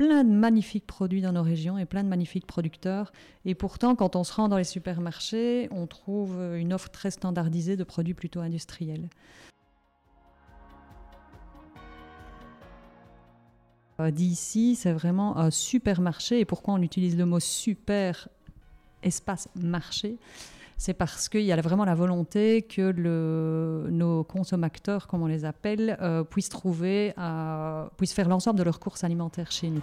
plein de magnifiques produits dans nos régions et plein de magnifiques producteurs. Et pourtant, quand on se rend dans les supermarchés, on trouve une offre très standardisée de produits plutôt industriels. Euh, d'ici, c'est vraiment un supermarché. Et pourquoi on utilise le mot super espace marché? C'est parce qu'il y a vraiment la volonté que nos consommateurs, comme on les appelle, euh, puissent trouver, puissent faire l'ensemble de leurs courses alimentaires chez nous.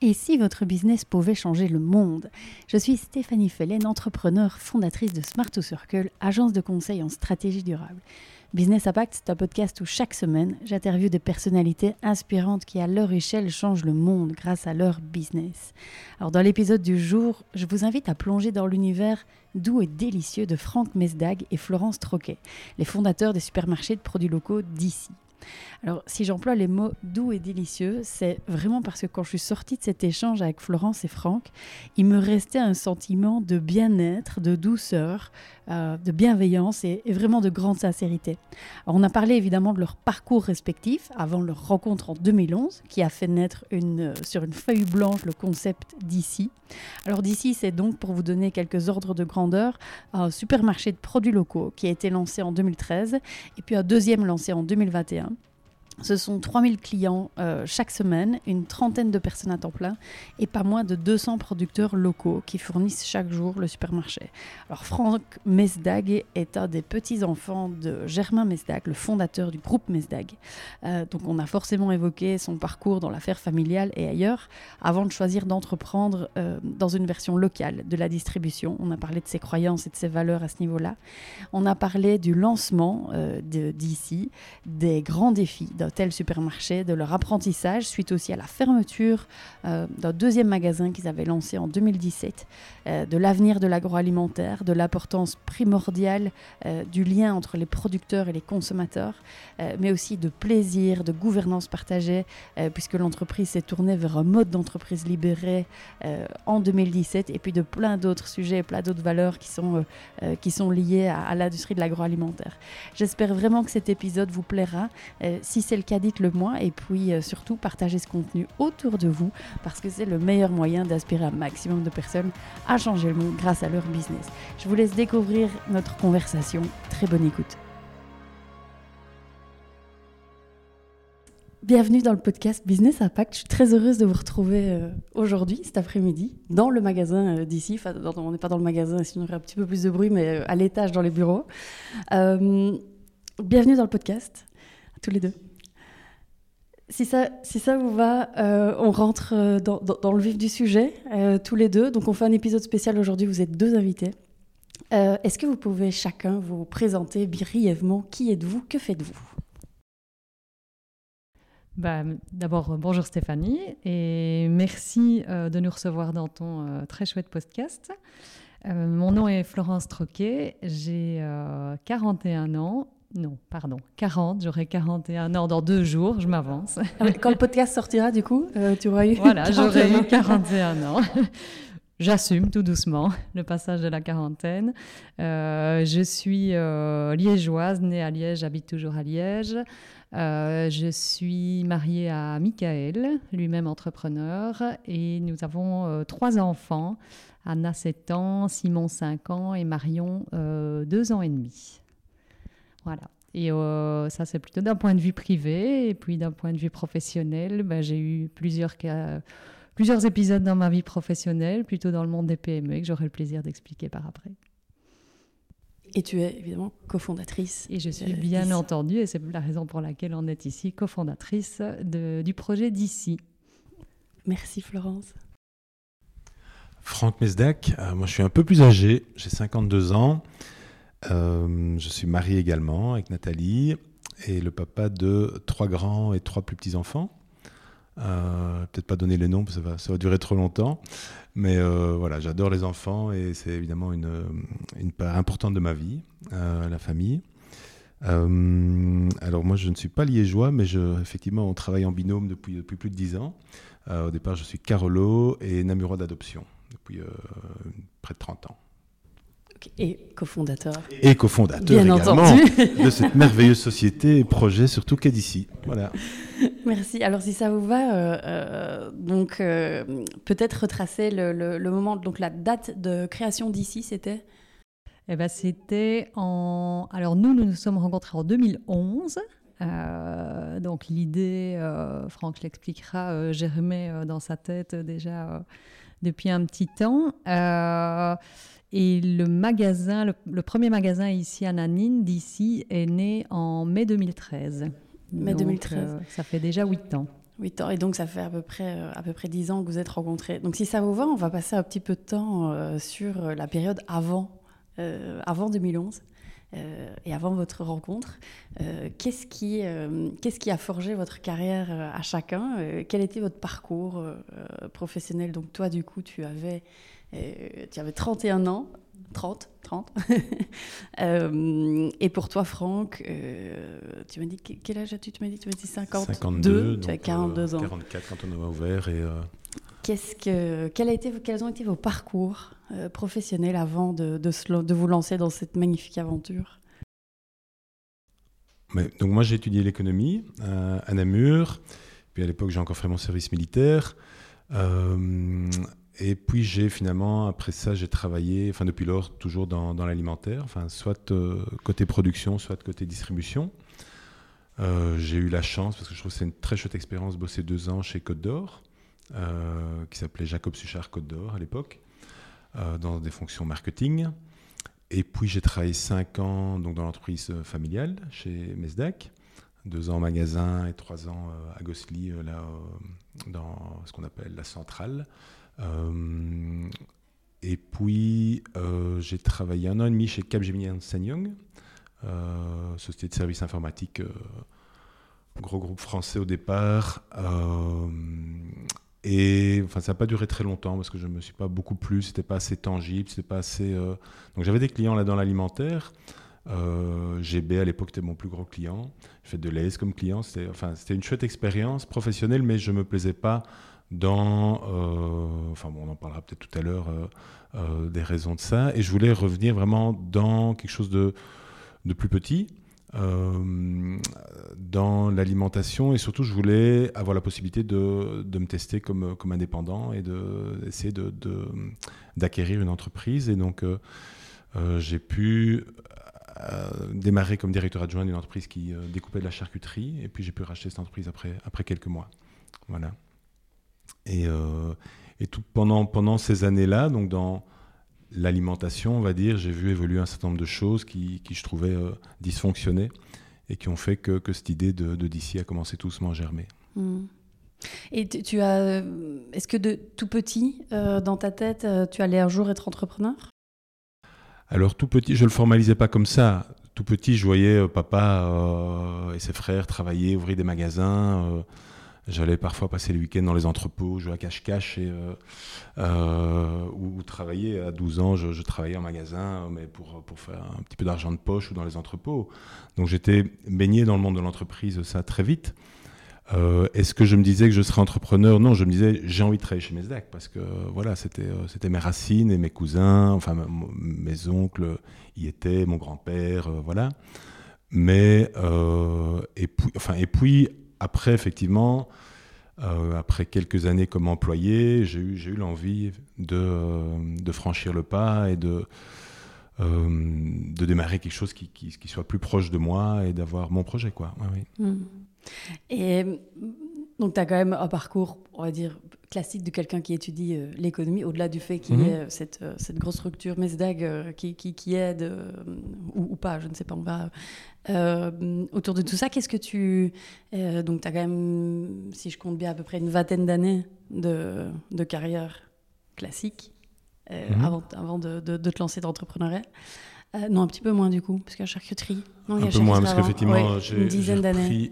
Et si votre business pouvait changer le monde? Je suis Stéphanie Fellen, entrepreneur, fondatrice de Smart to Circle, agence de conseil en stratégie durable. Business Impact, c'est un podcast où chaque semaine, j'interviewe des personnalités inspirantes qui, à leur échelle, changent le monde grâce à leur business. Alors, dans l'épisode du jour, je vous invite à plonger dans l'univers doux et délicieux de Franck Mesdag et Florence Troquet, les fondateurs des supermarchés de produits locaux d'ici. Alors, si j'emploie les mots doux et délicieux, c'est vraiment parce que quand je suis sortie de cet échange avec Florence et Franck, il me restait un sentiment de bien-être, de douceur, euh, de bienveillance et, vraiment de grande sincérité. on a parlé évidemment de leur parcours respectif avant leur rencontre en 2011, qui a fait naître une, euh, sur une feuille blanche le concept d'ici. Alors d'ici, c'est donc, pour vous donner quelques ordres de grandeur, un supermarché de produits locaux qui a été lancé en 2013 et puis un deuxième lancé en 2021. Ce sont 3000 clients euh, chaque semaine, une trentaine de personnes à temps plein et pas moins de 200 producteurs locaux qui fournissent chaque jour le supermarché. Alors Franck Mesdag est un des petits-enfants de Germain Mesdag, le fondateur du groupe Mesdag. Euh, donc on a forcément évoqué son parcours dans l'affaire familiale et ailleurs avant de choisir d'entreprendre euh, dans une version locale de la distribution. On a parlé de ses croyances et de ses valeurs à ce niveau-là. On a parlé du lancement d'ici, des grands défis tel supermarché, de leur apprentissage, suite aussi à la fermeture euh, d'un deuxième magasin qu'ils avaient lancé en 2017, euh, de l'avenir de l'agroalimentaire, de l'importance primordiale euh, du lien entre les producteurs et les consommateurs, mais aussi de plaisir, de gouvernance partagée, puisque l'entreprise s'est tournée vers un mode d'entreprise libérée en 2017, et puis de plein d'autres sujets, plein d'autres valeurs qui sont, qui sont liées à, à l'industrie de l'agroalimentaire. J'espère vraiment que cet épisode vous plaira. si c'est le cas, dites-le moi. Et puis euh, surtout, partagez ce contenu autour de vous parce que c'est le meilleur moyen d'aspirer un maximum de personnes à changer le monde grâce à leur business. Je vous laisse découvrir notre conversation. Très bonne écoute. Bienvenue dans le podcast Business Impact. Je suis très heureuse de vous retrouver euh, aujourd'hui, cet après-midi, dans le magasin euh, d'ici. Enfin, on n'est pas dans le magasin, sinon il y aurait un petit peu plus de bruit, mais à l'étage dans les bureaux. bienvenue dans le podcast, tous les deux. Si ça, si ça vous va, euh, on rentre euh, dans, le vif du sujet, euh, tous les deux. Donc on fait un épisode spécial aujourd'hui, vous êtes deux invités. Est-ce que vous pouvez chacun vous présenter brièvement qui êtes-vous, que faites-vous? Bah, D'abord, bonjour Stéphanie, et merci de nous recevoir dans ton très chouette podcast. mon nom est Florence Troquet, j'ai 41 ans non, pardon, 40, j'aurai 41 ans dans deux jours, je m'avance. Ah quand le podcast sortira, du coup, euh, tu auras eu. Voilà, j'aurai eu 41 ans. J'assume tout doucement le passage de la quarantaine. Euh, je suis euh, liégeoise, née à Liège, j'habite toujours à Liège. je suis mariée à Michael, lui-même entrepreneur, et nous avons trois enfants Anna 7 ans, Simon 5 ans et Marion 2 ans et demi. Voilà. Et euh, ça, c'est plutôt d'un point de vue privé. Et puis d'un point de vue professionnel, ben, j'ai eu plusieurs, plusieurs épisodes dans ma vie professionnelle, plutôt dans le monde des PME, que j'aurai le plaisir d'expliquer par après. Et tu es évidemment cofondatrice. Et je suis bien entendu, et c'est la raison pour laquelle on est ici, cofondatrice du projet d'ici. Merci Florence. Franck Mesdac, euh, moi je suis un peu plus âgé, j'ai 52 ans. Euh, je suis marié également avec Nathalie et le papa de trois grands et trois plus petits enfants. Euh, peut-être pas donner les noms, parce que ça va, durer trop longtemps. Mais euh, voilà, j'adore les enfants et c'est évidemment une, une, part importante de ma vie, la famille. alors moi, je ne suis pas liégeois, mais je, effectivement, on travaille en binôme depuis, depuis plus de dix ans. au départ, je suis Carolo et Namurois d'adoption depuis près de 30 ans. Et cofondateur. Et cofondateur également de cette merveilleuse société et projet, surtout qu'est d'ici. Voilà. Merci. Alors, si ça vous va, euh, euh, donc euh, peut-être retracer le, le, moment, donc la date de création d'ici, c'était? Eh ben, c'était en. Alors, nous, nous nous sommes rencontrés en 2011. donc l'idée, Franck l'expliquera, germait dans sa tête déjà depuis un petit temps. Et le magasin, le, le, premier magasin ici à Nanine, d'ici, est né en mai 2013. Mai 2013. Euh, ça fait déjà 8 ans. 8 ans, et donc ça fait à peu, près, euh, à peu près 10 ans que vous êtes rencontrés. Donc si ça vous va, on va passer un petit peu de temps euh, sur la période avant, avant 2011 et avant votre rencontre. qu'est-ce, qui, qu'est-ce qui a forgé votre carrière à chacun? Quel était votre parcours professionnel? Donc toi, du coup, tu avais, tu avais 31 ans 30, 30. Euh, et pour toi, Franck, euh, tu m'as dit quel âge as-tu? Tu m'as dit, tu m'as dit 52. 52 tu as 42 ans. 44 quand on a ouvert. Et, euh, Qu'est-ce que, quel a été, quels ont été vos parcours professionnels avant de, de, de, vous lancer dans cette magnifique aventure? Mais, Donc moi, j'ai étudié l'économie à Namur. Puis à l'époque, j'ai encore fait mon service militaire. Et puis j'ai finalement, après ça, j'ai travaillé, enfin depuis lors, toujours dans, l'alimentaire, enfin, soit euh, côté production, soit côté distribution. Euh, j'ai eu la chance, parce que je trouve que c'est une très chouette expérience, de bosser deux ans chez Côte d'Or, euh, qui s'appelait Jacob Suchard Côte d'Or à l'époque, dans des fonctions marketing. Et puis j'ai travaillé cinq ans donc, dans l'entreprise familiale chez Mesdac, deux ans en magasin et trois ans à Gossely, là, dans ce qu'on appelle la centrale. Euh, et puis, euh, j'ai travaillé un an et demi chez Capgemini Young, euh, société de services informatiques, gros groupe français au départ. Et enfin, ça n'a pas duré très longtemps parce que je ne me suis pas beaucoup plu, c'était pas assez tangible, c'était pas assez. Donc j'avais des clients là dans l'alimentaire. GB à l'époque était mon plus gros client. J'ai fait de l'aise comme client. C'était enfin, une chouette expérience professionnelle, mais je ne me plaisais pas dans, euh, enfin bon, on en parlera peut-être tout à l'heure euh, euh, des raisons de ça, et je voulais revenir vraiment dans quelque chose de, de plus petit, dans l'alimentation, et surtout je voulais avoir la possibilité de, de me tester comme, comme indépendant et d'essayer de, d'acquérir une entreprise, et donc j'ai pu démarrer comme directeur adjoint d'une entreprise qui découpait de la charcuterie, et puis j'ai pu racheter cette entreprise après, après quelques mois. Voilà. Et, euh, et tout, pendant, pendant ces années-là, donc dans l'alimentation, on va dire, j'ai vu évoluer un certain nombre de choses qui, qui je trouvais euh, dysfonctionner et qui ont fait que, que cette idée de, de d'ici a commencé doucement à germer. Hmm. Et tu, as, est-ce que de tout petit, euh, dans ta tête, tu allais un jour être entrepreneur? Alors tout petit, je le formalisais pas comme ça. Tout petit, je voyais papa et ses frères travailler, ouvrir des magasins. J'allais parfois passer le week-end dans les entrepôts, jouer à cache-cache euh, euh, ou, travailler. À 12 ans, je, travaillais en magasin, mais pour, pour faire un petit peu d'argent de poche ou dans les entrepôts. Donc j'étais baigné dans le monde de l'entreprise, ça très vite. Euh, est-ce que je me disais que je serais entrepreneur? Non, je me disais j'ai envie de travailler chez Mesdac parce que voilà, c'était c'était mes racines et mes cousins, enfin mes oncles y étaient, mon grand-père, voilà. Mais et puis, enfin et puis après, effectivement, euh, après quelques années comme employé, j'ai eu, eu l'envie de, euh, de, franchir le pas et de, euh, de démarrer quelque chose qui, qui, soit plus proche de moi et d'avoir mon projet. Quoi. Mmh. Et donc, tu as quand même un parcours, on va dire, classique de quelqu'un qui étudie euh, l'économie, au-delà du fait qu'il y ait mhm. cette, euh, cette, grosse structure MESDAG euh, qui, qui, qui, aide, ou, pas, je ne sais pas, on va. autour de tout ça, qu'est-ce que tu. donc, tu as quand même, si je compte bien, à peu près une vingtaine d'années de, de, carrière classique mhm. avant, avant de, de, te lancer dans l'entrepreneuriat. Non, un petit peu moins du coup, parce qu'à charcuterie. Non, un peu moins, parce qu'effectivement, j'ai une dizaine d'années.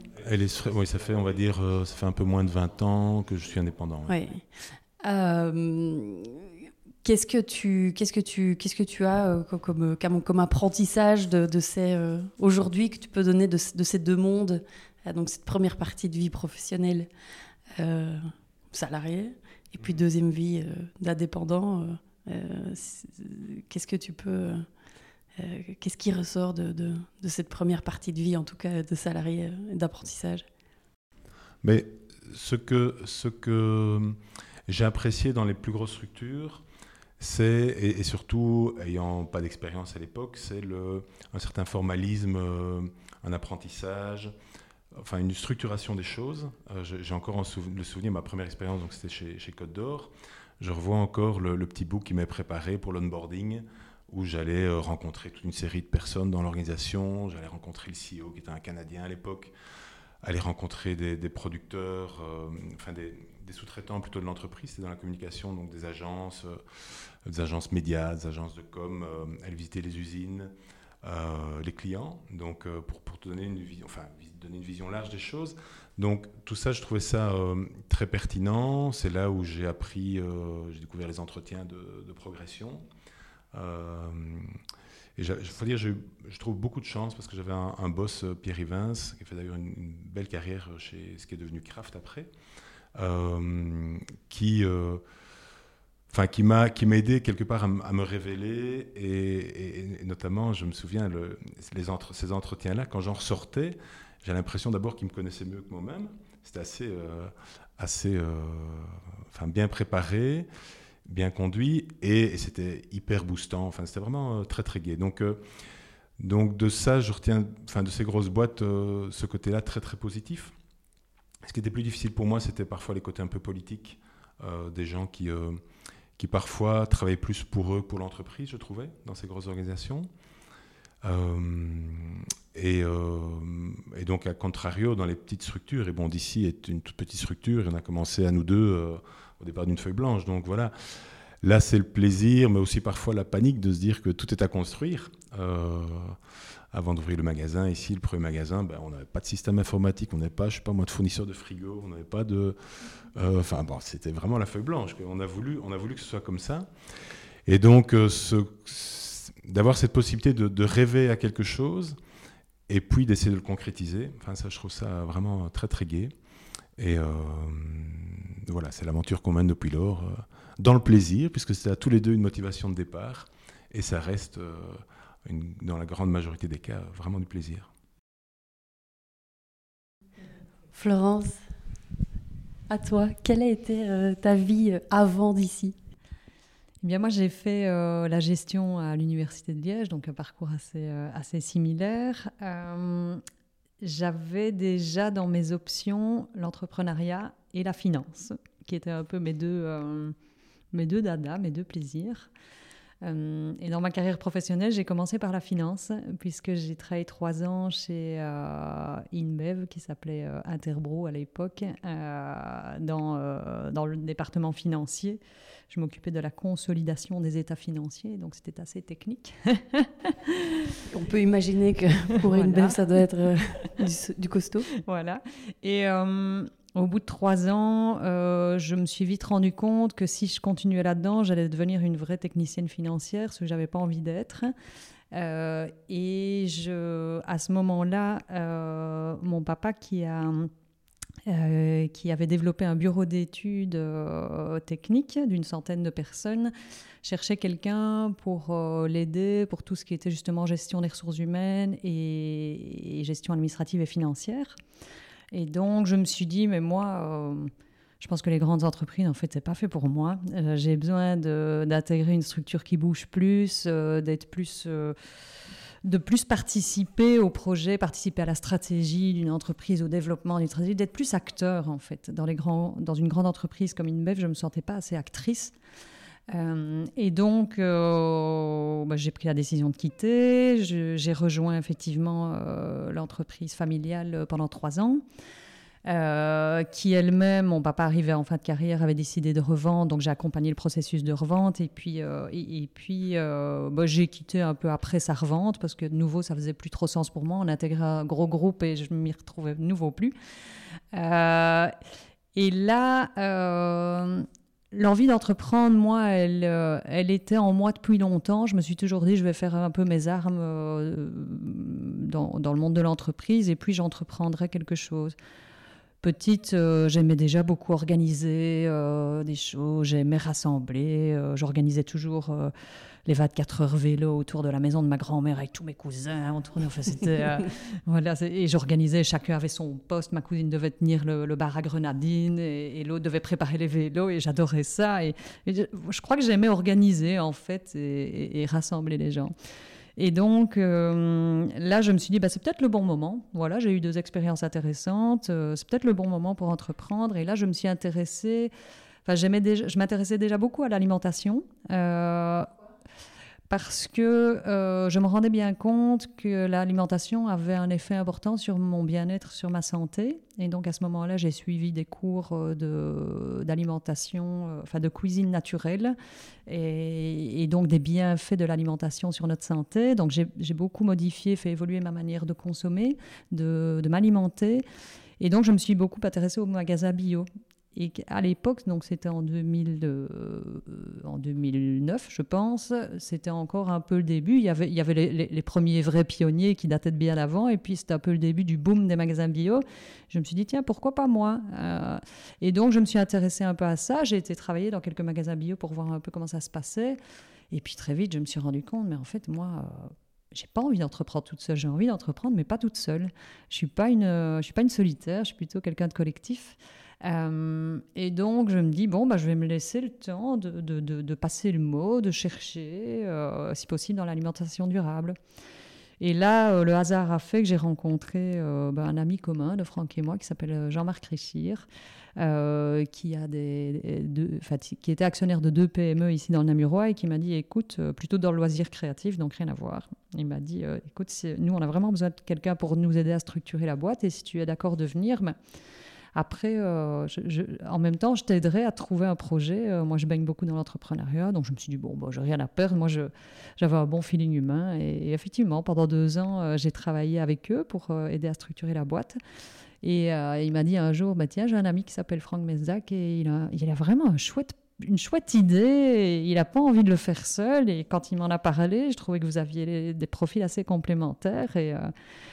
Oui, ça fait, on va dire, euh, ça fait un peu moins de 20 ans que je suis indépendant. Oui. Euh, qu'est-ce que tu, qu'est-ce que tu, qu'est-ce que tu as euh, comme, comme, comme, apprentissage de, de ces aujourd'hui que tu peux donner de, de, ces deux mondes, donc cette première partie de vie professionnelle salarié et puis deuxième vie d'indépendant. qu'est-ce que tu peux euh, qu'est-ce qui ressort de, cette première partie de vie, en tout cas de salarié et d'apprentissage? Mais ce que, j'ai apprécié dans les plus grosses structures, c'est, et, surtout ayant pas d'expérience à l'époque, c'est un certain formalisme, euh, un apprentissage, enfin une structuration des choses. Euh, j'ai encore le souvenir, ma première expérience, c'était chez, Côte d'Or. Je revois encore le, petit book qui m'est préparé pour l'onboarding, où j'allais euh, rencontrer toute une série de personnes dans l'organisation. J'allais rencontrer le CEO, qui était un Canadien à l'époque, aller rencontrer des, producteurs, enfin des, sous-traitants plutôt de l'entreprise, c'est dans la communication, donc des agences, euh, des agences médias, des agences de com, euh, aller visiter les usines, euh, les clients, donc pour, donner une, vision, enfin, donner une vision large des choses. Donc tout ça, je trouvais ça très pertinent. C'est là où j'ai appris, j'ai découvert les entretiens de, progression. Et il faut dire, je, je, trouve beaucoup de chance parce que j'avais un, boss, Pierre Ivins, qui fait d'ailleurs une, belle carrière chez ce qui est devenu Kraft après, euh, qui, euh, enfin, qui m'a qui m'a aidé quelque part à, me révéler et, notamment, je me souviens ces entretiens-là, quand j'en ressortais, j'ai l'impression d'abord qu'il me connaissait mieux que moi-même. C'était assez, euh, assez, enfin, bien préparé, bien conduit et, c'était hyper boostant. Enfin, c'était vraiment très très gai. Donc donc de ça, je retiens, enfin de ces grosses boîtes, ce côté-là très très positif. Ce qui était plus difficile pour moi, c'était parfois les côtés un peu politiques, euh, des gens qui, euh, qui parfois travaillaient plus pour eux, pour l'entreprise, je trouvais, dans ces grosses organisations. Euh, et, et, donc, à contrario, dans les petites structures, et bon, d'ici est une toute petite structure, et on a commencé à nous deux au départ d'une feuille blanche. Donc voilà, là c'est le plaisir, mais aussi parfois la panique de se dire que tout est à construire avant d'ouvrir le magasin. Ici, le premier magasin, ben, on n'avait pas de système informatique, on n'avait pas, je sais pas moi, de fournisseur de frigo, on n'avait pas de... Euh, enfin bon, c'était vraiment la feuille blanche. On a, voulu, on a voulu que ce soit comme ça. Et donc, euh, d'avoir cette possibilité de, rêver à quelque chose et puis d'essayer de le concrétiser, enfin ça, je trouve ça vraiment très très gai. Et euh, voilà, c'est l'aventure qu'on mène depuis lors, dans le plaisir, puisque c'est à tous les deux une motivation de départ, et ça reste dans la grande majorité des cas, vraiment du plaisir. Florence, à toi, quelle a été euh, ta vie euh, avant d'ici? Eh bien, moi, j'ai fait euh, la gestion à l'Université de Liège, donc un parcours assez, assez similaire. J'avais déjà dans mes options l'entrepreneuriat et la finance, qui étaient un peu mes deux, mes deux dadas, mes deux plaisirs. Euh, et dans ma carrière professionnelle, j'ai commencé par la finance, puisque j'ai travaillé trois ans chez euh, InBev, qui s'appelait euh, Interbro à l'époque, dans, dans le département financier. Je m'occupais de la consolidation des états financiers, donc c'était assez technique. On peut imaginer que pour InBev, ça doit être du, du, costaud. Voilà. Et au bout de trois ans, euh, je me suis vite rendu compte que si je continuais là-dedans, j'allais devenir une vraie technicienne financière, ce que j'avais pas envie d'être. Euh, et je, à ce moment-là, euh, mon papa qui a qui avait développé un bureau d'études techniques d'une centaine de personnes, cherchait quelqu'un pour l'aider pour tout ce qui était justement gestion des ressources humaines et gestion administrative et financière. Et donc, je me suis dit, mais moi, euh, je pense que les grandes entreprises, en fait, c'est pas fait pour moi. Euh, j'ai besoin d'intégrer une structure qui bouge plus, euh, d'être plus de plus participer au projet, participer à la stratégie d'une entreprise, au développement d'une stratégie, d'être plus acteur en fait. Dans, les grands, dans une grande entreprise comme InBev, je ne me sentais pas assez actrice. Euh, et donc, euh, bah, j'ai pris la décision de quitter. J'ai rejoint effectivement euh, l'entreprise familiale pendant trois ans. qui elle-même, mon papa arrivait en fin de carrière, avait décidé de revendre, donc j'ai accompagné le processus de revente, et puis, et, puis bah, j'ai quitté un peu après sa revente, parce que de nouveau, ça faisait plus trop sens pour moi, on intégrait un gros groupe et je m'y retrouvais nouveau plus. et là, L'envie d'entreprendre, moi, elle, euh, elle était en moi depuis longtemps. Je me suis toujours dit, je vais faire un peu mes armes euh, dans, le monde de l'entreprise et puis j'entreprendrai quelque chose. Petite, euh, j'aimais déjà beaucoup organiser euh, des choses, j'aimais rassembler. euh, J'organisais toujours les 24 heures vélo autour de la maison de ma grand-mère avec tous mes cousins. On tournait, enfin, c'était, voilà, et j'organisais, chacun avait son poste. Ma cousine devait tenir le, le bar à grenadine et, et l'autre devait préparer les vélos et j'adorais ça. Et, et je, crois que j'aimais organiser en fait et rassembler les gens. Et donc euh, là, je me suis dit, bah, c'est peut-être le bon moment. Voilà, j'ai eu deux expériences intéressantes. euh, c'est peut-être le bon moment pour entreprendre. Et là, je me suis intéressée. Enfin, j'aimais je m'intéressais déjà beaucoup à l'alimentation. euh, parce que euh, je me rendais bien compte que l'alimentation avait un effet important sur mon bien-être, sur ma santé. Et donc à ce moment-là, j'ai suivi des cours euh, d'alimentation, euh, enfin de cuisine naturelle, et, donc des bienfaits de l'alimentation sur notre santé. Donc j'ai beaucoup modifié, fait évoluer ma manière de consommer, de, m'alimenter. Et donc je me suis beaucoup intéressée au magasin bio. Et à l'époque, donc c'était en, 2000, euh, 2009, je pense, c'était encore un peu le début. Il y avait, les, premiers vrais pionniers qui dataient de bien avant, et puis c'était un peu le début du boom des magasins bio. Je me suis dit, tiens, pourquoi pas moi Euh, Et donc je me suis intéressée un peu à ça. J'ai été travailler dans quelques magasins bio pour voir un peu comment ça se passait. Et puis très vite, je me suis rendu compte, mais en fait, moi... euh, j'ai pas envie d'entreprendre toute seule, j'ai envie d'entreprendre, mais pas toute seule. Je suis suis pas une solitaire, je suis plutôt quelqu'un de collectif. Euh, et donc, je me dis, bon, bah, je vais me laisser le temps de, de- de- passer le mot, de chercher, euh, si possible, dans l'alimentation durable. Et là, euh, le hasard a fait que j'ai rencontré bah, un ami commun de Franck et moi qui s'appelle Jean-Marc Richir, qui, a des, deux- qui était actionnaire de deux PME ici dans le Namurois et qui m'a dit, écoute, plutôt dans le loisir créatif, donc rien à voir. Il m'a dit, écoute, nous, on a vraiment besoin de quelqu'un pour nous aider à structurer la boîte et si tu es d'accord de venir, ben, après, euh, en même temps, je t'aiderai à trouver un projet. Euh, moi, je baigne beaucoup dans l'entrepreneuriat, donc je me suis dit, bon, bon j'ai rien à perdre. Moi, j'avais un bon feeling humain. Et, effectivement, pendant deux ans, euh, j'ai travaillé avec eux pour aider à structurer la boîte. Et il m'a dit un jour, bah, tiens, j'ai un ami qui s'appelle Franck Mezzac et il a, il a vraiment une chouette idée. Et il n'a pas envie de le faire seul. Et quand il m'en a parlé, je trouvais que vous aviez des profils assez complémentaires. Et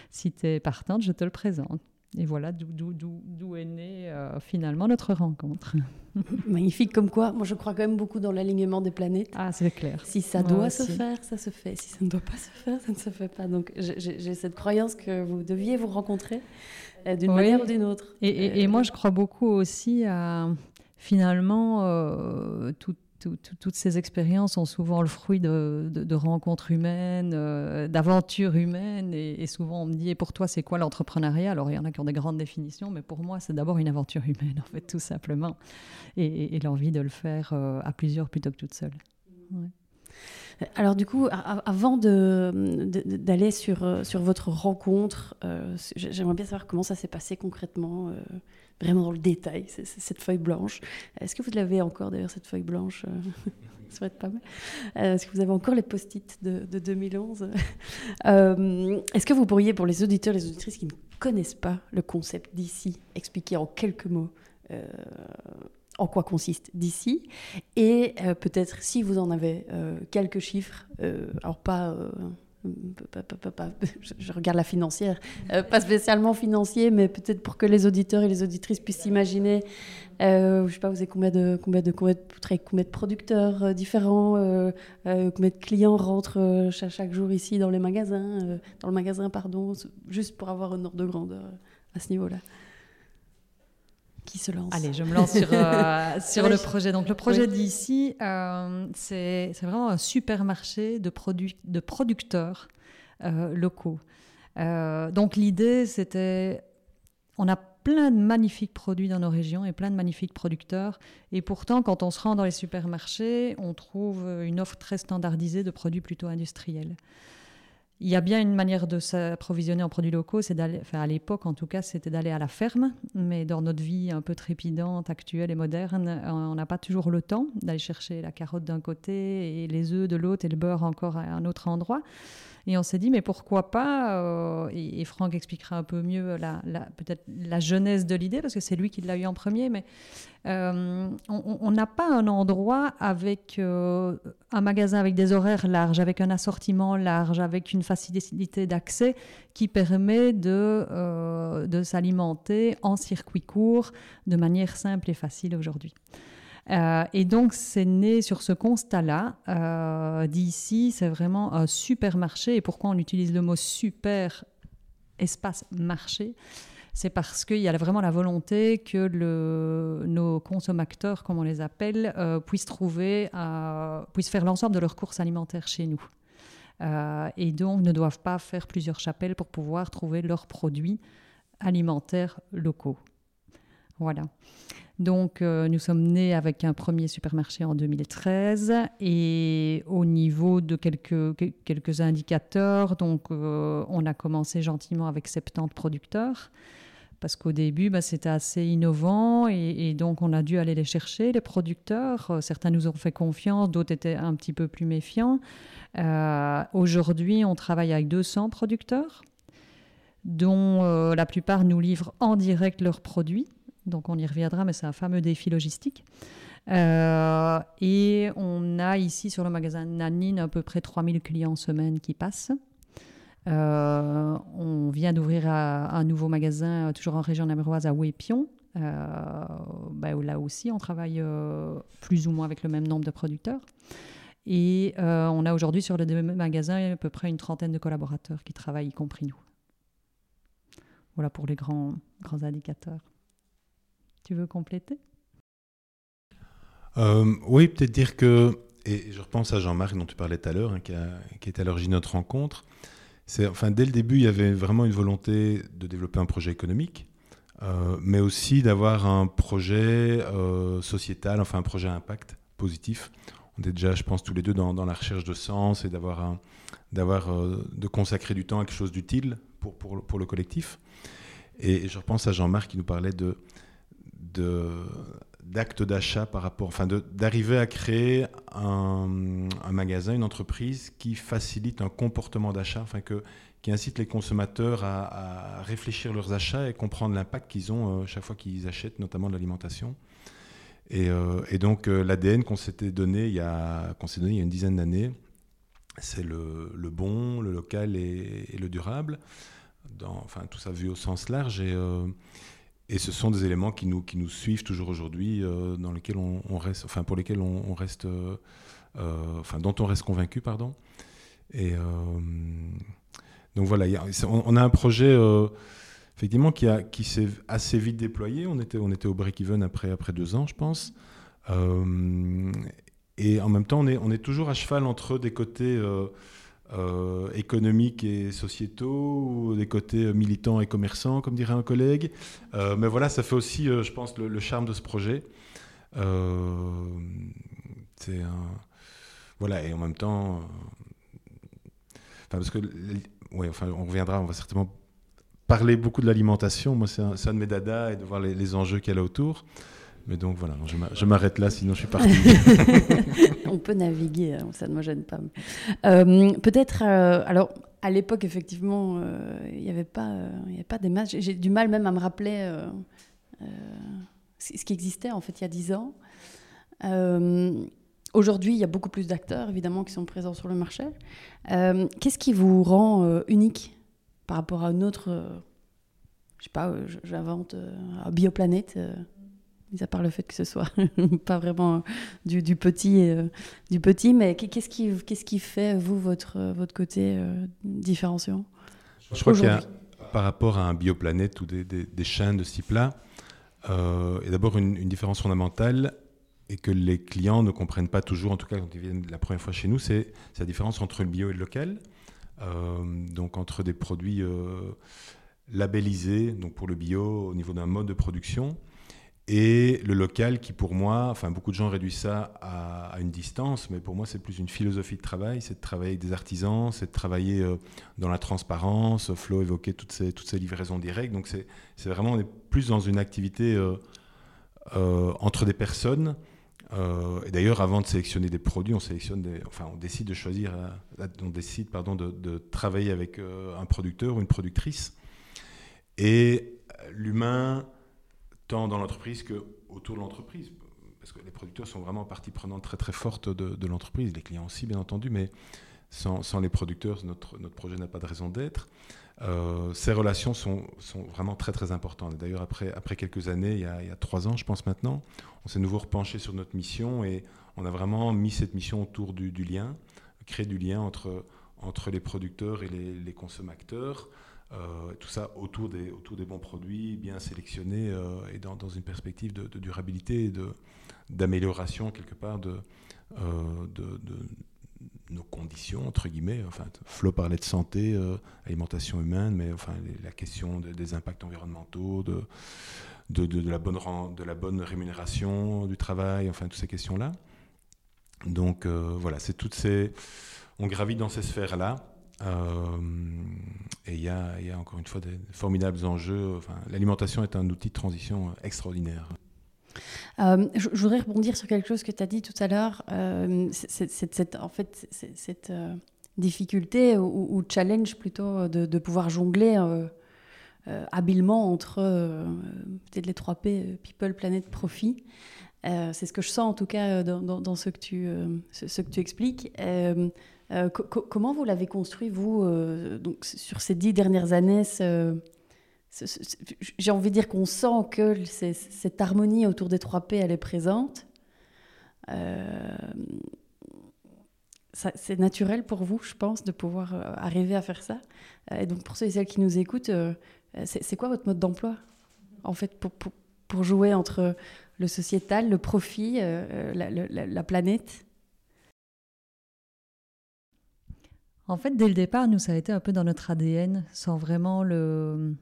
si tu es partante, je te le présente. Et voilà d'où- est née euh, finalement notre rencontre. Magnifique comme quoi. Moi, je crois quand même beaucoup dans l'alignement des planètes. Ah, c'est clair. Si ça Moi doit se aussi. faire, ça se fait. Si ça ne doit pas se faire, ça ne se fait pas. Donc, j'ai- cette croyance que vous deviez vous rencontrer euh, d'une Oui. manière ou d'une autre. Et, et- et Euh, moi, je crois beaucoup aussi à finalement euh, tout- tout- tout- toutes ces expériences sont souvent le fruit de, rencontres humaines, euh, d'aventures humaines. Et, souvent, on me dit Et pour toi, c'est quoi l'entrepreneuriat? Alors, il y en a qui ont des grandes définitions, mais pour moi, c'est d'abord une aventure humaine, en fait, tout simplement. Et, l'envie de le faire euh, à plusieurs plutôt que toute seule. Alors du coup, avant d'aller sur, euh, sur votre rencontre, j'aimerais bien savoir comment ça s'est passé concrètement, vraiment dans le détail, cette feuille blanche. Est-ce que vous l'avez encore d'ailleurs, cette feuille blanche euh, Ça va être pas mal. Euh, Est-ce que vous avez encore les post-it de, de 2011 Euh, Est-ce que vous pourriez, pour les auditeurs les auditrices qui ne connaissent pas le concept d'ici, expliquer en quelques mots en quoi consiste d'ici? Et peut-être si vous en avez quelques chiffres, alors pas, je, regarde la financière, euh, pas spécialement financier, mais peut-être pour que les auditeurs et les auditrices puissent imaginer, euh, je sais pas, vous combien de combien de combien de, combien de producteurs euh, différents, euh, combien de clients rentrent chaque, jour ici dans les magasins, dans le magasin pardon, juste pour avoir un ordre de grandeur à ce niveau-là. Qui se lance Allez, je me lance sur, euh, sur Ouais, le je- projet. Donc, le projet Oui. d'ici, euh, c'est vraiment un supermarché de, produits de producteurs euh, locaux. Donc, l'idée, c'était. On a plein de magnifiques produits dans nos régions et plein de magnifiques producteurs. Et pourtant, quand on se rend dans les supermarchés, on trouve une offre très standardisée de produits plutôt industriels. Il y a bien une manière de s'approvisionner en produits locaux, c'est d'aller, enfin à l'époque en tout cas, c'était d'aller à la ferme. Mais dans notre vie un peu trépidante, actuelle et moderne, euh, on n'a pas toujours le temps d'aller chercher la carotte d'un côté et les œufs de l'autre et le beurre encore à un autre endroit. Et on s'est dit, mais pourquoi pas euh, et, Franck expliquera un peu mieux peut-être la genèse de l'idée, parce que c'est lui qui l'a eu en premier, mais euh, on n'a pas un endroit avec euh, un magasin avec des horaires larges, avec un assortiment large, avec une facilité d'accès qui permet de s'alimenter en circuit court de manière simple et facile aujourd'hui. Euh, et donc, c'est né sur ce constat-là. Euh, D'ici, c'est vraiment un supermarché. Et pourquoi on utilise le mot super espace marché? C'est parce qu'il y a vraiment la volonté que nos consommateurs, comme on les appelle, euh, puissent trouver, puissent faire l'ensemble de leurs courses alimentaires chez nous. Et donc ne doivent pas faire plusieurs chapelles pour pouvoir trouver leurs produits alimentaires locaux. Voilà. Donc, nous sommes nés avec un premier supermarché en 2013 et au niveau de quelques, quelques indicateurs, donc on a commencé gentiment avec 70 producteurs parce qu'au début, bah, c'était assez innovant et, donc on a dû aller les chercher, les producteurs. Euh, certains nous ont fait confiance, d'autres étaient un petit peu plus méfiants. Euh, aujourd'hui, on travaille avec 200 producteurs, dont euh, la plupart nous livrent en direct leurs produits. Donc on y reviendra, mais c'est un fameux défi logistique. et on a ici sur le magasin Nanine à peu près 3000 clients semaine qui passent. Euh, on vient d'ouvrir un nouveau magasin, euh, toujours en région namuroise, à. Euh, bah, là aussi, on travaille plus ou moins avec le même nombre de producteurs. Et on a aujourd'hui sur le deux magasins à peu près une trentaine de collaborateurs qui travaillent, y compris nous. Voilà pour les grands, grands indicateurs. Tu veux compléter? Oui, peut-être dire que, et je repense à Jean-Marc dont tu parlais tout à l'heure, hein, qui, est à l'origine de notre rencontre, enfin, dès le début, il y avait vraiment une volonté de développer un projet économique, euh, mais aussi d'avoir un projet euh, sociétal, enfin un projet à impact positif. On est déjà, je pense, tous les deux dans, la recherche de sens et d'avoir, d'avoir, euh, de consacrer du temps à quelque chose d'utile pour, pour, le collectif. Et je repense à Jean-Marc qui nous parlait de, d'actes d'achat par rapport, enfin d'arriver à créer un, magasin, une entreprise qui facilite un comportement d'achat, enfin que, qui incite les consommateurs à, réfléchir leurs achats et comprendre l'impact qu'ils ont euh, chaque fois qu'ils achètent, notamment de l'alimentation. Et, euh, donc euh, l'ADN qu'on s'était donné il y a, s'est donné il y a une dizaine d'années, c'est le, bon, le local et, le durable. Dans, enfin tout ça vu au sens large et et ce sont des éléments qui nous, qui nous suivent toujours aujourd'hui, euh, dans lesquels on, reste, enfin pour lesquels on, reste, euh, euh, enfin dont on reste convaincu, pardon. Et donc voilà, on, a un projet effectivement qui, qui s'est assez vite déployé. On était, on était au break-even après, après deux ans, je pense. et en même temps, on est, on est toujours à cheval entre des côtés euh, économiques et sociétaux, ou des côtés militants et commerçants, comme dirait un collègue. Euh, mais voilà, ça fait aussi, euh, je pense, le, charme de ce projet. c'est. Voilà, et en même temps... Parce que... Ouais, enfin, on reviendra, on va certainement parler beaucoup de l'alimentation. Moi, c'est un, de mes dadas et de voir les, les enjeux qu'il y a autour. Mais donc voilà, je m'arrête là, sinon je suis parti. On peut naviguer, hein, ça ne me gêne pas. Euh, peut-être, euh, alors à l'époque, effectivement, euh, il n'y avait pas, il pas des matchs. J'ai du mal même à me rappeler ce qui existait en fait il y a dix ans. Aujourd'hui, il y a beaucoup plus d'acteurs, évidemment, qui sont présents sur le marché. Qu'est-ce qui vous rend unique par rapport à une autre, je sais pas, j'invente, Bioplanète mis à part le fait que ce soit pas vraiment du, petit, euh, du petit, mais qu'est-ce qui, qu'est-ce qui fait, vous, votre, votre côté euh, différenciant Je crois qu'il y a, par rapport à un bioplanète ou des, des, chaînes de ce type-là, euh, il y a d'abord une, différence fondamentale et que les clients ne comprennent pas toujours, en tout cas quand ils viennent la première fois chez nous, c'est la différence entre le bio et le local. donc entre des produits labellisés, donc pour le bio au niveau d'un mode de production, et le local qui pour moi, enfin beaucoup de gens réduisent ça à, une distance, mais pour moi c'est plus une philosophie de travail, c'est de travailler avec des artisans, c'est de travailler euh, dans la transparence, Flo évoquait toutes ces, toutes ces livraisons directes, donc c'est vraiment, on est plus dans une activité euh, euh, entre des personnes, et d'ailleurs avant de sélectionner des produits, on sélectionne des, enfin on décide de choisir, on décide pardon, de, de travailler avec un producteur ou une productrice, et l'humain dans l'entreprise qu'autour de l'entreprise. Parce que les producteurs sont vraiment partie prenante très très forte de, l'entreprise, les clients aussi bien entendu, mais sans, les producteurs, notre, notre projet n'a pas de raison d'être. Euh, ces relations sont, sont, vraiment très très importantes. D'ailleurs, après, après quelques années, il y, a, il y, a, trois ans, je pense maintenant, on s'est nouveau repenché sur notre mission et on a vraiment mis cette mission autour du, lien, créer du lien entre, entre les producteurs et les consommateurs. Euh, tout ça autour des, autour des bons produits, bien sélectionnés euh, et dans, dans, une perspective de, durabilité et d'amélioration quelque part de, euh, de, de nos conditions, entre guillemets. Enfin, Flo parlait de santé, alimentation humaine, mais enfin, la question des impacts environnementaux, de, de, la bonne, de la bonne rémunération du travail, enfin, toutes ces questions-là. Donc, voilà, c'est toutes ces. On gravite dans ces sphères-là. Et il y, a encore une fois des formidables enjeux. Enfin, L'alimentation est un outil de transition extraordinaire. Euh, je, voudrais rebondir sur quelque chose que tu as dit tout à l'heure. Euh, cette, euh, difficulté ou, challenge plutôt de, de pouvoir jongler euh, euh, habilement entre euh, peut-être les 3 P, people, planète, profit. C'est ce que je sens en tout cas dans, ce, que tu expliques. Co comment vous l'avez construit, vous, donc, sur ces dix dernières années j'ai envie de dire qu'on sent que cette harmonie autour des 3 P, elle est présente. Euh, c'est naturel pour vous, je pense, de pouvoir euh, arriver à faire ça. Euh, et donc, pour ceux et celles qui nous écoutent, euh, c'est quoi votre mode d'emploi, en fait, pour, pour, jouer entre le sociétal, le profit, euh, la, planète? En fait, dès le départ, nous, ça a été un peu dans notre ADN, sans vraiment le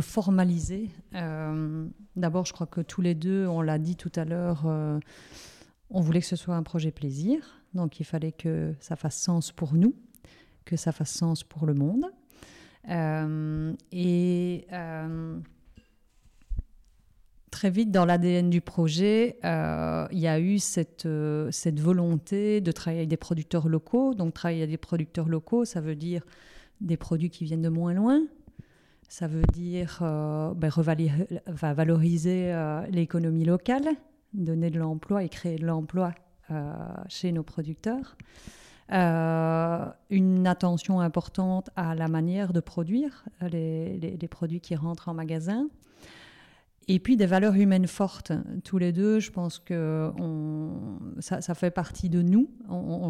formaliser. Euh, D'abord, je crois que tous les deux, on l'a dit tout à l'heure, euh, on voulait que ce soit un projet plaisir. Donc, il fallait que ça fasse sens pour nous, que ça fasse sens pour le monde. Euh, et très vite, dans l'ADN du projet, euh, il y a eu cette, cette volonté de travailler avec des producteurs locaux. Donc, travailler avec des producteurs locaux, ça veut dire des produits qui viennent de moins loin, ça veut dire euh, ben, valoriser euh, l'économie locale, donner de l'emploi et créer de l'emploi euh, chez nos producteurs. Euh, une attention importante à la manière de produire les, produits qui rentrent en magasin. Et puis des valeurs humaines fortes. Tous les deux, je pense que ça, fait partie de nous.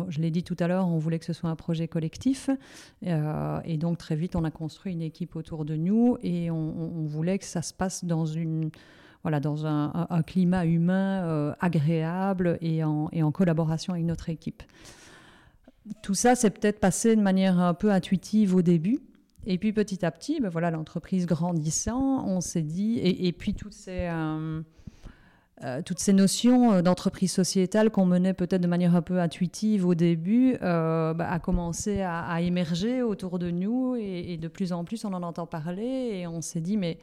Je l'ai dit tout à l'heure, on voulait que ce soit un projet collectif. Euh, et donc très vite, on a construit une équipe autour de nous et on, voulait que ça se passe dans une voilà, dans un climat humain euh, agréable et en, et en collaboration avec notre équipe. Tout ça, c'est peut-être passé de manière un peu intuitive au début. Et puis petit à petit, ben voilà, l'entreprise grandissant, on s'est dit, et, puis toutes ces, euh, euh, toutes ces notions euh, d'entreprise sociétale qu'on menait peut-être de manière un peu intuitive au début, bah, a commencé à, à, émerger autour de nous, et, et, de plus en plus on en entend parler, et on s'est dit, mais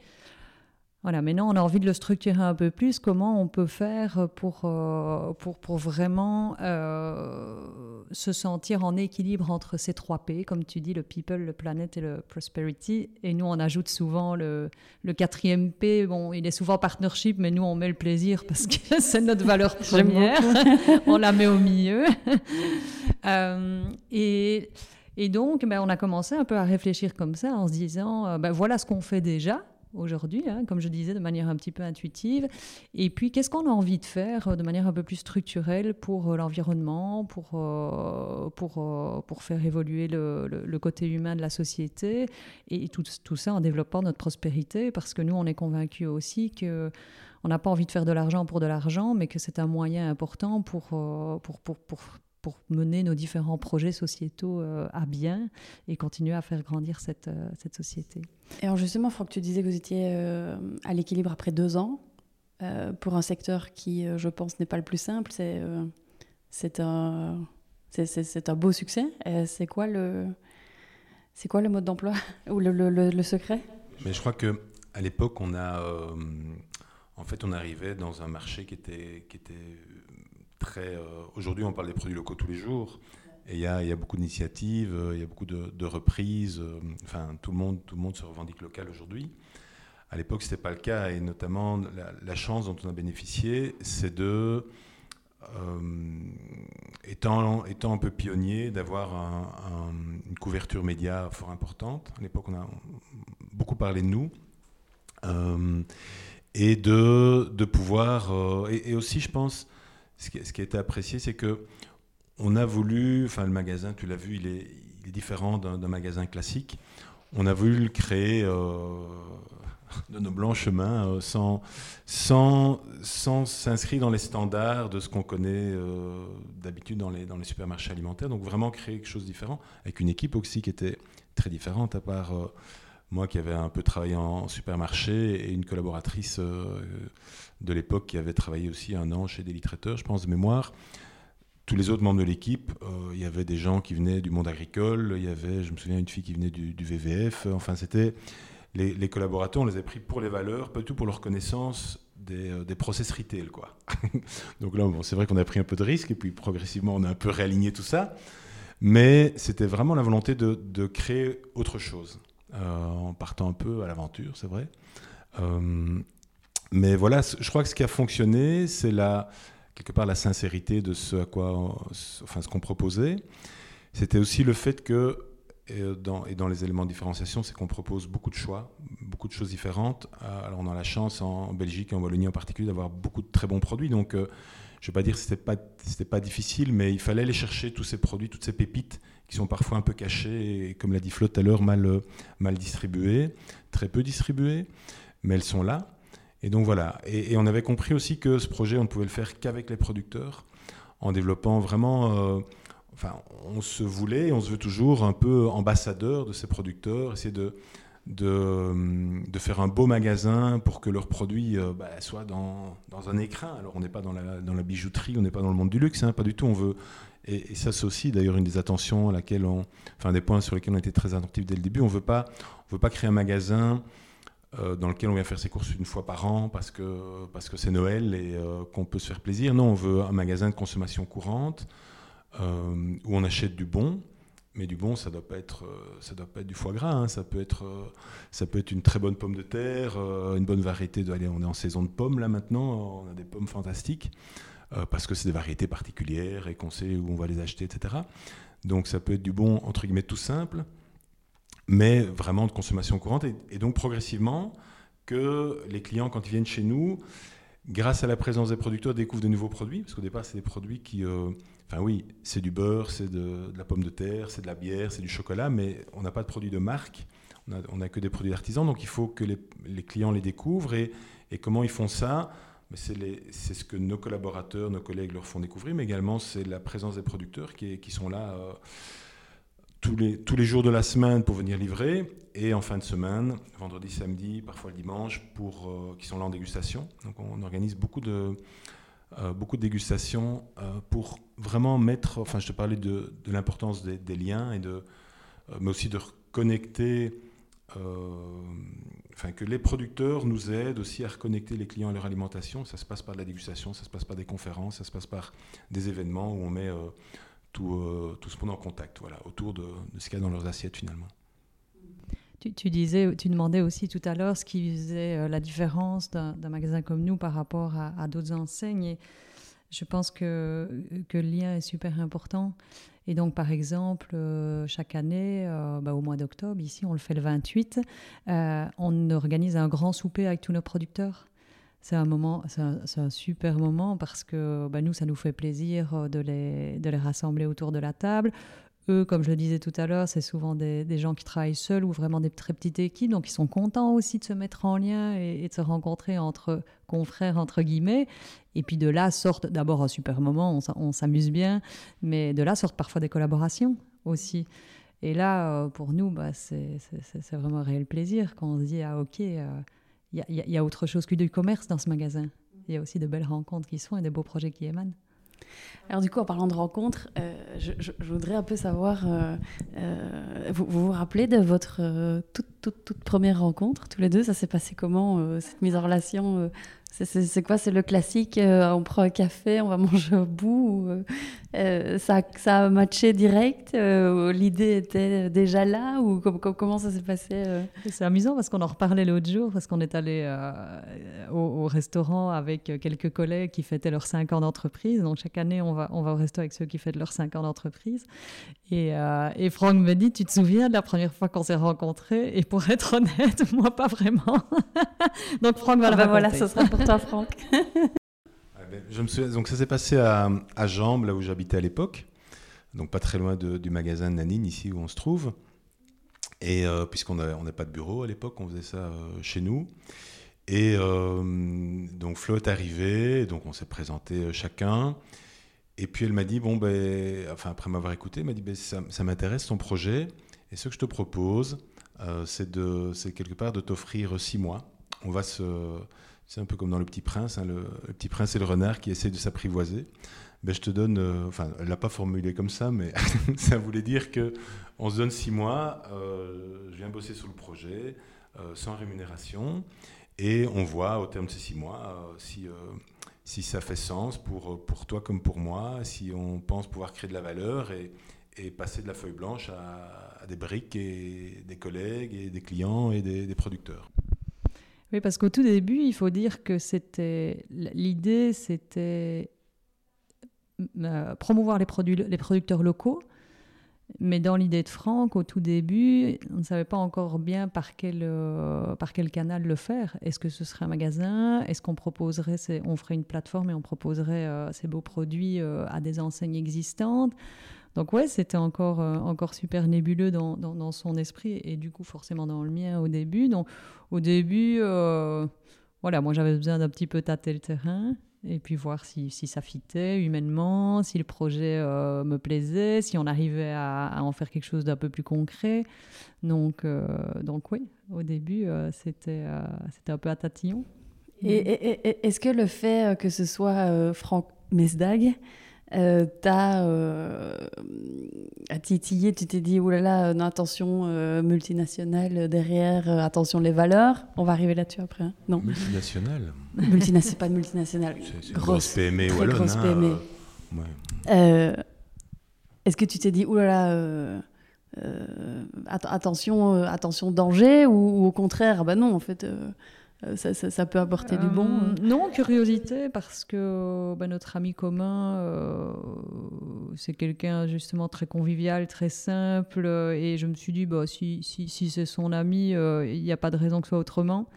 voilà, maintenant on a envie de le structurer un peu plus. Comment on peut faire pour, euh, pour, pour vraiment euh, se sentir en équilibre entre ces trois P, comme tu dis, le people, le planet et le prosperity? Et nous, on ajoute souvent le, le quatrième P. Bon, il est souvent partnership, mais nous, on met le plaisir parce que c'est notre valeur première. on la met au milieu. euh, et. Et donc, ben, on a commencé un peu à réfléchir comme ça en se disant, ben, voilà ce qu'on fait déjà, aujourd'hui, hein, comme je disais, de manière un petit peu intuitive. Et puis, qu'est-ce qu'on a envie de faire euh, de manière un peu plus structurelle pour euh, l'environnement, pour, euh, pour, pour faire évoluer le, côté humain de la société, et tout, ça en développant notre prospérité, parce que nous, on est convaincus aussi que on n'a pas envie de faire de l'argent pour de l'argent, mais que c'est un moyen important pour, pour, pour pour mener nos différents projets sociétaux euh, à bien et continuer à faire grandir cette, euh, cette société. Et alors justement, Franck, tu disais que vous étiez euh, à l'équilibre après deux ans. Euh, pour un secteur qui, euh, je pense, n'est pas le plus simple, c'est euh, un, c'est un beau succès. C'est quoi, le, quoi le mode d'emploi ou le, le, le, secret? Mais je crois qu'à l'époque, on a... en fait, on arrivait dans un marché qui était, qui était Euh, Aujourd'hui, on parle des produits locaux tous les jours. Il y, a beaucoup d'initiatives, il y a beaucoup de, de reprises. Euh, enfin, tout le, monde, se revendique local aujourd'hui. À l'époque, ce n'était pas le cas. Et notamment, la, chance dont on a bénéficié, c'est de étant, un peu pionnier, d'avoir une couverture média fort importante. À l'époque, on a beaucoup parlé de nous. et de pouvoir. Et, aussi, je pense, ce qui, a été apprécié, c'est que on a voulu. Enfin, le magasin, tu l'as vu, il est, différent d'un magasin classique. On a voulu le créer de nos blancs chemins euh, sans, s'inscrire dans les standards de ce qu'on connaît euh, d'habitude dans les, dans les supermarchés alimentaires. Donc vraiment créer quelque chose de différent, avec une équipe aussi qui était très différente, à part euh, moi qui avais un peu travaillé en, supermarché et une collaboratrice de l'époque qui avait travaillé aussi un an chez Daily Traiteurs, je pense, de mémoire tous les autres membres de l'équipe, il y avait des gens qui venaient du monde agricole, il y avait, je me souviens, une fille qui venait du, du VVF. Enfin, c'était les, collaborateurs, on les a pris pour les valeurs, pas tout pour leur connaissance des, euh, process retail. Quoi. Donc là, c'est vrai qu'on a pris un peu de risque et puis progressivement, on a un peu réaligné tout ça. Mais c'était vraiment la volonté de, créer autre chose, euh, en partant un peu à l'aventure, c'est vrai. Euh, mais voilà, je crois que ce qui a fonctionné, c'est la, quelque part la sincérité de ce à quoi, enfin, ce qu'on proposait. C'était aussi le fait que et euh, dans, et dans les éléments de différenciation, c'est qu'on propose beaucoup de choix, beaucoup de choses différentes. Euh, alors on a la chance en Belgique et en Wallonie en particulier d'avoir beaucoup de très bons produits. Donc euh, je ne vais pas dire que ce n'était pas, pas difficile, mais il fallait aller chercher tous ces produits, toutes ces pépites qui sont parfois un peu cachées et, comme l'a dit Flo tout à l'heure, mal, mal distribuées, très peu distribuées, mais elles sont là. Et donc voilà. Et, on avait compris aussi que ce projet, on ne pouvait le faire qu'avec les producteurs, en développant vraiment enfin, on se voulait, on se veut toujours un peu ambassadeur de ces producteurs, essayer de, de, faire un beau magasin pour que leurs produits euh, bah, soient dans, un écrin. Alors on n'est pas dans la, dans la, bijouterie, on n'est pas dans le monde du luxe, hein, pas du tout. On veut, et, ça c'est aussi d'ailleurs une des attentions à laquelle on, enfin des points sur lesquels on était très attentifs dès le début. On veut pas, on veut pas créer un magasin euh, dans lequel on vient faire ses courses une fois par an parce que parce que c'est Noël et euh, qu'on peut se faire plaisir. Non, on veut un magasin de consommation courante euh, où on achète du bon, mais du bon, ça doit pas être, ça doit pas être du foie gras. Hein. Ça peut être, ça peut être une très bonne pomme de terre, une bonne variété. Allez, on est en saison de pommes là maintenant. On a des pommes fantastiques parce que c'est des variétés particulières et qu'on sait où on va les acheter, etc. Donc ça peut être du bon entre guillemets tout simple, mais vraiment de consommation courante. Et, donc progressivement, que les clients quand ils viennent chez nous, grâce à la présence des producteurs, découvrent de nouveaux produits, parce qu'au départ, c'est des produits qui, Enfin oui, c'est du beurre, c'est de, la pomme de terre, c'est de la bière, c'est du chocolat, mais on n'a pas de produits de marque, on n'a que des produits artisans, donc il faut que les, clients les découvrent. Et, comment ils font ça? C'est ce que nos collaborateurs, nos collègues leur font découvrir, mais également c'est la présence des producteurs qui, sont là euh, tous, les, jours de la semaine pour venir livrer, et en fin de semaine, vendredi, samedi, parfois le dimanche, pour, euh, qui sont là en dégustation. Donc on organise beaucoup de euh, dégustations pour vraiment mettre, enfin je te parlais de, l'importance des, liens, et de, mais aussi de reconnecter, que les producteurs nous aident aussi à reconnecter les clients à leur alimentation. Ça se passe par de la dégustation, ça se passe par des conférences, ça se passe par des événements où on met tout, tout ce monde en contact, voilà, autour de, ce qu'il y a dans leurs assiettes finalement. Tu, disais, tu demandais aussi tout à l'heure ce qui faisait euh, la différence d'un magasin comme nous par rapport à, d'autres enseignes. Et je pense que, que, le lien est super important. Et donc, par exemple, euh, chaque année, euh, bah, au mois d'octobre, ici, on le fait le 28, on organise un grand souper avec tous nos producteurs. C'est un moment, c'est un, super moment parce que bah, nous, ça nous fait plaisir de les, de les rassembler autour de la table. Eux, comme je le disais tout à l'heure, c'est souvent des, gens qui travaillent seuls ou vraiment des très petites équipes, donc ils sont contents aussi de se mettre en lien et, de se rencontrer entre confrères, entre guillemets. Et puis de là sortent d'abord un super moment, on, s'amuse bien, mais de là sortent parfois des collaborations aussi. Et là, euh, pour nous, bah, c'est vraiment un réel plaisir quand on se dit, ah ok, euh, il y, a autre chose que du commerce dans ce magasin. Il y a aussi de belles rencontres qui sont et des beaux projets qui émanent. Alors du coup, en parlant de rencontres, euh, je, voudrais un peu savoir, euh, euh, vous, vous, rappelez de votre toute, toute, toute, première rencontre, tous les deux? Ça s'est passé comment, cette mise en relation C'est quoi? C'est le classique, on prend un café, on va manger au bout Euh, ça, ça a matché direct euh, L'idée était déjà là ou comment ça s'est passé euh? C'est amusant parce qu'on en reparlait l'autre jour, parce qu'on est allé au, restaurant avec quelques collègues qui fêtaient leurs 5 ans d'entreprise. Donc chaque année, on va, on va au resto avec ceux qui fêtent leurs 5 ans d'entreprise. Et, et, Franck me dit, tu te souviens de la première fois qu'on s'est rencontrés? Et pour être honnête, moi pas vraiment. donc Franck va ah bah Voilà, ce sera pour Franck. Ben, je me souviens, donc ça s'est passé à, à Jambes, là où j'habitais à l'époque, donc pas très loin du magasin de Nanine, ici où on se trouve. Et euh, puisqu'on n'a pas de bureau à l'époque, on faisait ça euh, chez nous. Et euh, donc Flo est arrivé, donc on s'est présenté chacun. Et puis elle m'a dit, bon, ben, enfin après m'avoir écouté, elle m'a dit, ben, ça, ça m'intéresse ton projet. Et ce que je te propose, c'est quelque part de t'offrir six mois. On va se c'est un peu comme dans Le Petit Prince, hein, le, Petit Prince et le renard qui essaient de s'apprivoiser. Ben, je te donne, euh, enfin, elle l'a pas formulé comme ça, mais ça voulait dire que on se donne six mois, euh, je viens bosser sur le projet euh, sans rémunération, et on voit au terme de ces six mois si si ça fait sens pour pour toi comme pour moi, si on pense pouvoir créer de la valeur et passer de la feuille blanche à, des briques et des collègues et des clients et des producteurs. Oui, parce qu'au tout début, il faut dire que c'était l'idée, c'était euh, promouvoir les, produits, les producteurs locaux. Mais dans l'idée de Franck, au tout début, on ne savait pas encore bien par quel, euh, par quel canal le faire. Est-ce que ce serait un magasin? Est-ce qu'on proposerait, on ferait une plateforme et on proposerait euh, ces beaux produits à des enseignes existantes? Donc ouais, c'était encore, encore super nébuleux dans, dans, son esprit et du coup forcément dans le mien au début. Donc au début, euh, voilà, moi j'avais besoin d'un petit peu tâter le terrain et puis voir si, si ça fitait humainement, si le projet euh, me plaisait, si on arrivait à, en faire quelque chose d'un peu plus concret. Donc, donc oui, au début, c'était c'était un peu à tatillon. Et, est-ce que le fait que ce soit Franck Mesdag euh, t'as euh, titillé, tu t'es dit, oulala, là là, non, attention, euh, multinationale derrière, euh, attention les valeurs. On va arriver là-dessus après. Hein. non Multinationale Multinationale, pas multinationale. C'est grosse, grosse PME très grosse hein, PME. Est-ce que tu t'es dit, oulala, là attention, attention danger, ou, au contraire, ah bah non, en fait euh, ça, peut apporter du bon euh. Non, curiosité, parce que bah, notre ami commun, euh, c'est quelqu'un justement très convivial, très simple, et je me suis dit, bah, si, si, si c'est son ami, il n'y a pas de raison que ce soit autrement.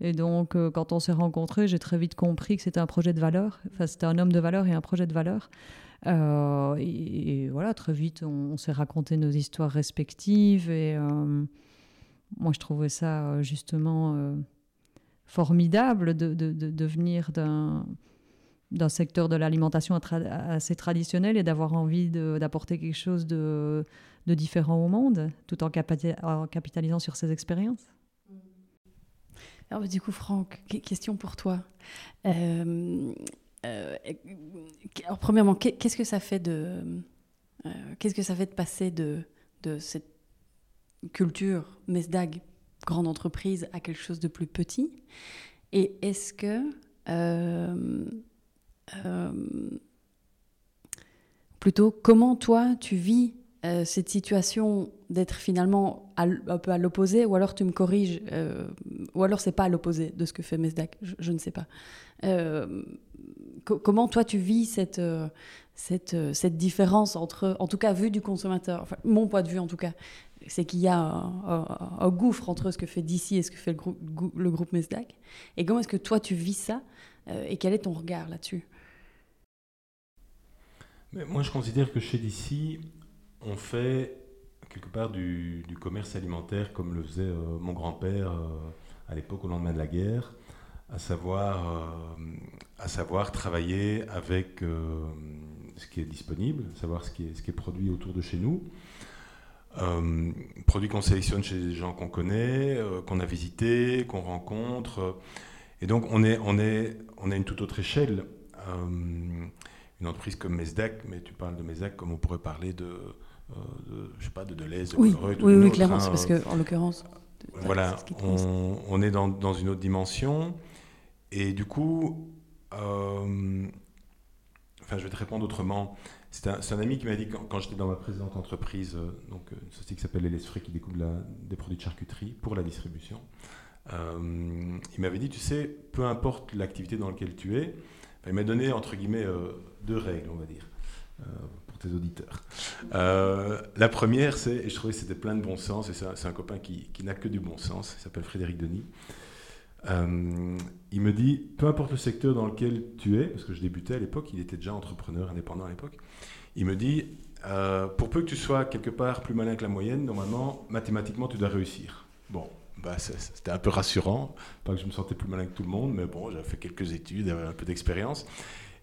Et donc, quand on s'est rencontrés, j'ai très vite compris que c'était un projet de valeur, enfin, c'était un homme de valeur et un projet de valeur. et, voilà, très vite, on, on s'est raconté nos histoires respectives, et moi, je trouvais ça justement formidable de, de, de, venir d'un d'un secteur de l'alimentation assez traditionnel et d'avoir envie d'apporter quelque chose de, de, différent au monde, tout en, en capitalisant sur ses expériences. Alors, du coup, Franck, question pour toi. Euh, euh, premièrement, qu'est-ce que ça fait de, euh, qu'est-ce que ça fait de passer de, de cette culture MESDAG grande entreprise à quelque chose de plus petit Et est-ce que euh, euh, plutôt comment toi tu vis euh, cette situation d'être finalement un peu à l'opposé, ou alors tu me corriges, ou alors c'est pas à l'opposé de ce que fait Mesdac, je, ne sais pas. comment toi tu vis cette, cette, cette différence entre, en tout cas vu du consommateur, enfin, mon point de vue en tout cas, c'est qu'il y a un, gouffre entre ce que fait DC et ce que fait le groupe, Mesdac. Et comment est-ce que toi tu vis ça euh, et quel est ton regard là-dessus? Moi je considère que chez DC, on fait quelque part du, commerce alimentaire comme le faisait euh, mon grand-père euh, à l'époque au lendemain de la guerre, à savoir, à savoir travailler avec ce qui est disponible, savoir ce qui est produit autour de chez nous. Euh, produits qu'on sélectionne chez des gens qu'on connaît, euh, qu'on a visités, qu'on rencontre. Et donc, on, est, on, est, on a une toute autre échelle. Euh, une entreprise comme Mesdac, mais tu parles de Mesdac comme on pourrait parler de, de je sais pas, de Deleuze, oui, de oui, oui, clairement, hein, parce qu'en l'occurrence. Voilà, on, on, est dans, dans, une autre dimension. Et du coup, enfin, je vais te répondre autrement. C'est un, ami qui m'a dit quand, j'étais dans ma précédente entreprise, euh, donc euh, une société qui s'appelle Les Frais qui découpe des produits de charcuterie pour la distribution. Euh, il m'avait dit, tu sais, peu importe l'activité dans laquelle tu es, il m'a donné entre guillemets deux règles, on va dire, pour tes auditeurs. la première, c'est, et je trouvais que c'était plein de bon sens, et c'est un, copain qui, qui n'a que du bon sens, il s'appelle Frédéric Denis. Euh, il me dit, peu importe le secteur dans lequel tu es, parce que je débutais à l'époque, il était déjà entrepreneur indépendant à l'époque, il me dit, euh, pour peu que tu sois quelque part plus malin que la moyenne, normalement, mathématiquement, tu dois réussir. Bon, bah, c'était un peu rassurant, pas que je me sentais plus malin que tout le monde, mais bon, j'avais fait quelques études, j'avais un peu d'expérience.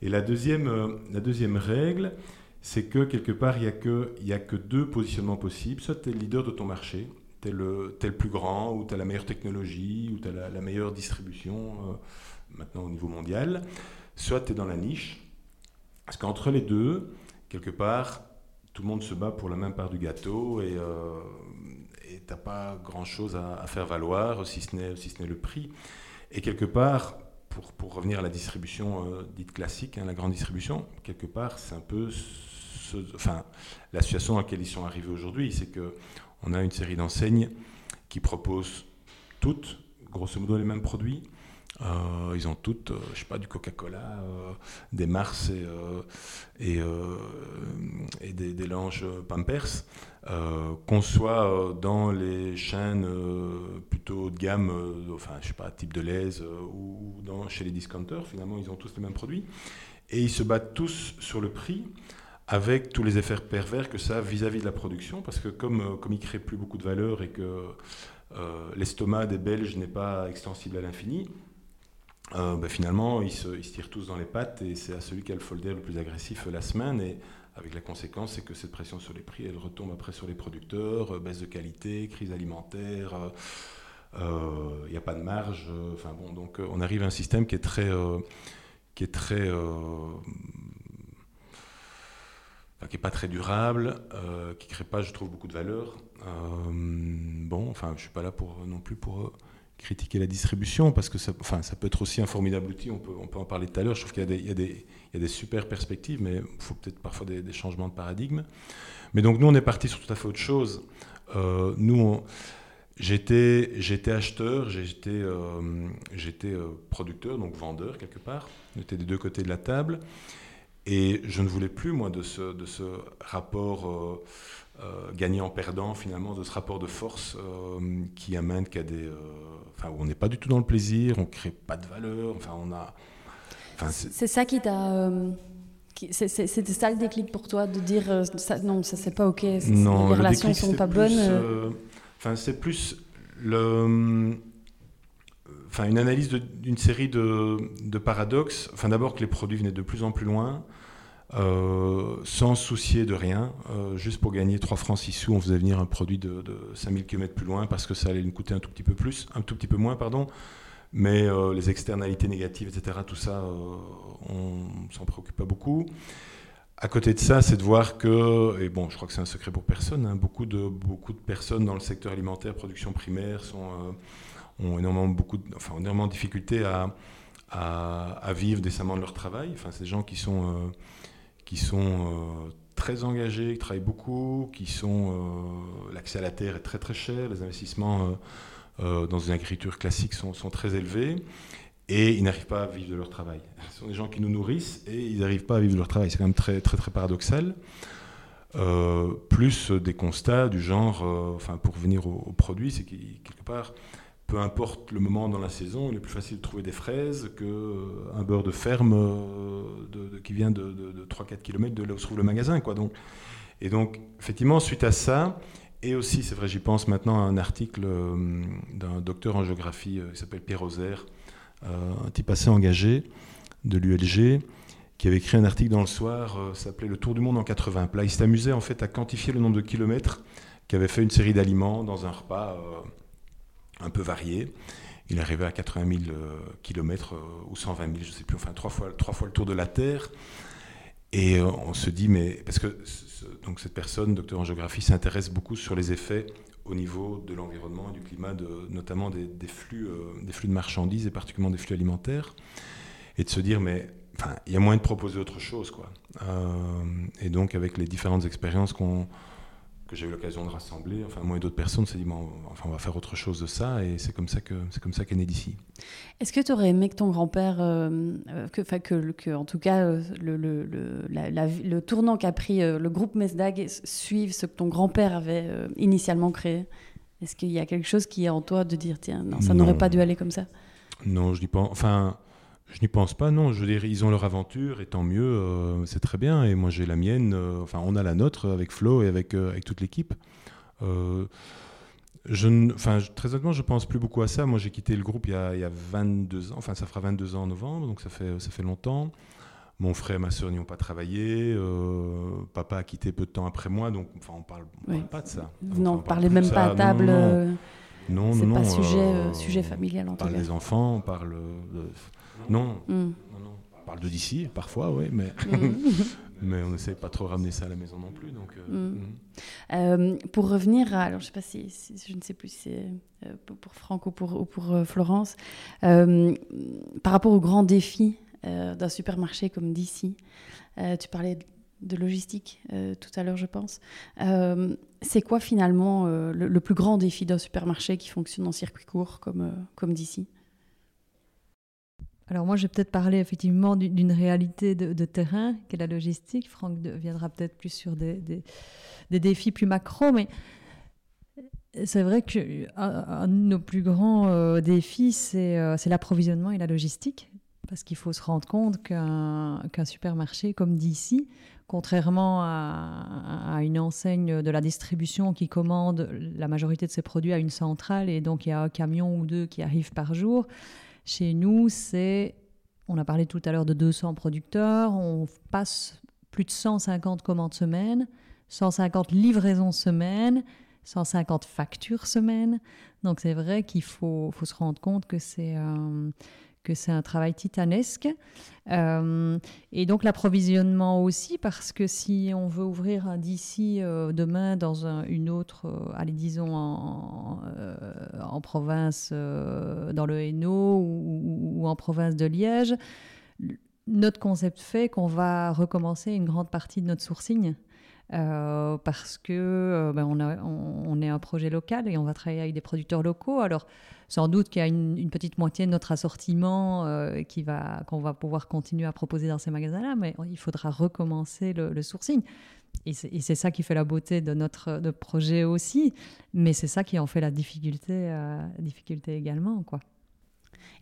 Et la deuxième, euh, la deuxième règle, c'est que quelque part, il n'y a, que, a que deux positionnements possibles. Soit tu es le leader de ton marché, t'es le, le plus grand, ou tu as la meilleure technologie, ou tu as la, meilleure distribution euh, maintenant au niveau mondial, soit tu es dans la niche. Parce qu'entre les deux, quelque part, tout le monde se bat pour la même part du gâteau et euh, tu n'as pas grand-chose à, faire valoir, si ce n'est si le prix. Et quelque part, pour, pour revenir à la distribution euh, dite classique, hein, la grande distribution, quelque part, c'est un peu enfin, la situation dans laquelle ils sont arrivés aujourd'hui, c'est que on a une série d'enseignes qui proposent toutes, grosso modo, les mêmes produits. Euh, ils ont toutes, euh, je sais pas, du Coca-Cola, euh, des Mars et, et, des, des, langes Pampers. qu'on soit dans les chaînes plutôt haut de gamme, enfin, je sais pas, type de l'aise, ou dans, chez les discounters, finalement, ils ont tous les mêmes produits. Et ils se battent tous sur le prix avec tous les effets pervers que ça a vis-à-vis de la production, parce que comme, euh, comme il ne crée plus beaucoup de valeur et que euh, l'estomac des Belges n'est pas extensible à l'infini, euh, ben finalement, ils se, tirent tous dans les pattes et c'est à celui qui a le folder le plus agressif la semaine. Et avec la conséquence, c'est que cette pression sur les prix, elle retombe après sur les producteurs, baisse de qualité, crise alimentaire, il n'y a pas de marge. Enfin bon, donc on arrive à un système qui est très, qui est très qui n'est pas très durable, euh, qui ne crée pas, je trouve, beaucoup de valeur. Euh, bon, enfin, je ne suis pas là pour, non plus pour euh, critiquer la distribution, parce que ça, enfin, ça peut être aussi un formidable outil, on peut, en parler tout à l'heure. Je trouve qu'il y, a des super perspectives, mais il faut peut-être parfois des, changements de paradigme. Mais donc, nous, on est parti sur tout à fait autre chose. nous, J'étais, acheteur, j'étais producteur, donc vendeur quelque part. On était des deux côtés de la table. Et je ne voulais plus, moi, de ce, de ce rapport euh, euh, gagnant-perdant, finalement, de ce rapport de force euh, qui amène qu'à des. Enfin, où on n'est pas du tout dans le plaisir, on ne crée pas de valeur, enfin, on a. c'est ça qui t'a. C'était ça le déclic pour toi de dire ça, non, ça c'est pas ok, non, les relations sont pas bonnes. Enfin, c'est plus le enfin, une analyse d'une série de, de, paradoxes. Enfin, d'abord que les produits venaient de plus en plus loin, euh, sans soucier de rien, euh, juste pour gagner 3 francs 6 sous, on faisait venir un produit de, 5000 km plus loin parce que ça allait nous coûter un tout petit peu plus, un tout petit peu moins, pardon. Mais euh, les externalités négatives, etc., tout ça, on s'en préoccupe pas beaucoup. À côté de ça, c'est de voir que, et bon, je crois que c'est un secret pour personne, hein, beaucoup, de, beaucoup de personnes dans le secteur alimentaire, production primaire, sont, ont énormément, beaucoup enfin, énormément de difficultés à, à, vivre décemment de leur travail. Enfin, c'est gens qui sont qui sont euh, très engagés, qui travaillent beaucoup, qui sont euh, l'accès à la terre est très très cher, les investissements euh, dans une agriculture classique sont, très élevés et ils n'arrivent pas à vivre de leur travail. Ce sont des gens qui nous nourrissent et ils n'arrivent pas à vivre de leur travail. C'est quand même très très très paradoxal. plus des constats du genre, enfin pour revenir au, au produit, c'est qu'il quelque part peu importe le moment dans la saison, il est plus facile de trouver des fraises qu'un euh, beurre de ferme euh, qui vient de, 3-4 km de là où se trouve le magasin. Donc, et donc, effectivement, suite à ça, et aussi, c'est vrai, j'y pense maintenant à un article euh, d'un docteur en géographie qui s'appelle Pierre Rosaire, un type assez engagé de l'ULG, qui avait écrit un article dans le soir, s'appelait Le Tour du monde en 80 plats. Il s'amusait en fait à quantifier le nombre de kilomètres qu'avait fait une série d'aliments dans un repas un peu varié. Il arrivait à 80 000 km ou 120 000, je ne sais plus, enfin trois fois, trois fois le tour de la Terre. Et euh, on se dit, mais parce que donc cette personne, docteur en géographie, s'intéresse beaucoup sur les effets au niveau de l'environnement, du climat, notamment des, flux, euh, des flux de marchandises et particulièrement des flux alimentaires. Et de se dire, mais il y a moyen de proposer autre chose, quoi. et donc, avec les différentes expériences qu'on que j'ai eu l'occasion de rassembler. Enfin, moi et d'autres personnes, on s'est dit, bon, enfin, on va faire autre chose de ça, et c'est comme ça que c'est comme ça qu'est né d'ici. Est-ce que tu aurais aimé que ton grand-père, euh, que, que, que, en tout cas, euh, le, le, le, le tournant qu'a pris euh, le groupe Mesdag suive ce que ton grand-père avait initialement créé? Est-ce qu'il y a quelque chose qui est en toi de dire, tiens, non, ça n'aurait pas dû aller comme ça? Non, je dis pas. Enfin, je n'y pense pas, non. Je veux dire, ils ont leur aventure et tant mieux, euh, c'est très bien. Et moi, j'ai la mienne. Euh, enfin, on a la nôtre avec Flo et avec, euh, avec toute l'équipe. je, enfin, très honnêtement, je pense plus beaucoup à ça. Moi, j'ai quitté le groupe il y, a, il y, a, 22 ans. Enfin, ça fera 22 ans en novembre, donc ça fait, ça fait longtemps. Mon frère et ma soeur n'y ont pas travaillé. papa a quitté peu de temps après moi, donc enfin, on parle, parle pas de ça. non, parlez même pas à table. Non, non, non. non, pas sujet, sujet familial en tout cas. On parle des enfants, on parle de non. Mm. non, non. On parle de d'ici, parfois, oui, mais, mm. mais on n'essaie pas trop ramener ça à la maison non plus. Donc, euh, mm. Euh, pour revenir à, alors je sais pas si, je ne sais plus si c'est euh, pour Franck ou pour, pour Florence, par rapport aux grands défis d'un supermarché comme d'ici, tu parlais de logistique tout à l'heure, je pense. c'est quoi finalement le, le, plus grand défi d'un supermarché qui fonctionne en circuit court comme, comme d'ici? Alors moi, je vais peut-être parler effectivement d'une réalité de, terrain, qu'est la logistique. Franck viendra peut-être plus sur des, défis plus macro, mais c'est vrai qu'un de nos plus grands euh, défis, euh, c'est l'approvisionnement et la logistique. Parce qu'il faut se rendre compte qu'un supermarché comme d'ici, contrairement à, une enseigne de la distribution qui commande la majorité de ses produits à une centrale et donc il y a un camion ou deux qui arrivent par jour, chez nous, c'est, on a parlé tout à l'heure de 200 producteurs, on passe plus de 150 commandes semaine, 150 livraisons semaine, 150 factures semaine. Donc c'est vrai qu'il faut, faut, se rendre compte que c'est euh, que c'est un travail titanesque. Euh, et donc l'approvisionnement aussi, parce que si on veut ouvrir un d'ici euh, demain dans une autre, euh, allez disons en, province, dans le Hainaut ou, en province de Liège, notre concept fait qu'on va recommencer une grande partie de notre sourcing. parce que ben on, on, est un projet local et on va travailler avec des producteurs locaux. Alors, sans doute qu'il y a une, petite moitié de notre assortiment euh, qui va, qu'on va pouvoir continuer à proposer dans ces magasins-là, mais il faudra recommencer le, sourcing. Et c'est ça qui fait la beauté de notre de projet aussi, mais c'est ça qui en fait la difficulté, euh, difficulté également. Quoi.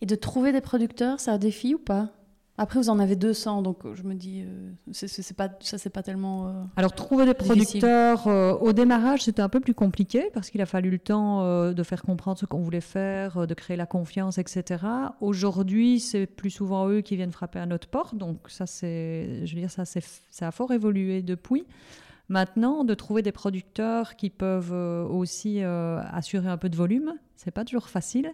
Et de trouver des producteurs, ça a défi ou pas? Après, vous en avez 200, donc euh, je me dis, euh, c'est pas, ça, c'est pas tellement. Euh, Alors, trouver des producteurs au démarrage, c'était un peu plus compliqué parce qu'il a fallu le temps de faire comprendre ce qu'on voulait faire, de créer la confiance, etc. Aujourd'hui, c'est plus souvent eux qui viennent frapper à notre porte, donc ça, c'est, je veux dire, ça, ça a fort évolué depuis. Maintenant, de trouver des producteurs qui peuvent aussi assurer un peu de volume, c'est pas toujours facile.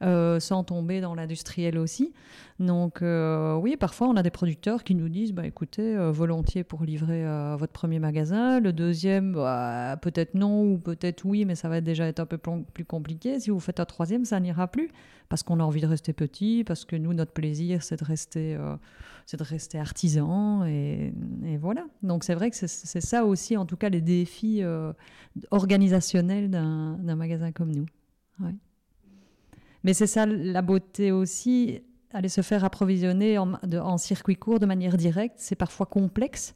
Euh, sans tomber dans l'industriel aussi. Donc euh, oui, parfois on a des producteurs qui nous disent, bah, écoutez, euh, volontiers pour livrer votre premier magasin, le deuxième, bah, peut-être non ou peut-être oui, mais ça va déjà être un peu plus compliqué. Si vous faites un troisième, ça n'ira plus parce qu'on a envie de rester petit, parce que nous, notre plaisir, c'est de rester, c'est de rester artisan et, voilà. Donc c'est vrai que c'est ça aussi, en tout cas, les défis organisationnels d'un magasin comme nous. Mais c'est ça la beauté aussi, aller se faire approvisionner en, circuit court de manière directe, c'est parfois complexe.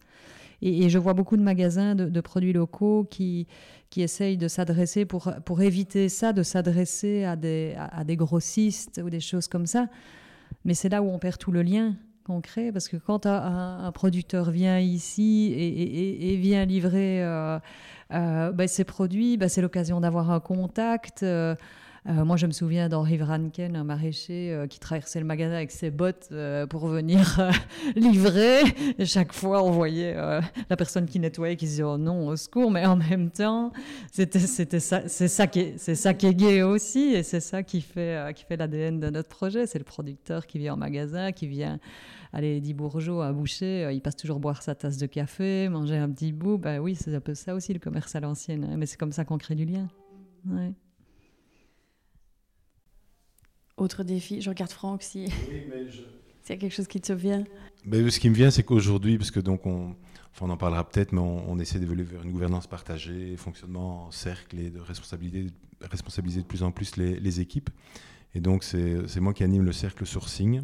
Et, je vois beaucoup de magasins de, produits locaux qui, qui essayent de s'adresser, pour, pour éviter ça, de s'adresser à des, à, des grossistes ou des choses comme ça. Mais c'est là où on perd tout le lien concret, parce que quand un, producteur vient ici et, vient livrer euh, euh, ben, ses produits, ben, c'est l'occasion d'avoir un contact. Euh, euh, moi, je me souviens d'Henri Vranken, un maraîcher euh, qui traversait le magasin avec ses bottes euh, pour venir livrer. Et chaque fois, on voyait la personne qui nettoyait qui disait oh non, au secours. Mais en même temps, c'est ça qui est, gai aussi, et c'est ça qui fait, l'ADN de notre projet. C'est le producteur qui vient en magasin, qui vient allez, dit bourgeois à boucher, il passe toujours boire sa tasse de café, manger un petit bout. Ben oui, c'est un peu ça aussi le commerce à l'ancienne. Hein. mais c'est comme ça qu'on crée du lien. Ouais. Autre défi, je regarde Franck si. Oui, mais je, S'il y a quelque chose qui te vient ben, Ce qui me vient, c'est qu'aujourd'hui, parce que donc on, enfin, on en parlera peut-être, mais on, essaie d'évoluer vers une gouvernance partagée, fonctionnement en cercle et de responsabiliser, responsabiliser de plus en plus les, équipes. Et donc, c'est moi qui anime le cercle sourcing.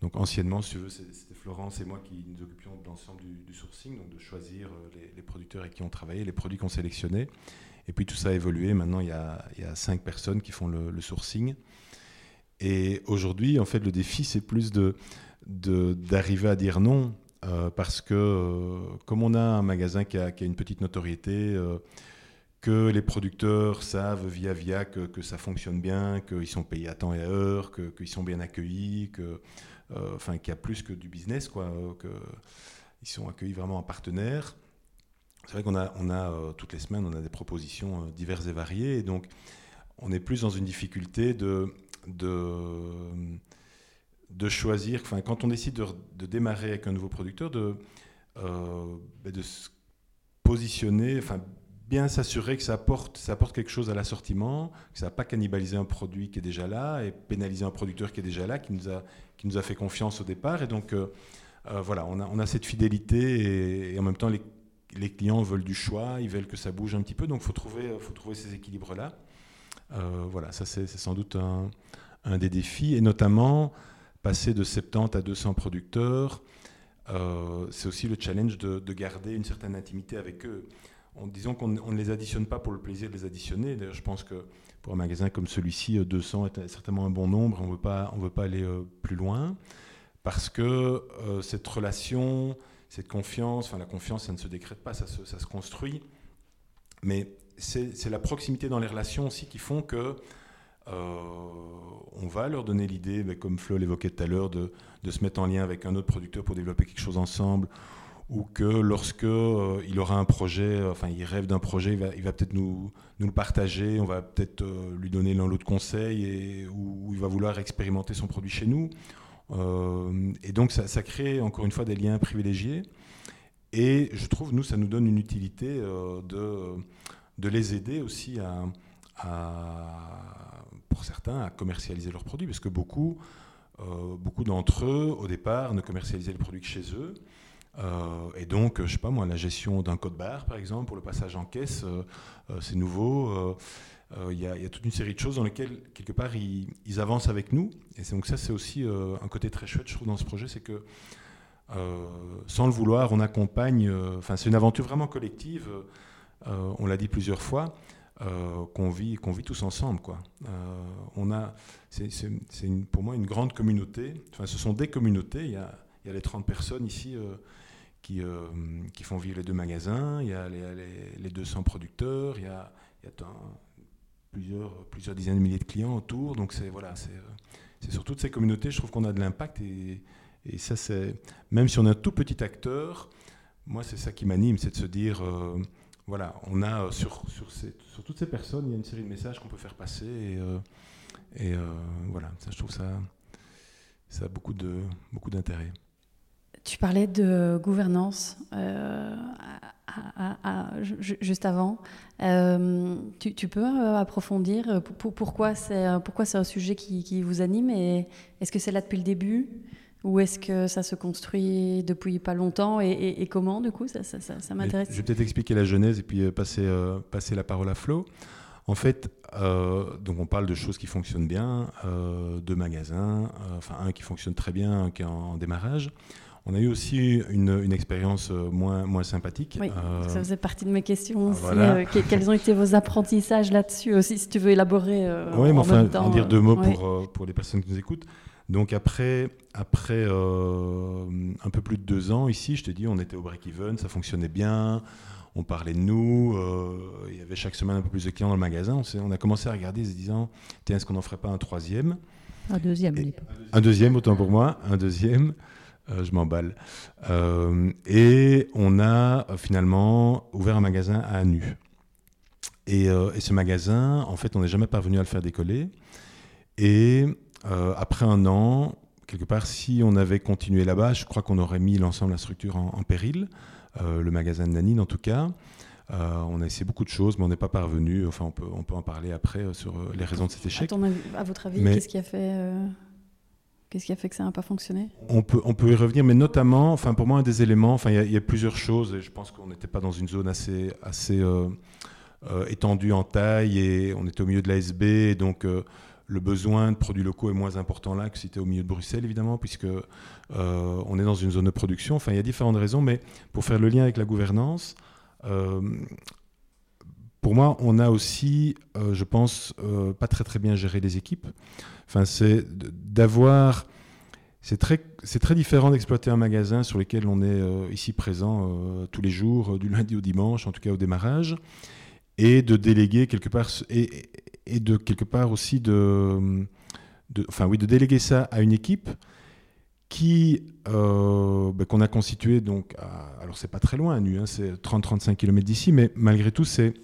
Donc, anciennement, si tu veux, c'était Florence et moi qui nous occupions de l'ensemble du, sourcing, donc de choisir euh, les, producteurs avec qui on travaillait, les produits qu'on sélectionnait. Et puis, tout ça a évolué. Maintenant, il y a, il y a cinq personnes qui font le, le sourcing. Et aujourd'hui, en fait, le défi, c'est plus de d'arriver à dire non, euh, parce que euh, comme on a un magasin qui a, une petite notoriété, euh, que les producteurs savent via via que, ça fonctionne bien, qu'ils sont payés à temps et à heure, qu'ils sont bien accueillis, que, qu'il y a plus que du business, quoi, qu'ils sont accueillis vraiment en partenaire. C'est vrai qu'on a, on a toutes les semaines, on a des propositions diverses et variées, et donc on est plus dans une difficulté de, de de choisir, enfin, quand on décide de, démarrer avec un nouveau producteur, de, euh, ben, de se positionner, enfin, bien s'assurer que ça apporte, ça apporte quelque chose à l'assortiment, que ça va pas cannibaliser un produit qui est déjà là et pénaliser un producteur qui est déjà là, qui nous a, qui nous a fait confiance au départ. Et donc, euh, euh, voilà, on a, on a, cette fidélité et, en même temps, les, les, clients veulent du choix, ils veulent que ça bouge un petit peu. Donc, il faut trouver, faut trouver ces équilibres-là. Voilà, ça, c'est sans doute un, des défis. Et notamment, passer de 70 à 200 producteurs, euh, c'est aussi le challenge de, garder une certaine intimité avec eux. En disant qu'on ne les additionne pas pour le plaisir de les additionner. D'ailleurs, je pense que pour un magasin comme celui-ci, 200 euh, est certainement un bon nombre. On ne veut pas, aller euh, plus loin parce que cette relation, cette confiance, enfin la confiance, ça ne se décrète pas, ça se, ça se construit. Mais c'est la proximité dans les relations aussi qui font que euh, on va leur donner l'idée, ben, comme Flo l'évoquait tout à l'heure, de, se mettre en lien avec un autre producteur pour développer quelque chose ensemble, ou que lorsque euh, il aura un projet, euh, enfin il rêve d'un projet, il va, peut-être nous, nous, le partager, on va peut-être lui donner l'un l'autre conseil, et, ou, il va vouloir expérimenter son produit chez nous. et donc ça, crée encore une fois des liens privilégiés. Et je trouve, nous, ça nous donne une utilité de, de les aider aussi à pour certains, à commercialiser leurs produits, parce que beaucoup, euh, beaucoup d'entre eux, au départ, ne commercialisaient le produit que chez eux. Euh, et donc, je sais pas moi, la gestion d'un code barre, par exemple, pour le passage en caisse, euh, c'est nouveau. Il y, a toute une série de choses dans lesquelles, quelque part, ils, avancent avec nous. Et donc ça, c'est aussi un côté très chouette, je trouve, dans ce projet, c'est que, sans le vouloir, on accompagne, enfin, c'est une aventure vraiment collective, on l'a dit plusieurs fois, euh, qu'on vit, qu'on vit tous ensemble. Quoi. Euh, on a, c'est, pour moi une grande communauté. Enfin, ce sont des communautés. Il y a, les 30 personnes ici euh, qui, font vivre les deux magasins. Il y a les, les, 200 producteurs. Il y a, plusieurs, dizaines de milliers de clients autour. Donc c'est voilà, sur toutes ces communautés, je trouve qu'on a de l'impact. Et ça, c'est même si on est un tout petit acteur, moi c'est ça qui m'anime, c'est de se dire voilà, on a euh, sur, sur, toutes ces personnes, il y a une série de messages qu'on peut faire passer. Et, euh, euh, voilà, ça, je trouve ça, ça a beaucoup, de, beaucoup d'intérêt. Tu parlais de gouvernance juste avant. Tu, peux approfondir pourquoi c'est, un sujet qui vous anime et est-ce que c'est là depuis le début? Ou est-ce que ça se construit depuis pas longtemps et, comment, du coup Ça, ça, m'intéresse. Je vais peut-être expliquer la genèse et puis euh, passer, euh, passer la parole à Flo. En fait, euh, donc on parle de choses qui fonctionnent bien, deux magasins, enfin un qui fonctionne très bien, un qui est en, démarrage. On a eu aussi une, une expérience moins, moins sympathique. Oui, ça faisait partie de mes questions aussi. quels ont été vos apprentissages là-dessus aussi, si tu veux élaborer Oui, mais enfin, en dire deux mots pour, pour les personnes qui nous écoutent. Donc après, après euh, un peu plus de deux ans ici, je te dis, on était au break-even, ça fonctionnait bien, on parlait de nous, euh, il y avait chaque semaine un peu plus de clients dans le magasin. On, a commencé à regarder en se disant, tiens, est-ce qu'on n'en ferait pas un troisième? Un deuxième, Un deuxième, autant pour moi, un deuxième. Euh, je m'emballe. et on a finalement ouvert un magasin à Anu. Et, et ce magasin, en fait, on n'est jamais parvenu à le faire décoller. Et euh, après un an, quelque part, si on avait continué là-bas, je crois qu'on aurait mis l'ensemble de la structure en, péril, euh, le magasin de Nanine en tout cas. Euh, on a essayé beaucoup de choses, mais on n'est pas parvenu. Enfin, on peut, on peut en parler après sur les raisons de cet échec. À, votre avis, qu'est-ce qui a fait Qu'est-ce qui a fait que ça n'a pas fonctionné? On peut, on peut y revenir, mais notamment, enfin, pour moi, un des éléments, enfin, il y, a plusieurs choses, et je pense qu'on n'était pas dans une zone assez, assez étendue en taille, et on était au milieu de l'ASB, donc le besoin de produits locaux est moins important là que si c'était au milieu de Bruxelles, évidemment, puisque on est dans une zone de production. Enfin, il y a différentes raisons, mais pour faire le lien avec la gouvernance, pour moi, on a aussi, je pense, pas très très bien géré les équipes. Enfin, c'est d'avoir. C'est très, très différent d'exploiter un magasin sur lequel on est euh, ici présent euh, tous les jours, euh, du lundi au dimanche, en tout cas au démarrage, et de déléguer quelque part, et, et de quelque part aussi de, enfin oui, de déléguer ça à une équipe qui ben, qu'on a constituée donc, à, alors c'est pas très loin, nu, hein, c'est 30-35 km d'ici, mais malgré tout c'est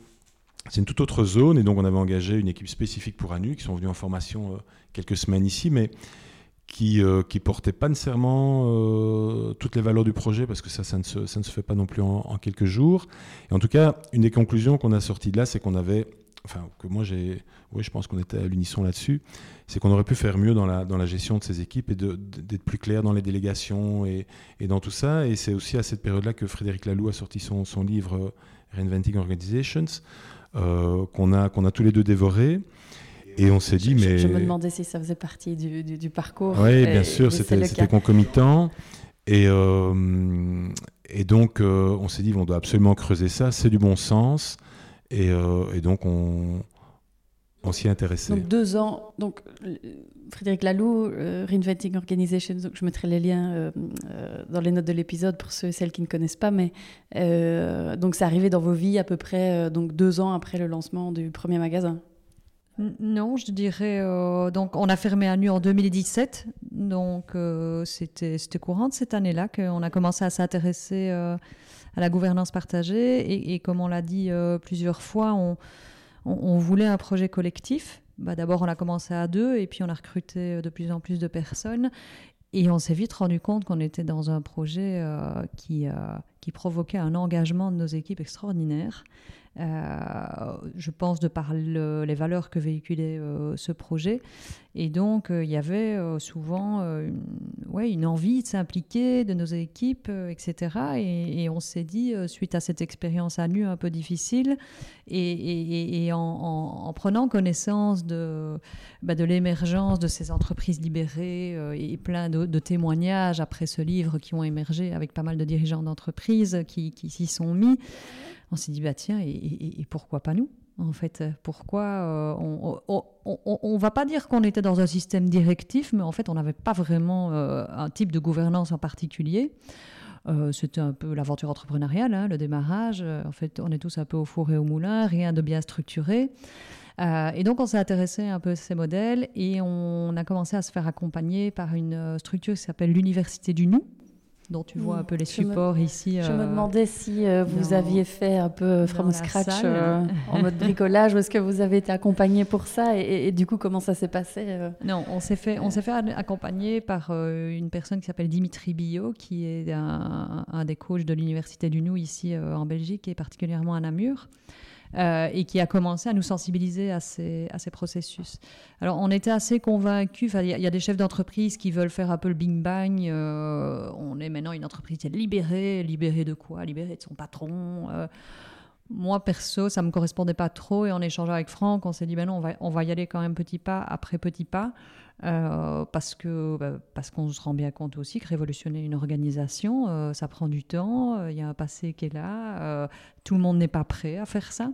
c'est une toute autre zone et donc on avait engagé une équipe spécifique pour ANU qui sont venus en formation euh, quelques semaines ici, mais qui euh, portaient pas nécessairement euh, toutes les valeurs du projet parce que ça, ça ne se, ça ne se fait pas non plus en, quelques jours. Et en tout cas, une des conclusions qu'on a sorties de là, c'est qu'on avait, enfin que moi j'ai, oui, je pense qu'on était à l'unisson là-dessus, c'est qu'on aurait pu faire mieux dans la, dans la gestion de ces équipes et d'être plus clair dans les délégations et, et dans tout ça. Et c'est aussi à cette période-là que Frédéric Laloux a sorti son, son livre Reinventing Organizations euh, qu'on a, qu'on a tous les deux dévoré. Et on s'est dit, mais. Je me demandais si ça faisait partie du, du, parcours. Oui, bien sûr, c'était concomitant. Et, euh, et donc, euh, on s'est dit, on doit absolument creuser ça, c'est du bon sens. Et, et donc, on, on s'y est intéressé. Donc, deux ans. Donc, Frédéric Laloux, euh, Reinventing Organizations, donc je mettrai les liens euh, euh, dans les notes de l'épisode pour ceux et celles qui ne connaissent pas, mais donc c'est arrivé dans vos vies à peu près donc deux ans après le lancement du premier magasin. Non, je dirais donc on a fermé à Nu en 2017, donc c'était c'était courant de cette année-là qu'on a commencé à s'intéresser à la gouvernance partagée et, comme on l'a dit plusieurs fois, on voulait un projet collectif bah, d'abord on a commencé à deux et puis on a recruté euh, de plus en plus de personnes. Et on s'est vite rendu compte qu'on était dans un projet euh, qui, euh, qui provoquait un engagement de nos équipes extraordinaire. Euh, je pense de par les valeurs que véhiculait euh, ce projet. Et donc, euh, il y avait souvent une, ouais, une envie de s'impliquer de nos équipes, etc. Et, on s'est dit, suite à cette expérience à nu un peu difficile, et, en, prenant connaissance de, bah, de l'émergence de ces entreprises libérées et plein de, témoignages après ce livre qui ont émergé avec pas mal de dirigeants d'entreprises qui s'y sont mis, on s'est dit, bah tiens, et, pourquoi pas nous? En fait, pourquoi euh, on, ne va pas dire qu'on était dans un système directif, mais en fait, on n'avait pas vraiment euh, un type de gouvernance en particulier. Euh, c'était un peu l'aventure entrepreneuriale, hein, le démarrage. En fait, on est tous un peu au four et au moulin, rien de bien structuré. et donc, on s'est intéressé un peu à ces modèles et on a commencé à se faire accompagner par une structure qui s'appelle l'Université du Nous, dont tu vois un peu les supports ici. Je me euh, demandais si euh, vous aviez fait un peu from scratch euh, en mode bricolage ou est-ce que vous avez été accompagné pour ça et, du coup comment ça s'est passé Non, on s'est fait, on s'est fait accompagner par une personne qui s'appelle Dimitri Billot qui est un, un des coachs de l'université du Nou ici en Belgique et particulièrement à Namur. Euh, et qui a commencé à nous sensibiliser à ces, à ces processus. Alors, on était assez convaincus. Il y, a des chefs d'entreprise qui veulent faire un peu le bing bang. Euh, on est maintenant une entreprise libérée. Libérée de quoi? Libérée de son patron. Euh, moi, perso, ça ne me correspondait pas trop. Et en échangeant avec Franck, on s'est dit, ben non, on va, on va y aller quand même petit pas après petit pas. Euh, parce que bah, parce qu'on se rend bien compte aussi que révolutionner une organisation, euh, ça prend du temps. Euh, il y a un passé qui est là. tout le monde n'est pas prêt à faire ça.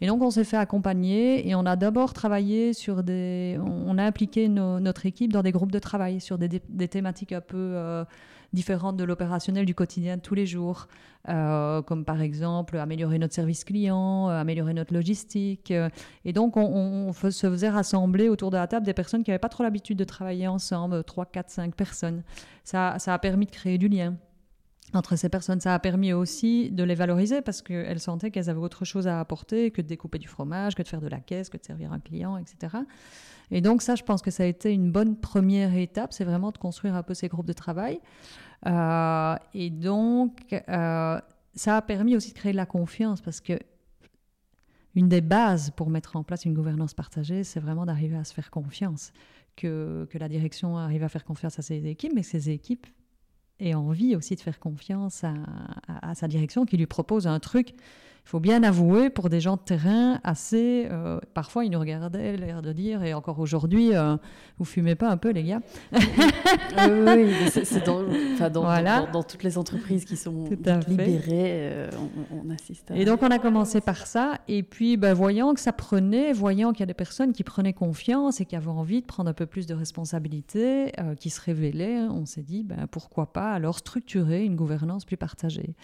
Et donc on s'est fait accompagner et on a d'abord travaillé sur des, on a impliqué notre équipe dans des groupes de travail sur des, des thématiques un peu différentes de l'opérationnel du quotidien tous les jours, euh, comme par exemple améliorer notre service client, euh, améliorer notre logistique. Euh, et donc, on, se faisait rassembler autour de la table des personnes qui n'avaient pas trop l'habitude de travailler ensemble, 3, 4, 5 personnes. Ça a permis de créer du lien entre ces personnes. Ça a permis aussi de les valoriser parce qu'elles sentaient qu'elles avaient autre chose à apporter que de découper du fromage, que de faire de la caisse, que de servir un client, etc. Et donc ça, je pense que ça a été une bonne première étape, c'est vraiment de construire un peu ces groupes de travail. Euh, et donc, euh, ça a permis aussi de créer de la confiance parce que une des bases pour mettre en place une gouvernance partagée, c'est vraiment d'arriver à se faire confiance que, que, la direction arrive à faire confiance à ses équipes, mais que ses équipes aient envie aussi de faire confiance à, à sa direction qui lui propose un truc il faut bien avouer, pour des gens de terrain, assez. Euh, parfois, ils nous regardaient, l'air de dire, et encore aujourd'hui, euh, vous fumez pas un peu, les gars? Oui, c'est dans, dans, toutes les entreprises qui sont libérées, euh, on, assiste à. Et donc, on a commencé par ça, et puis, ben, voyant que ça prenait, voyant qu'il y a des personnes qui prenaient confiance et qui avaient envie de prendre un peu plus de responsabilités, qui se révélaient, on s'est dit, ben, pourquoi pas alors structurer une gouvernance plus partagée.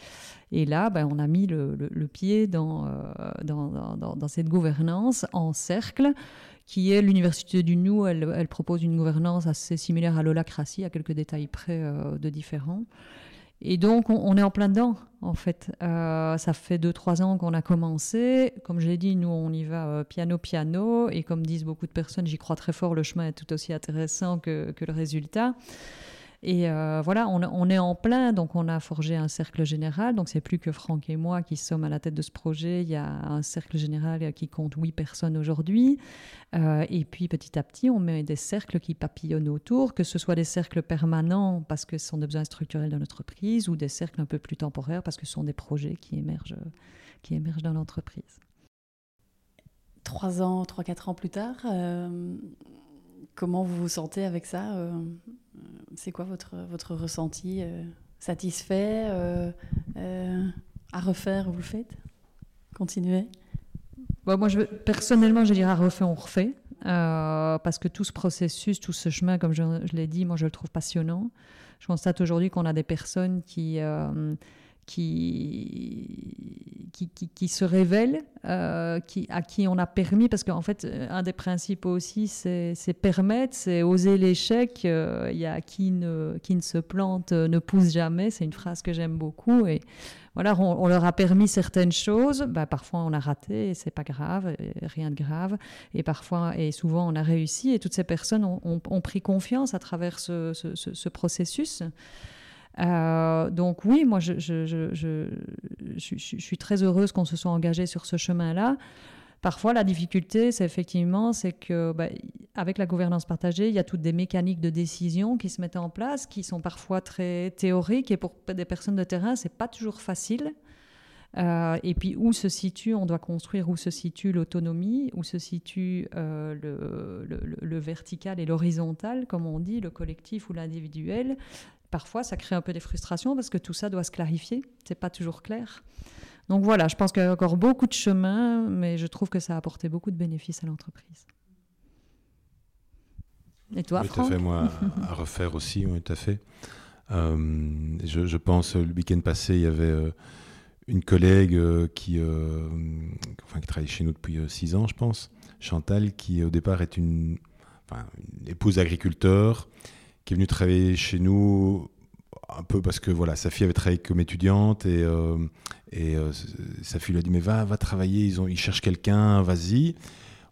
Et là, ben, on a mis le, pied euh, dans, cette gouvernance en cercle qui est l'Université du Nou. Elle, propose une gouvernance assez similaire à l'holacratie, à quelques détails près euh, de différents. Et donc, on, est en plein dedans, en fait. Euh, ça fait deux, trois ans qu'on a commencé. Comme je l'ai dit, nous, on y va piano, piano. Et comme disent beaucoup de personnes, j'y crois très fort, le chemin est tout aussi intéressant que, que le résultat. Et euh, voilà, on, est en plein, donc on a forgé un cercle général. Donc c'est plus que Franck et moi qui sommes à la tête de ce projet. Il y a un cercle général qui compte huit personnes aujourd'hui. Euh, et puis petit à petit, on met des cercles qui papillonnent autour, que ce soit des cercles permanents parce que ce sont des besoins structurels de l'entreprise ou des cercles un peu plus temporaires parce que ce sont des projets qui émergent, qui émergent dans l'entreprise. Trois ans, trois, quatre ans plus tard, euh, comment vous vous sentez avec ça c'est quoi votre, votre ressenti euh, Satisfait euh, euh, À refaire, vous le faites? Continuez bah, Moi, personnellement, je dirais à refaire, on refait. parce que tout ce processus, tout ce chemin, comme je l'ai dit, moi, je le trouve passionnant. Je constate aujourd'hui qu'on a des personnes qui qui, qui, qui, se révèlent, euh, qui, à qui on a permis, parce qu'en fait, un des principes aussi, c'est permettre, c'est oser l'échec. Il y a qui ne, qui ne se plante euh, ne pousse jamais, c'est une phrase que j'aime beaucoup. Et voilà, on, leur a permis certaines choses, bah, parfois on a raté, c'est pas grave, rien de grave, et parfois, et souvent on a réussi, et toutes ces personnes ont, ont, pris confiance à travers ce, ce processus. Euh, donc oui, moi, je, suis très heureuse qu'on se soit engagé sur ce chemin-là. Parfois, la difficulté, c'est effectivement, c'est que bah, avec la gouvernance partagée, il y a toutes des mécaniques de décision qui se mettent en place, qui sont parfois très théoriques, et pour des personnes de terrain, c'est pas toujours facile. Euh, et puis où se situe, on doit construire où se situe l'autonomie, où se situe euh, le, vertical et l'horizontal, comme on dit, le collectif ou l'individuel parfois, ça crée un peu des frustrations parce que tout ça doit se clarifier. C'est pas toujours clair. Donc voilà, je pense qu'il y a encore beaucoup de chemin, mais je trouve que ça a apporté beaucoup de bénéfices à l'entreprise. Et toi, Oui, tout à fait. Moi, à refaire aussi, oui, tout à fait. Euh, je, pense, le week-end passé, il y avait euh, une collègue euh, qui, enfin, qui travaille chez nous depuis six ans, je pense, Chantal, qui au départ est une, une épouse agriculteur qui est venue travailler chez nous un peu parce que voilà, sa fille avait travaillé comme étudiante et, euh, euh, sa fille lui a dit mais va, va travailler, ils, ont, ils cherchent quelqu'un, vas-y.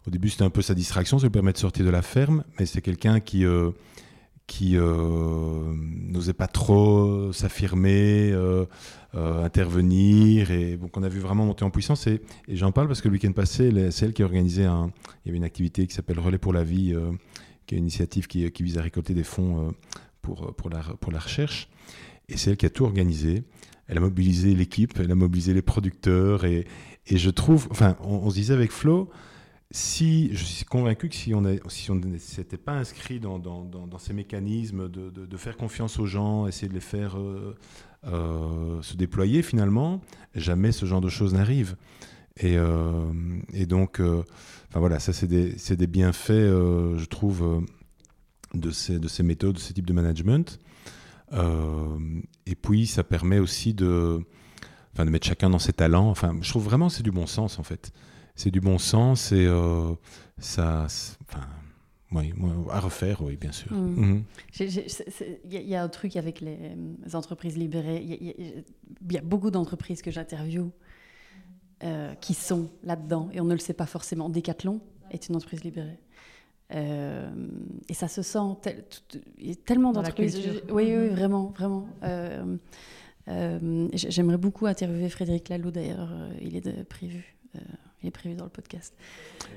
Au début c'était un peu sa distraction, ça lui permet de sortir de la ferme, mais c'est quelqu'un qui, euh, qui n'osait pas trop s'affirmer, intervenir, et donc on a vu vraiment monter en puissance. Et, et j'en parle parce que le week-end passé, c'est elle qui a organisé un, il y avait une activité qui s'appelle Relais pour la vie qui est une initiative qui, vise à récolter des fonds euh, pour, pour, la, pour la recherche. Et c'est elle qui a tout organisé. Elle a mobilisé l'équipe, elle a mobilisé les producteurs. Et, et je trouve, enfin, on, se disait avec Flo, si, je suis convaincu que si on ne s'était pas inscrit dans, dans, dans, ces mécanismes de, de, faire confiance aux gens, essayer de les faire euh, euh, se déployer finalement, jamais ce genre de choses n'arrive. Et, et donc, voilà, ça c'est des, des, bienfaits, euh, je trouve, euh, de, ces, de ces méthodes, de ces types de management. Euh, et puis ça permet aussi de, de mettre chacun dans ses talents. Enfin, je trouve vraiment c'est du bon sens en fait. C'est du bon sens et ça, enfin, oui, à refaire, oui, bien sûr. Mm. Mhm. Il y, a un truc avec les entreprises libérées. Il y, a beaucoup d'entreprises que j'interviewe euh, qui sont là-dedans, et on ne le sait pas forcément. Decathlon est une entreprise libérée. Euh, et ça se sent tellement d'entreprises. Oui, oui, vraiment, vraiment. Euh, J'aimerais beaucoup interviewer Frédéric Laloux d'ailleurs. Il est prévu. Il est prévu dans le podcast.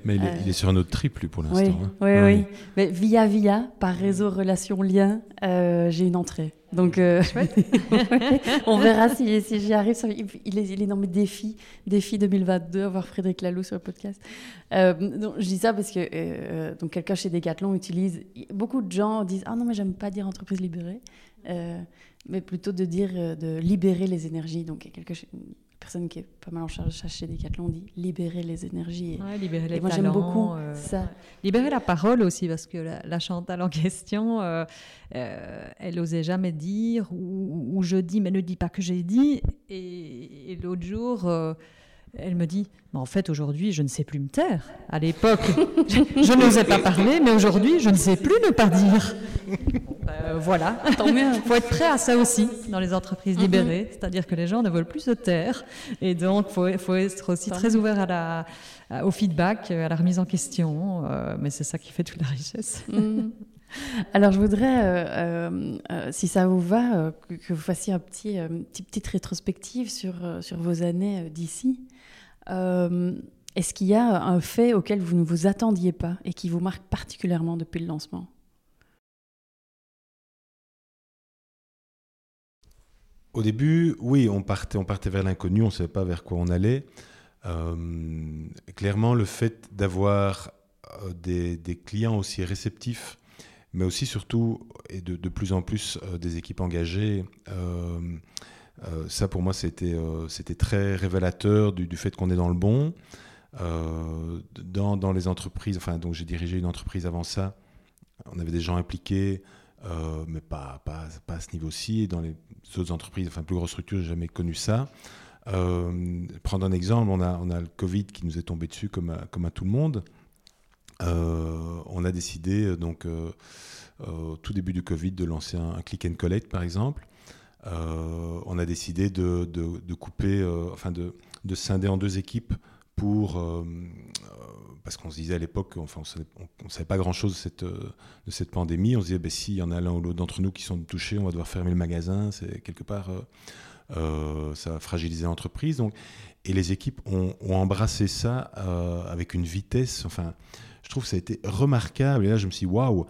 Mais il est, Euh, il est sur un autre trip, lui, pour Oui, l'instant. hein. oui, Ouais. oui. Mais via via, par réseau relation lien, euh, j'ai une entrée. Donc, euh, on verra si, si j'y arrive. Il est, il est dans mes défis, défi 2022, avoir Frédéric Laloux sur le podcast. Euh, donc, je dis ça parce que euh, donc quelqu'un chez Decathlon utilise. Beaucoup de gens disent ah non mais j'aime pas dire entreprise libérée, Euh, mais plutôt de dire de libérer les énergies. Donc il y a quelqu'un chez- personne qui est pas mal en charge chez Decathlon dit libérer les énergies. Et, Ouais, libérer les et moi j'aime beaucoup euh, ça. Libérer la parole aussi, parce que la, la Chantal en question, euh, euh, elle osait jamais dire, ou, ou je dis, mais ne dis pas que j'ai dit. Et, et l'autre jour, elle me dit, mais en fait, aujourd'hui, je ne sais plus me taire. À l'époque, je, je n'osais pas parler, mais aujourd'hui, je ne sais plus ne pas dire. Ben, voilà. Mieux. Il faut être prêt à ça aussi dans les entreprises libérées, c'est-à-dire que les gens ne veulent plus se taire. Et donc, il faut, faut être aussi très ouvert à la, à- au feedback, à la remise en question. euh, mais c'est ça qui fait toute la richesse. Mm. Alors, je voudrais, euh, euh, euh, si ça vous va, euh, que, que vous fassiez un petit, euh, petit- petite rétrospective sur, euh, sur vos années euh, d'ici. Euh, Est-ce qu'il y a un fait auquel vous ne vous attendiez pas et qui vous marque particulièrement depuis le lancement? Au début, oui, on partait, on partait vers l'inconnu, on ne savait pas vers quoi on allait. Euh, clairement, le fait d'avoir euh, des, clients aussi réceptifs, mais aussi surtout, et de, plus en plus, des équipes engagées, euh, ça pour moi, c'était euh, très révélateur du, fait qu'on est dans le bon. Euh, dans, les entreprises, enfin, donc j'ai dirigé une entreprise avant ça, on avait des gens impliqués, mais pas, à ce niveau-ci. Dans les autres entreprises, enfin plus grosses structures, j'ai jamais connu ça. Prendre un exemple, on a, le Covid qui nous est tombé dessus comme à, tout le monde. On a décidé, donc, au tout début du Covid, de lancer un, un click and collect, par exemple. Euh, on a décidé de, couper, euh, enfin de, de scinder en deux équipes pour, euh, parce qu'on se disait à l'époque, enfin, on ne savait pas grand-chose de cette, pandémie. On se disait, ben, s'il y en a l'un ou l'autre d'entre nous qui sont touchés, on va devoir fermer le magasin. C'est quelque part, ça va fragiliser l'entreprise. Donc, et les équipes ont, embrassé ça avec une vitesse. Enfin, je trouve que ça a été remarquable. Et là, je me suis dit, waouh,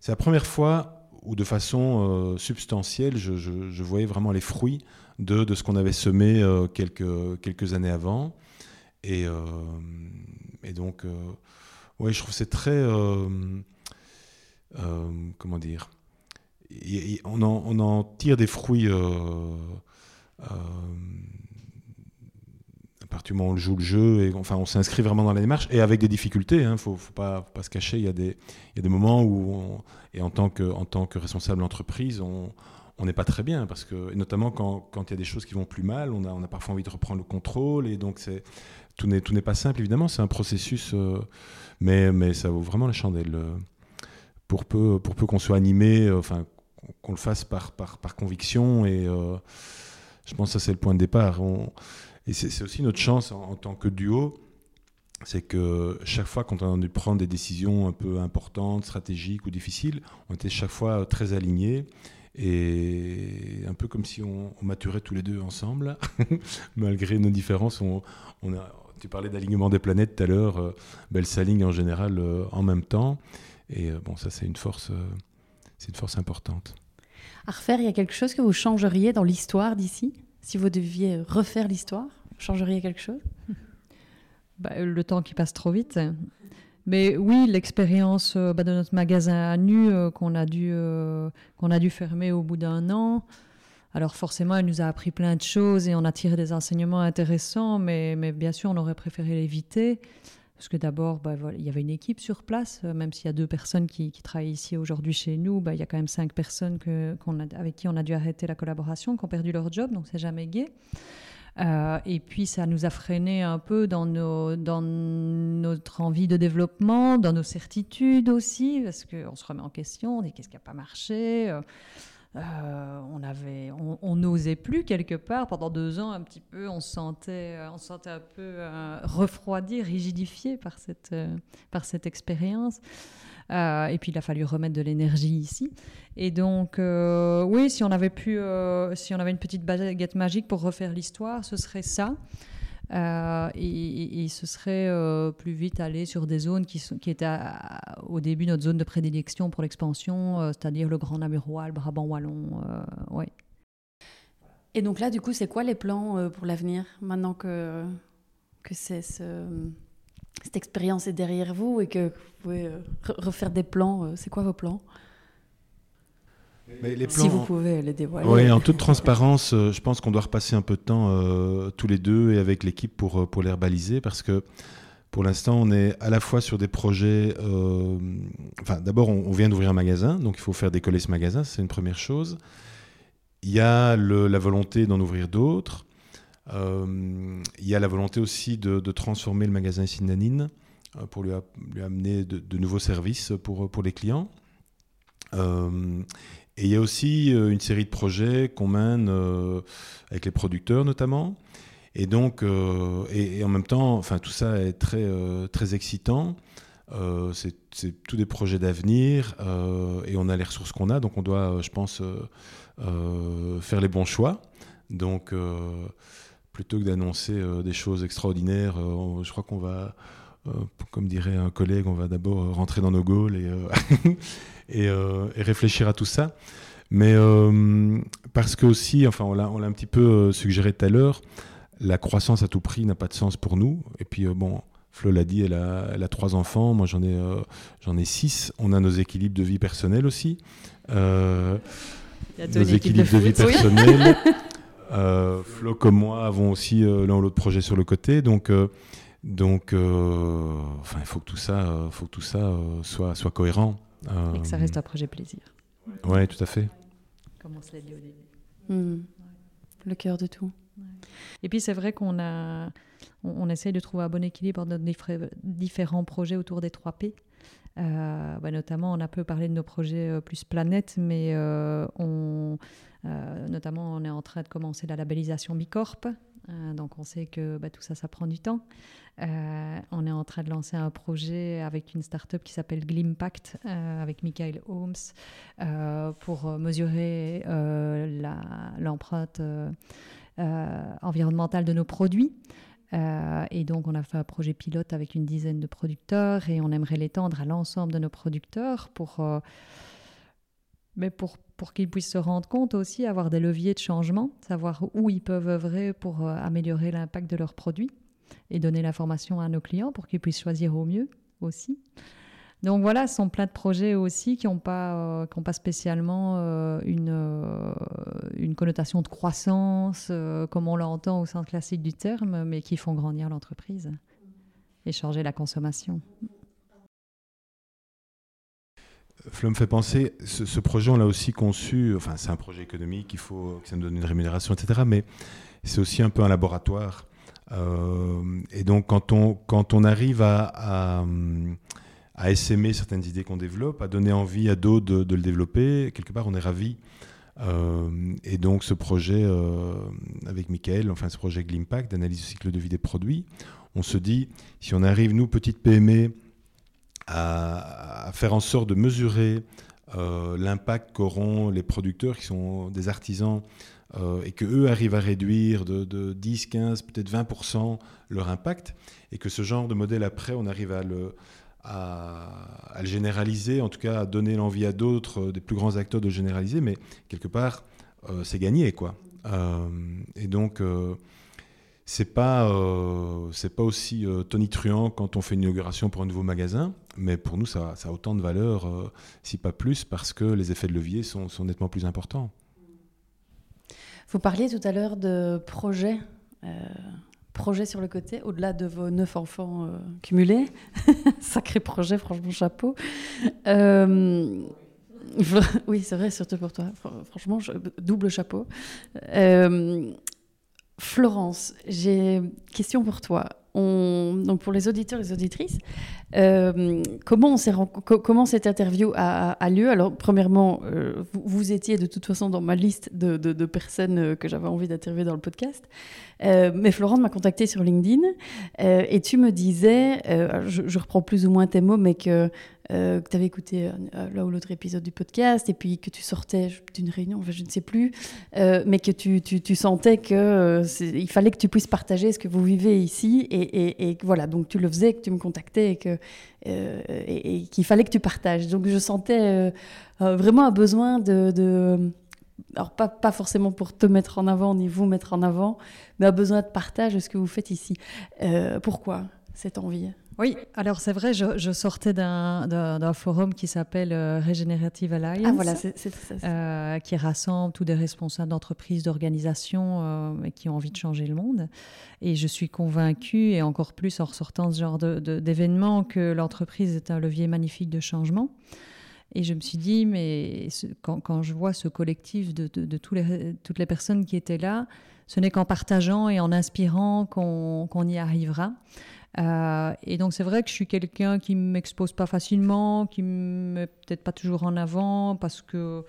c'est la première fois où, de façon euh, substantielle, je, voyais vraiment les fruits de, ce qu'on avait semé euh, quelques, années avant. Et, euh, donc, ouais, je trouve c'est très. comment dire on, en, tire des fruits. Partir du moment où on joue le jeu, et enfin on s'inscrit vraiment dans la démarche, et avec des difficultés, il ne faut, faut pas, pas se cacher, il y, a des, y a des moments où, et en tant que, en tant que responsable d'entreprise, on n'est pas très bien, parce que, notamment quand, quand il y a des choses qui vont plus mal, on a, on a parfois envie de reprendre le contrôle, et donc c'est, tout n'est pas simple, évidemment, c'est un processus, euh, mais, mais ça vaut vraiment la chandelle. euh, Pour peu, pour peu qu'on soit animé, euh, enfin, qu'on- le fasse par, par, par conviction, et je pense que ça c'est le point de départ. Et c'est aussi notre chance en, tant que duo, c'est que chaque fois quand on a dû prendre des décisions un peu importantes, stratégiques ou difficiles, on était chaque fois très alignés. Et un peu comme si on, maturait tous les deux ensemble, malgré nos différences. Tu parlais d'alignement des planètes tout à l'heure, euh, ben, elles s'alignent en général euh, en même temps. Et euh, bon, ça c'est une force, euh, c'est une force importante. À refaire, il y a quelque chose que vous changeriez dans l'histoire d'ici Si vous deviez refaire l'histoire, changeriez quelque chose? Bah, le temps qui passe trop vite. Mais oui, l'expérience euh, bah, de notre magasin à nu euh, qu'on a, dû, euh, a dû fermer au bout d'un an. Alors forcément, elle nous a appris plein de choses et on a tiré des enseignements intéressants, mais, mais bien sûr, on aurait préféré l'éviter. Parce que d'abord, bah, il y avait une équipe sur place, même s'il y a deux personnes qui, travaillent ici aujourd'hui chez nous, il y a quand même cinq personnes avec qui on a dû arrêter la collaboration, qui ont perdu leur job, donc c'est jamais gai. Euh, et puis ça nous a freiné un peu dans, notre envie de développement, dans nos certitudes aussi, parce qu'on se remet en question, on dit qu'est-ce qui n'a pas marché. euh, euh, on n'osait plus quelque part pendant deux ans un petit peu, on se sentait, on se sentait un peu euh, refroidi, rigidifié par cette, par cette expérience. Et puis il a fallu remettre de l'énergie ici. Et donc, euh, oui, si on avait pu, euh, si on avait une petite baguette magique pour refaire l'histoire, ce serait ça. Euh, et, ce serait plus vite aller sur des zones qui, étaient au début notre zone de prédilection pour l'expansion, c'est-à-dire le Grand Namurois, le Brabant Wallon. ouais. Et donc là, du coup, c'est quoi les plans pour l'avenir maintenant que, que cette expérience est derrière vous et que vous pouvez refaire des plans C'est quoi vos plans? Si vous pouvez les dévoiler. Oui, en toute transparence, euh, je pense qu'on doit repasser un peu de temps euh, tous les deux et avec l'équipe pour, euh, pour les rebaliser parce que pour l'instant, on est à la fois sur des projets. enfin, d'abord, on, vient d'ouvrir un magasin, donc il faut faire décoller ce magasin, c'est une première chose. Il y a la volonté d'en ouvrir d'autres. il y a la volonté aussi de, transformer le magasin Sinanine pour lui, lui amener de, de, nouveaux services pour, pour les clients. Et il y a aussi euh, une série de projets qu'on mène euh, avec les producteurs notamment. Et donc, euh, et, en même temps, enfin, tout ça est très, très excitant. c'est tous des projets d'avenir et on a les ressources qu'on a, donc on doit, je pense, faire les bons choix. Donc, plutôt que d'annoncer des choses extraordinaires, je crois qu'on va, comme dirait un collègue, on va d'abord rentrer dans nos goals et, Euh, et, réfléchir à tout ça. Mais euh, parce que aussi, enfin, on l'a un petit peu euh, suggéré tout à l'heure, la croissance à tout prix n'a pas de sens pour nous. Et puis, bon, Flo l'a dit, elle a, elle a, trois enfants, moi j'en ai, j'en ai six. On a nos équilibres de vie personnelle aussi. nos équilibres de, vie personnelle. Flo comme moi avons aussi l'un ou l'autre projet sur le côté. Donc, donc enfin, il faut que tout ça, faut que tout ça soit, soit cohérent. Et que ça reste un projet plaisir. Oui, tout à fait. Comme on se l'a dit au début. Hmm. Le cœur de tout. Et puis c'est vrai qu'on a, on, essaye de trouver un bon équilibre dans nos différents projets autour des 3 P. Euh, bah, notamment, on a peu parlé de nos projets euh, plus planète, mais euh, on, notamment, on est en train de commencer la labellisation Bicorp. donc, on sait que bah, tout ça, ça prend du temps. Euh, on est en train de lancer un projet avec une start-up qui s'appelle Glimpact, euh, avec Michael Holmes, euh, pour mesurer l'empreinte environnementale de nos produits. et donc, on a fait un projet pilote avec une dizaine de producteurs et on aimerait l'étendre à l'ensemble de nos producteurs pour, mais pour, pour qu'ils puissent se rendre compte aussi, avoir des leviers de changement, savoir où ils peuvent œuvrer pour améliorer l'impact de leurs produits et donner l'information à nos clients pour qu'ils puissent choisir au mieux aussi. Donc voilà, ce sont plein de projets aussi qui n'ont pas, euh, pas spécialement euh, une, euh, une connotation de croissance, comme on l'entend au sens classique du terme, mais qui font grandir l'entreprise et changer la consommation. Flo me fait penser, ce, projet, on l'a aussi conçu, enfin c'est un projet économique, il faut que ça nous donne une rémunération, etc. Mais c'est aussi un peu un laboratoire et donc, quand on, quand on arrive à, à, essaimer certaines idées qu'on développe, à donner envie à d'autres de, le développer, quelque part, on est ravi. Euh, et donc, ce projet euh, avec Michael, enfin, ce projet Glimpact d'analyse du cycle de vie des produits, on se dit, si on arrive, nous, petites PME, à faire en sorte de mesurer l'impact qu'auront les producteurs qui sont des artisans euh, et qu'eux arrivent à réduire de, 10, 15, peut-être 20% leur impact, et que ce genre de modèle, après, on arrive à le, le généraliser, en tout cas à donner l'envie à d'autres, euh, des plus grands acteurs de généraliser, mais quelque part, euh, c'est gagné. quoi. et donc, c'est pas, pas aussi tonitruant quand on fait une inauguration pour un nouveau magasin, mais pour nous, ça, a autant de valeur, si pas plus, parce que les effets de levier sont nettement plus importants. Vous parliez tout à l'heure de projets, euh, projets sur le côté, au-delà de vos neuf enfants euh, cumulés. Sacré projet, franchement, chapeau. Euh, oui, c'est vrai, surtout pour toi. Franchement, double chapeau. Florence, j'ai une question pour toi donc pour les auditeurs et les auditrices, euh, comment, cette interview a, lieu? Alors, premièrement, euh, vous, étiez de toute façon dans ma liste de, personnes euh, que j'avais envie d'interviewer dans le podcast. mais Florence m'a contacté sur LinkedIn et tu me disais, je, reprends plus ou moins tes mots, mais que tu avais écouté l'un ou l'autre épisode du podcast, et puis que tu sortais d'une réunion, je ne sais plus, mais que tu, tu, sentais qu'il fallait que tu puisses partager ce que vous vivez ici, et, et, voilà, donc tu le faisais, que tu me contactais, et que et, qu'il fallait que tu partages. Donc je sentais vraiment un besoin de, alors pas, pas, forcément pour te mettre en avant ni vous mettre en avant, mais un besoin de partage de ce que vous faites ici. pourquoi cette envie? Oui, alors c'est vrai, je, sortais d'un forum qui s'appelle euh, Regenerative Alliance, ah, voilà, euh, qui rassemble tous des responsables d'entreprises, d'organisations euh, qui ont envie de changer le monde. Et je suis convaincue, et encore plus en ressortant ce genre d'événements, que l'entreprise est un levier magnifique de changement. Et je me suis dit, mais quand, je vois ce collectif de, tous les, toutes les personnes qui étaient là, ce n'est qu'en partageant et en inspirant qu'on y arrivera. Euh, et donc c'est vrai que je suis quelqu'un qui m'expose pas facilement, qui me met peut-être pas toujours en avant parce que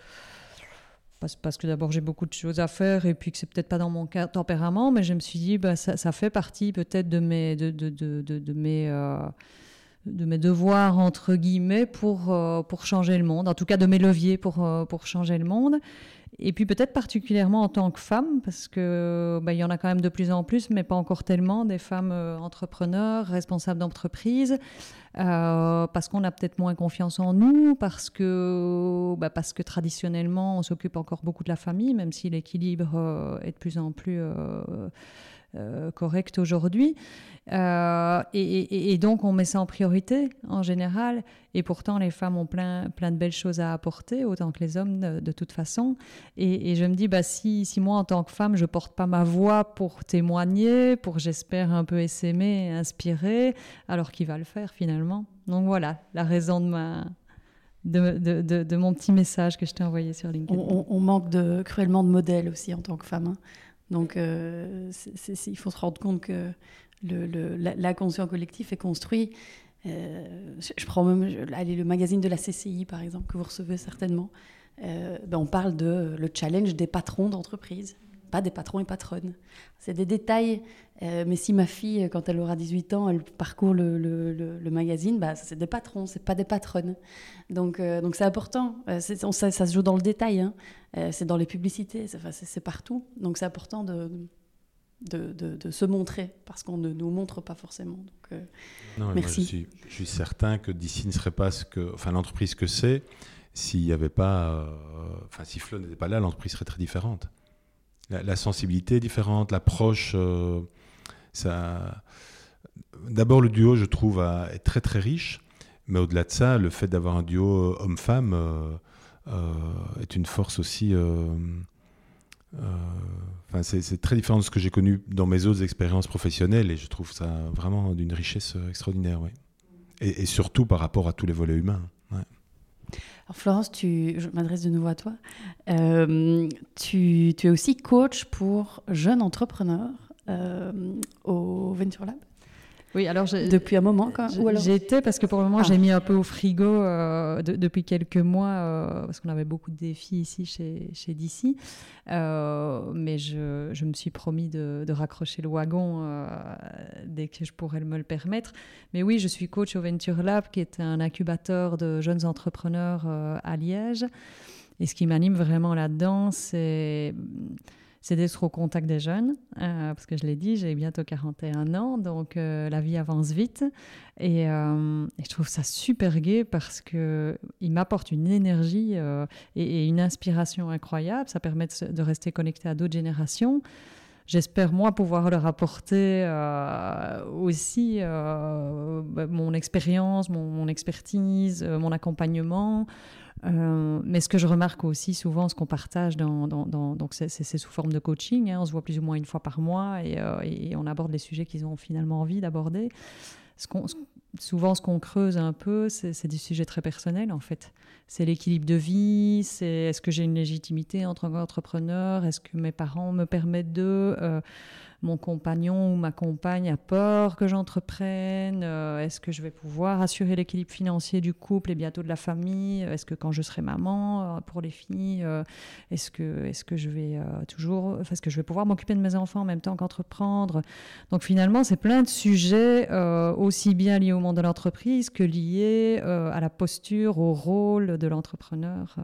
parce, que d'abord j'ai beaucoup de choses à faire et puis que c'est peut-être pas dans mon tempérament, mais je me suis dit bah, ça, ça fait partie peut-être de mes de, de, de, de mes euh, de mes devoirs entre guillemets pour euh, pour changer le monde, en tout cas de mes leviers pour pour changer le monde. Et puis peut-être particulièrement en tant que femme, parce que bah, il y en a quand même de plus en plus, mais pas encore tellement, des femmes euh, entrepreneurs, responsables d'entreprise, euh, parce qu'on a peut-être moins confiance en nous, parce que, bah, parce que traditionnellement on s'occupe encore beaucoup de la famille, même si l'équilibre euh, est de plus en plus euh, correct aujourd'hui. Euh, et, donc, on met ça en priorité en général. Et pourtant, les femmes ont plein, plein de belles choses à apporter, autant que les hommes de, toute façon. Et, je me dis, bah, si, si moi, en tant que femme, je porte pas ma voix pour témoigner, pour, j'espère, un peu essaimer, inspirer, alors qui va le faire finalement? Donc voilà, la raison de ma, de, de, de, mon petit message que je t'ai envoyé sur LinkedIn. On, manque de, cruellement de modèles aussi en tant que femme. Hein. Donc, euh, il faut se rendre compte que l'inconscient collectif est construit. Euh, je prends même le magazine de la CCI, par exemple, que vous recevez certainement. Euh, ben on parle de le challenge des patrons d'entreprise pas des patrons et patronnes. C'est des détails. Euh, mais si ma fille, quand elle aura 18 ans, elle parcourt le, le, magazine, bah, c'est des patrons, c'est pas des patronnes. Donc, euh, donc c'est important. Euh, ça, ça, se joue dans le détail. Hein. c'est dans les publicités, c'est partout. Donc c'est important de, de, de, se montrer parce qu'on ne nous montre pas forcément. Donc, non, merci. je, suis, je, suis, certain que d'ici ne serait pas ce que, enfin l'entreprise que c'est. S'il n'y avait pas, enfin si Flo n'était pas là, l'entreprise serait très différente la, sensibilité est différente, l'approche. Euh. D'abord, le duo, je trouve, est très très riche. Mais au-delà de ça, le fait d'avoir un duo homme-femme euh, euh, est une force aussi. C'est très différent de ce que j'ai connu dans mes autres expériences professionnelles et je trouve ça vraiment d'une richesse extraordinaire. Et, surtout par rapport à tous les volets humains. Florence, je m'adresse de nouveau à toi. Euh, tu, es aussi coach pour jeunes entrepreneurs euh, au Venture Lab. Oui, alors depuis un moment quand J'ai été parce que pour le moment j'ai ah. mis un peu au frigo euh, depuis quelques mois euh, parce qu'on avait beaucoup de défis ici chez, chez DC. Euh, mais je, je, me suis promis de, de raccrocher le wagon dès que je pourrais me le permettre. Mais oui, je suis coach au Venture Lab qui est un incubateur de jeunes entrepreneurs à Liège. Et ce qui m'anime vraiment là-dedans, c'est c'est d'être au contact des jeunes, euh, parce que je l'ai dit, j'ai bientôt 41 ans, donc euh, la vie avance vite. Euh, et, je trouve ça super gai parce qu'il m'apporte une énergie et, une inspiration incroyable. Ça permet de, rester connecté à d'autres générations. J'espère, moi, pouvoir leur apporter aussi bah, mon expérience, mon, expertise, mon accompagnement. Euh, mais ce que je remarque aussi souvent, ce qu'on partage, dans, donc c'est sous forme de coaching, hein, on se voit plus ou moins une fois par mois et, euh, on aborde les sujets qu'ils ont finalement envie d'aborder. Souvent, ce qu'on creuse un peu, c'est des sujets très personnels en fait. C'est l'équilibre de vie, c'est est-ce que j'ai une légitimité en tant qu'entrepreneur, est-ce que mes parents me permettent de... Euh, mon compagnon ou ma compagne a peur que j'entreprenne Est-ce que je vais pouvoir assurer l'équilibre financier du couple et bientôt de la famille Est-ce que quand je serai maman pour les filles, est-ce que, est que je vais toujours, est-ce que je vais pouvoir m'occuper de mes enfants en même temps qu'entreprendre? Donc finalement, c'est plein de sujets aussi bien liés au monde de l'entreprise que liés à la posture, au rôle de l'entrepreneur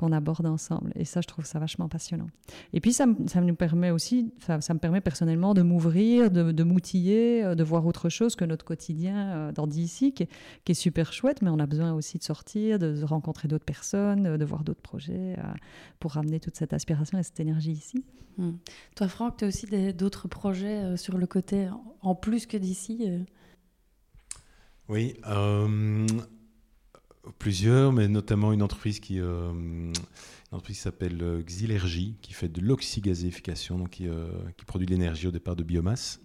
qu'on aborde ensemble. Et ça, je trouve ça vachement passionnant. Et puis, ça, ça nous permet aussi, ça, me permet personnellement de m'ouvrir, de, m'outiller, euh, de voir autre chose que notre quotidien euh, dans d'ici, qui, qui, est super chouette, mais on a besoin aussi de sortir, de, rencontrer d'autres personnes, de voir d'autres projets euh, pour ramener toute cette aspiration et cette énergie ici. Hmm. Toi, Franck, tu as aussi d'autres projets sur le côté, en plus que d'ici Oui. Plusieurs, mais notamment une entreprise qui, euh, qui s'appelle euh, Xilergie, qui fait de l'oxygazéification, donc qui, euh, qui produit de l'énergie au départ de biomasse,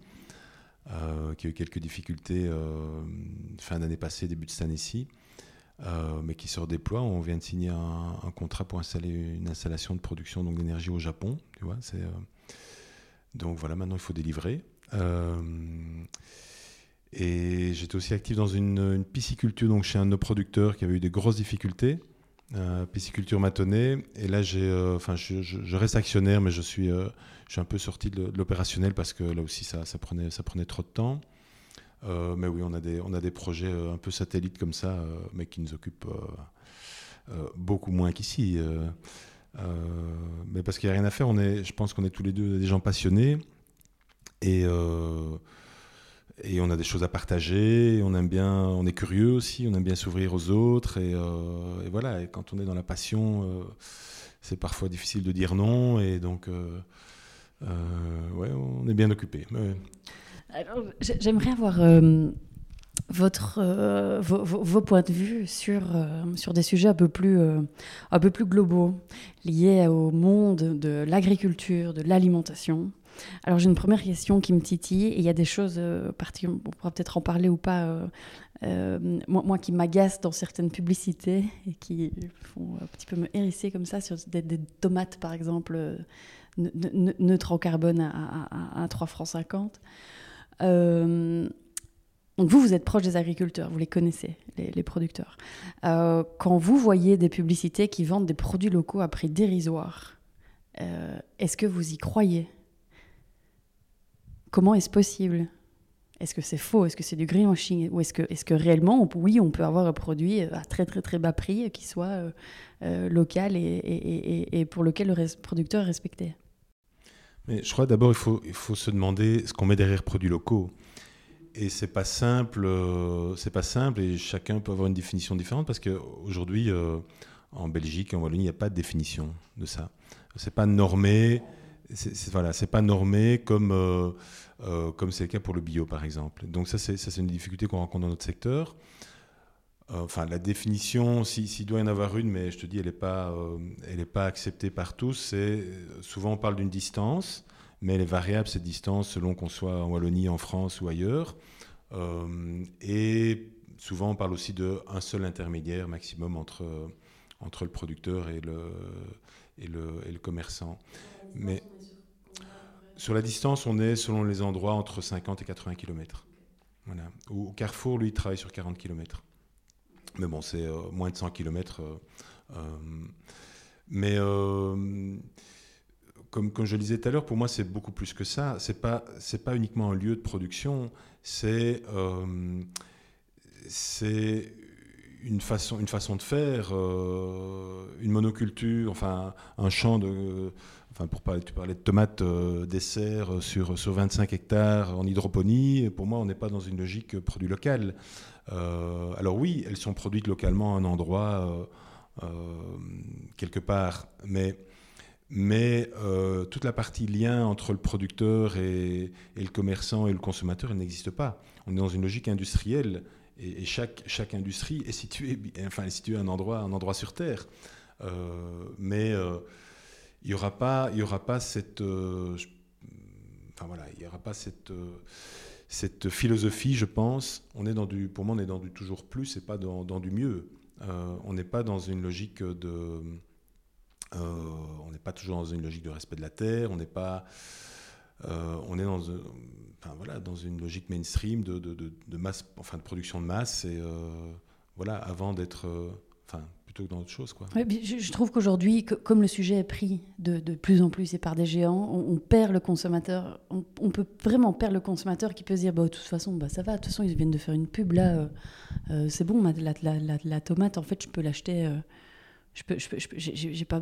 qui a eu quelques difficultés fin d'année passée, début de cette année-ci, mais qui se redéploie. On vient de signer un, contrat pour installer une installation de production d'énergie au Japon. Donc voilà, maintenant il faut délivrer. Et j'étais aussi actif dans une, pisciculture, donc chez un de nos producteurs qui avait eu des grosses difficultés, euh, pisciculture matonnée. Et là, j'ai, euh, enfin, je, reste actionnaire, mais je suis, euh, je suis un peu sorti de, l'opérationnel parce que là aussi, ça, ça, prenait, ça prenait trop de temps. mais oui, on a des, on a des projets un peu satellites comme ça, mais qui nous occupent beaucoup moins qu'ici. mais parce qu'il n'y a rien à faire, on est, je pense qu'on est tous les deux des gens passionnés. Et et on a des choses à partager, on aime bien, on est curieux aussi, on aime bien s'ouvrir aux autres, et, euh, voilà, et quand on est dans la passion, euh, c'est parfois difficile de dire non, et donc, euh, ouais, on est bien occupé. J'aimerais avoir votre, vos, vos, points de vue sur, sur des sujets un peu, plus, un peu plus globaux, liés au monde de l'agriculture, de l'alimentation. Alors j'ai une première question qui me titille, il y a des choses, euh, on pourra peut-être en parler ou pas, euh, euh, moi, qui m'agacent dans certaines publicités, et qui font un petit peu me hérisser comme ça, sur des, tomates par exemple, neutres en carbone à, à, 3 francs 50. donc vous, vous êtes proche des agriculteurs, vous les connaissez, les producteurs. quand vous voyez des publicités qui vendent des produits locaux à prix dérisoire, est-ce que vous y croyez? Comment est-ce possible? Est-ce que c'est faux? Est-ce que c'est du greenwashing? Ou est-ce que, réellement, oui, on peut avoir un produit euh, à très très très bas prix qui soit euh, euh, local et, pour lequel le producteur est respecté? Mais je crois d'abord il faut, se demander ce qu'on met derrière produits locaux. Et c'est pas simple, c'est pas simple et chacun peut avoir une définition différente parce qu'aujourd'hui, en Belgique en Wallonie, il n'y a pas de définition de ça. C'est pas normé, c'est pas normé comme euh, euh, comme c'est le cas pour le bio par exemple. Donc ça c'est ça c'est une difficulté qu'on rencontre dans notre secteur. Euh, enfin la définition, s'il doit y en avoir une, mais je te dis elle n'est pas elle est pas acceptée par tous. C'est souvent on parle d'une distance, mais elle est variable cette distance selon qu'on soit en Wallonie, en France ou ailleurs. et souvent on parle aussi d'un seul intermédiaire maximum entre entre le producteur et le et le, et le commerçant. Mais sur la distance, on est, selon les endroits, entre 50 et 80 km. Voilà. Au Carrefour, lui, il travaille sur 40 km. Mais bon, c'est euh, moins de 100 km. Euh, euh, mais comme, je le disais tout à l'heure, pour moi, c'est beaucoup plus que ça. Ce n'est pas, pas uniquement un lieu de production, c'est c'est une façon, une façon de faire, une monoculture, enfin un champ de, Enfin, pour parler, tu parlais de tomates euh, dessert euh, sur, sur 25 hectares en hydroponie. Pour moi, on n'est pas dans une logique produit local. Euh, alors oui, elles sont produites localement à un endroit, quelque part, mais, mais toute la partie lien entre le producteur et, le commerçant et le consommateur, n'existe pas. On est dans une logique industrielle et, chaque, chaque industrie est située, enfin, est située à un endroit, un endroit sur Terre. mais il n'y aura pas, il y aura pas cette, euh, enfin voilà, il y aura pas cette, euh, cette philosophie, je pense. On est dans du, pour moi, on est dans du toujours plus et pas dans, dans du mieux. Euh, on n'est pas dans une logique de, on n'est pas toujours dans une logique de respect de la terre. On n'est pas, on est dans, enfin, voilà, dans une logique mainstream de, de, de, masse, enfin de production de masse, et voilà, avant d'être, enfin je, trouve qu'aujourd'hui, comme le sujet est pris de, plus en plus et par des géants, on, perd le consommateur. On, peut vraiment perdre le consommateur qui peut se dire bah, de toute façon, bah, ça va, de toute façon, ils viennent de faire une pub là, euh, euh, c'est bon, la, tomate, en fait, je peux l'acheter. Euh, je peux, je peux, j'ai pas.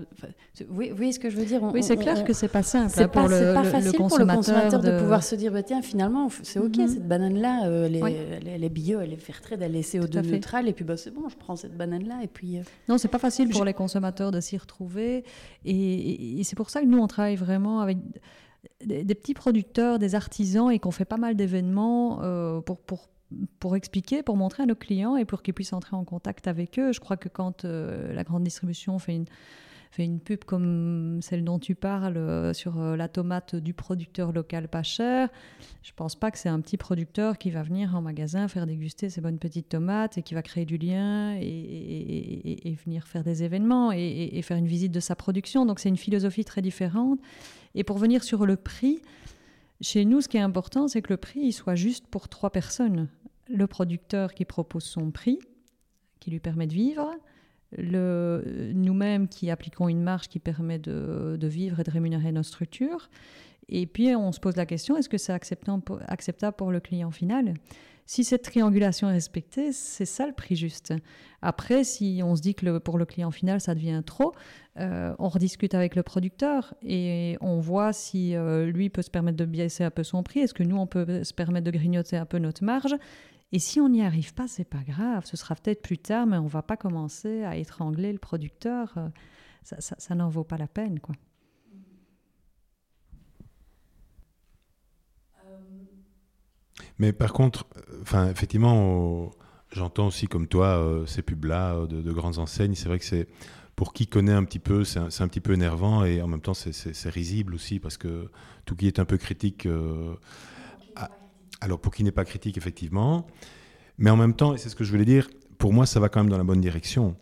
vous, voyez, ce que je veux dire Oui, c'est clair que c'est pas simple. C'est pas, pas, facile pour le consommateur de, pouvoir se dire bah, tiens, finalement, c'est OK, mhm. cette banane-là, euh, elle, est, bio, elle est fair trade, elle est CO2 neutrale, et puis bah, c'est bon, je prends cette banane-là. et puis. Euh, non, c'est pas facile pour les consommateurs de s'y retrouver. Et, c'est pour ça que nous, on travaille vraiment avec des, petits producteurs, des artisans, et qu'on fait pas mal d'événements euh, pour, pour pour expliquer, pour montrer à nos clients et pour qu'ils puissent entrer en contact avec eux. Je crois que quand euh, la grande distribution fait une, fait une pub comme celle dont tu parles euh, sur euh, la tomate du producteur local pas cher, je pense pas que c'est un petit producteur qui va venir en magasin faire déguster ses bonnes petites tomates et qui va créer du lien et, et, venir faire des événements et, faire une visite de sa production. Donc c'est une philosophie très différente. Et pour venir sur le prix, chez nous, ce qui est important, c'est que le prix soit juste pour trois personnes le producteur qui propose son prix, qui lui permet de vivre, nous-mêmes qui appliquons une marge qui permet de, vivre et de rémunérer nos structures. Et puis on se pose la question, est-ce que c'est acceptable pour le client final? Si cette triangulation est respectée, c'est ça le prix juste. Après, si on se dit que pour le client final, ça devient trop, euh, on rediscute avec le producteur et on voit si euh, lui peut se permettre de baisser un peu son prix, est-ce que nous, on peut se permettre de grignoter un peu notre marge? Et si on n'y arrive pas, c'est pas grave. Ce sera peut-être plus tard, mais on va pas commencer à étrangler le producteur. Euh, ça, n'en vaut pas la peine, quoi. Mais par contre, enfin, effectivement, j'entends aussi comme toi euh, ces pubs-là de, grandes enseignes. C'est vrai que c'est pour qui connaît un petit peu, c'est un, petit peu énervant et en même temps c'est risible aussi parce que tout qui est un peu critique. Euh, alors pour qui n'est pas critique, effectivement. Mais en même temps, et c'est ce que je voulais dire, pour moi, ça va quand même dans la bonne direction.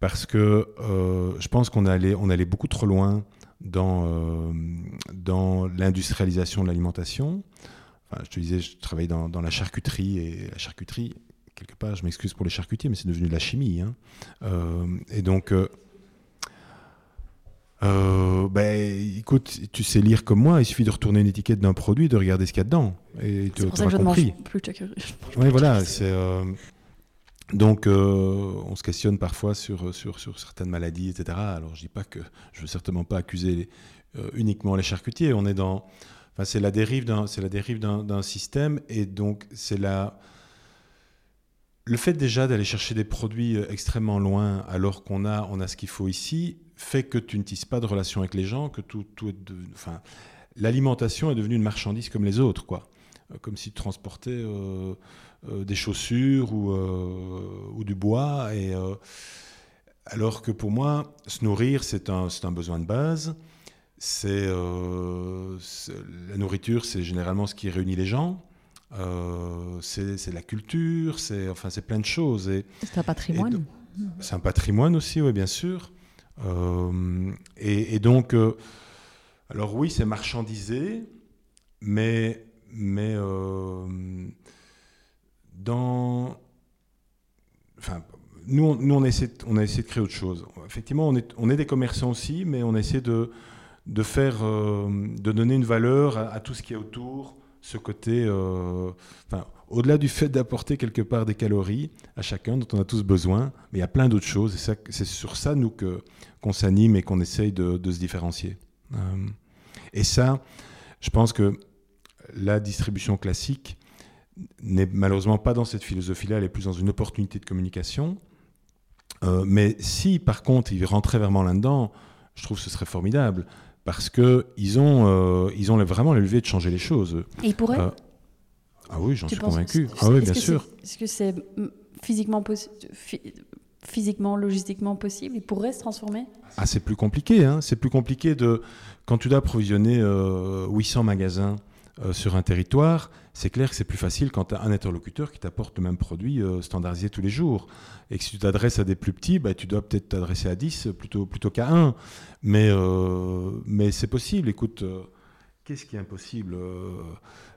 Parce que euh, je pense qu'on allait, on allait beaucoup trop loin dans, euh, dans l'industrialisation de l'alimentation. Enfin, je te disais, je travaillais dans, dans, la charcuterie, et la charcuterie, quelque part, je m'excuse pour les charcutiers, mais c'est devenu de la chimie. Hein. Euh, et donc, euh, ben, écoute, tu sais lire comme moi, il suffit de retourner une étiquette d'un produit, de regarder ce qu'il y a dedans. Et tu pour ça que je compris. plus Oui, voilà. C'est, euh, Donc, euh, on se questionne parfois sur, sur, sur, certaines maladies, etc. Alors, je dis pas que je veux certainement pas accuser uniquement les charcutiers. On est dans, enfin, c'est la dérive d'un, c'est la dérive d'un, système, et donc c'est la le fait déjà d'aller chercher des produits extrêmement loin alors qu'on a, on a ce qu'il faut ici, fait que tu ne tisses pas de relation avec les gens, que tout, tout est enfin, l'alimentation est devenue une marchandise comme les autres, quoi. Euh, comme si tu transportais euh, euh, des chaussures ou, ou, du bois. Et, alors que pour moi, se nourrir, c'est un, un, besoin de base. C'est la nourriture, c'est généralement ce qui réunit les gens. c'est la culture, c'est enfin c'est plein de choses. C'est un patrimoine. C'est un patrimoine aussi, oui, bien sûr. Euh, et, donc, euh, alors oui, c'est marchandisé, mais, mais euh, dans... Enfin, nous, nous on, a essayé de créer autre chose. Effectivement, on est, des commerçants aussi, mais on essaie de, de faire, de donner une valeur à, tout ce qui est autour, ce côté, enfin, au-delà du fait d'apporter quelque part des calories à chacun dont on a tous besoin, mais il y a plein d'autres choses. Et c'est sur ça, nous, qu'on s'anime et qu'on essaye de, se différencier. Euh, et ça, je pense que la distribution classique n'est malheureusement pas dans cette philosophie-là, elle est plus dans une opportunité de communication. Euh, mais si, par contre, ils rentraient vraiment là-dedans, je trouve que ce serait formidable parce qu'ils ont, euh, ils ont vraiment la de changer les choses. Et ils pourraient ah oui, j'en suis convaincu. Ah oui, bien sûr. Est-ce que c'est physiquement, physiquement, logistiquement possible? Il pourrait se transformer? Ah, c'est plus compliqué. Hein. C'est plus compliqué de quand tu dois approvisionner 800 euh, magasins euh, sur un territoire. C'est clair que c'est plus facile quand tu as un interlocuteur qui t'apporte le même produit euh, standardisé tous les jours. Et que si tu t'adresses à des plus petits, bah, tu dois peut-être t'adresser à 10 plutôt, plutôt qu'à 1. Mais, mais c'est possible. Écoute, qu'est-ce qui est impossible euh,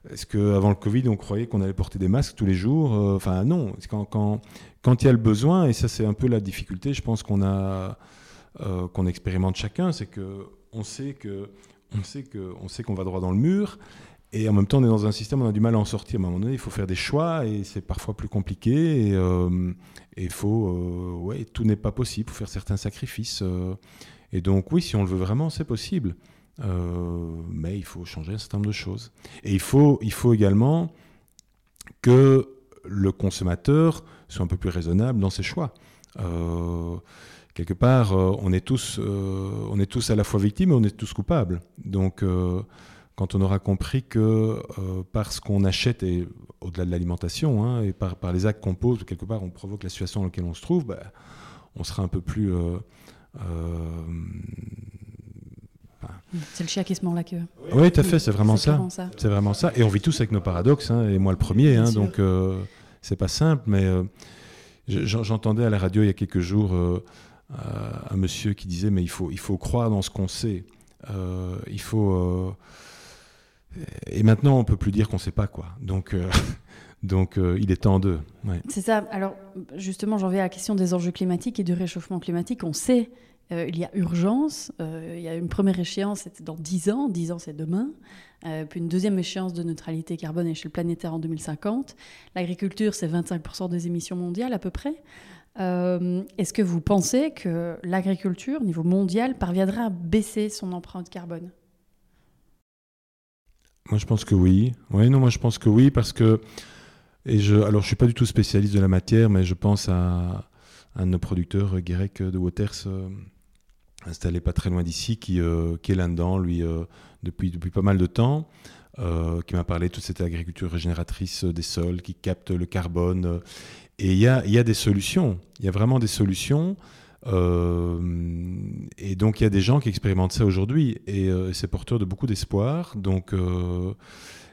Est-ce qu'avant le Covid, on croyait qu'on allait porter des masques tous les jours euh, Enfin, non. Quand, quand, quand, il y a le besoin, et ça, c'est un peu la difficulté, je pense qu'on a. Euh, qu'on expérimente chacun, c'est que on sait que on sait que on sait qu'on va droit dans le mur, et en même temps on est dans un système, on a du mal à en sortir. À un moment donné, il faut faire des choix et c'est parfois plus compliqué. Et il faut, ouais, tout n'est pas possible. Faut faire certains sacrifices. et donc oui, si on le veut vraiment, c'est possible. Euh, mais il faut changer un certain nombre de choses. Et il faut, il faut également que le consommateur soit un peu plus raisonnable dans ses choix. Euh, quelque part, euh, on, est tous, on est tous à la fois victimes et on est tous coupables. Donc, quand on aura compris que parce qu'on achète, et au-delà de l'alimentation, hein, et par, par, les actes qu'on pose, quelque part, on provoque la situation dans laquelle on se trouve, bah, on sera un peu plus c'est le chien qui se mord la queue. Oui, tout à fait, c'est vraiment ça. C'est vraiment ça. Et on vit tous avec nos paradoxes, hein, et moi le premier. Hein, donc, euh, c'est pas simple, mais euh, j'entendais à la radio il y a quelques jours euh, un monsieur qui disait Mais il faut, il faut croire dans ce qu'on sait. il faut. Et maintenant, on peut plus dire qu'on ne sait pas quoi. Donc. Donc il est temps d'eux. C'est ça. Alors justement, j'en viens à la question des enjeux climatiques et du réchauffement climatique. On sait euh, il y a urgence. Euh, il y a une première échéance, c'était dans 10 ans. 10 ans, c'est demain. Euh, puis une deuxième échéance de neutralité carbone à l'échelle planétaire en 2050. L'agriculture, c'est 25% des émissions mondiales à peu près. Est-ce que vous pensez que l'agriculture, au niveau mondial, parviendra à baisser son empreinte carbone? Moi, je pense que oui. Oui, non, moi, je pense que oui, parce que. Et je, alors, je suis pas du tout spécialiste de la matière, mais je pense à un de nos producteurs, Guérec de Waters, installé pas très loin d'ici, qui, euh, est là-dedans, lui, euh, depuis, depuis pas mal de temps, euh, qui m'a parlé de toute cette agriculture régénératrice des sols, qui capte le carbone. et il y a, y a, des solutions, il y a vraiment des solutions. Et donc il y a des gens qui expérimentent ça aujourd'hui, et c'est porteur de beaucoup d'espoir. Donc,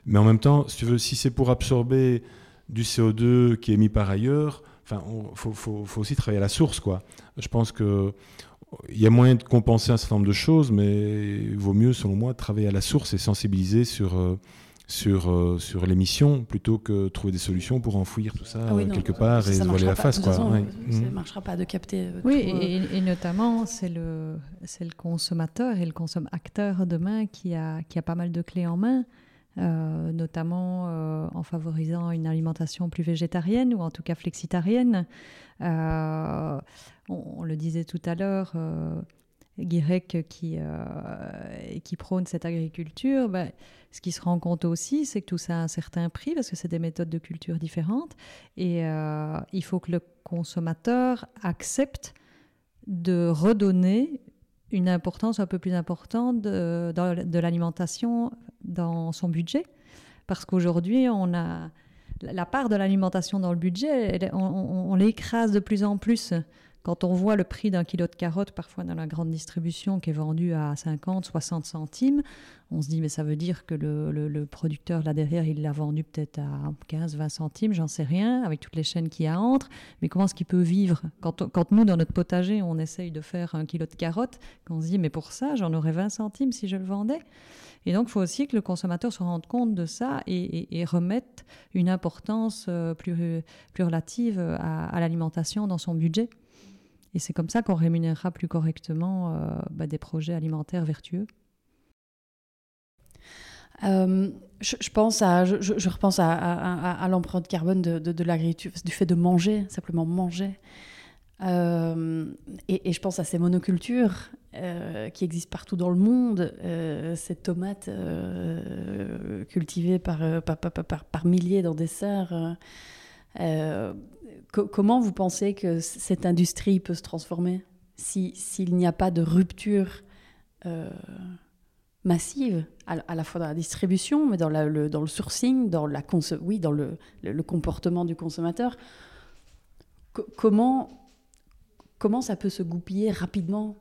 mais en même temps, si c'est pour absorber du CO2 qui est émis par ailleurs, enfin, faut, aussi travailler à la source, quoi. Je pense que il y a moyen de compenser un certain nombre de choses, mais il vaut mieux, selon moi, travailler à la source et sensibiliser sur, euh, sur, euh, sur l'émission plutôt que trouver des solutions pour enfouir tout ça ah quelque part et se voiler la face. Quoi. Ça ne marchera pas de capter. Euh, oui, et, notamment, c'est le, le consommateur et le consommateur demain qui a, qui a pas mal de clés en main. notamment en favorisant une alimentation plus végétarienne ou en tout cas flexitarienne. Euh, on, le disait tout à l'heure, euh, Guirec qui, euh, qui prône cette agriculture, ben, ce qui se rend compte aussi, c'est que tout ça a un certain prix parce que c'est des méthodes de culture différentes et euh, il faut que le consommateur accepte de redonner une importance un peu plus importante de, de l'alimentation dans son budget parce qu'aujourd'hui on a la part de l'alimentation dans le budget, on l'écrase de plus en plus. Quand on voit le prix d'un kilo de carottes, parfois dans la grande distribution, qui est vendu à 50, 60 centimes, on se dit, mais ça veut dire que le, producteur là derrière, il l'a vendu peut-être à 15, 20 centimes, j'en sais rien, avec toutes les chaînes qui y a entre. Mais comment est-ce qu'il peut vivre? Quand, nous, dans notre potager, on essaye de faire un kilo de carottes, on se dit, mais pour ça, j'en aurais 20 centimes si je le vendais. Et donc, il faut aussi que le consommateur se rende compte de ça et, remette une importance euh, plus relative à l'alimentation dans son budget. Et c'est comme ça qu'on rémunérera plus correctement euh, bah, des projets alimentaires vertueux. Euh, je, pense à, je, repense à, l'empreinte carbone de, l'agriculture, du fait de manger, simplement manger. Euh, et, je pense à ces monocultures qui existent partout dans le monde, ces tomates cultivées par par, par, par, milliers dans des serres comment vous pensez que cette industrie peut se transformer s'il n'y a pas de rupture euh, massive, à, la fois dans la distribution, mais dans, le, dans le sourcing, dans, la oui, dans le, le, comportement du consommateur? Comment, comment ça peut se goupiller rapidement?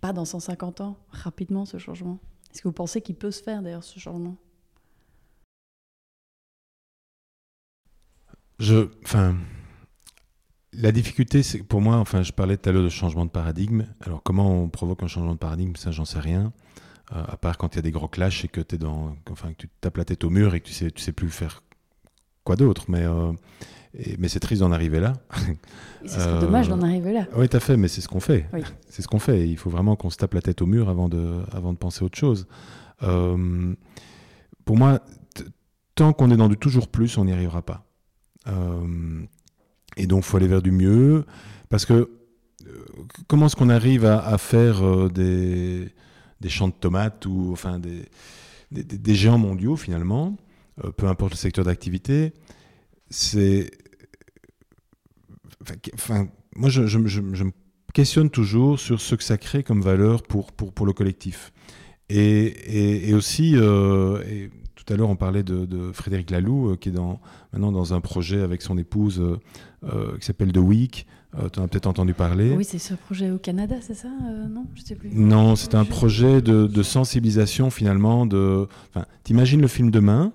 Pas dans 150 ans, rapidement ce changement. Est-ce que vous pensez qu'il peut se faire d'ailleurs ce changement? Je, enfin, la difficulté, c'est pour moi, enfin, je parlais tout à l'heure de changement de paradigme. Alors, comment on provoque un changement de paradigme? Ça, j'en sais rien. à part quand il y a des gros clashs et que, es dans, enfin, que tu tapes la tête au mur et que tu sais, tu sais plus faire quoi d'autre. Mais, mais c'est triste d'en arriver là. Ce serait dommage d'en arriver là. Oui, tout à fait, mais c'est ce qu'on fait. C'est ce qu'on fait. Il faut vraiment qu'on se tape la tête au mur avant de, avant de penser autre chose. pour moi, tant qu'on est dans du toujours plus, on n'y arrivera pas. Et donc, faut aller vers du mieux. Parce que comment est-ce qu'on arrive à, faire euh, des, champs de tomates ou enfin des, des, géants mondiaux finalement, euh, peu importe le secteur d'activité C'est. Enfin, moi, je, me questionne toujours sur ce que ça crée comme valeur pour, pour, pour le collectif. Et, et, aussi, euh, tout à l'heure, on parlait de, Frédéric Laloux, qui est dans, maintenant dans un projet avec son épouse qui s'appelle The Week, euh, tu en as peut-être entendu parler. Oui, c'est ce projet au Canada, c'est ça euh, Non, je sais plus. Non, c'est un projet de, sensibilisation finalement. De... Enfin, t'imagines le film Demain,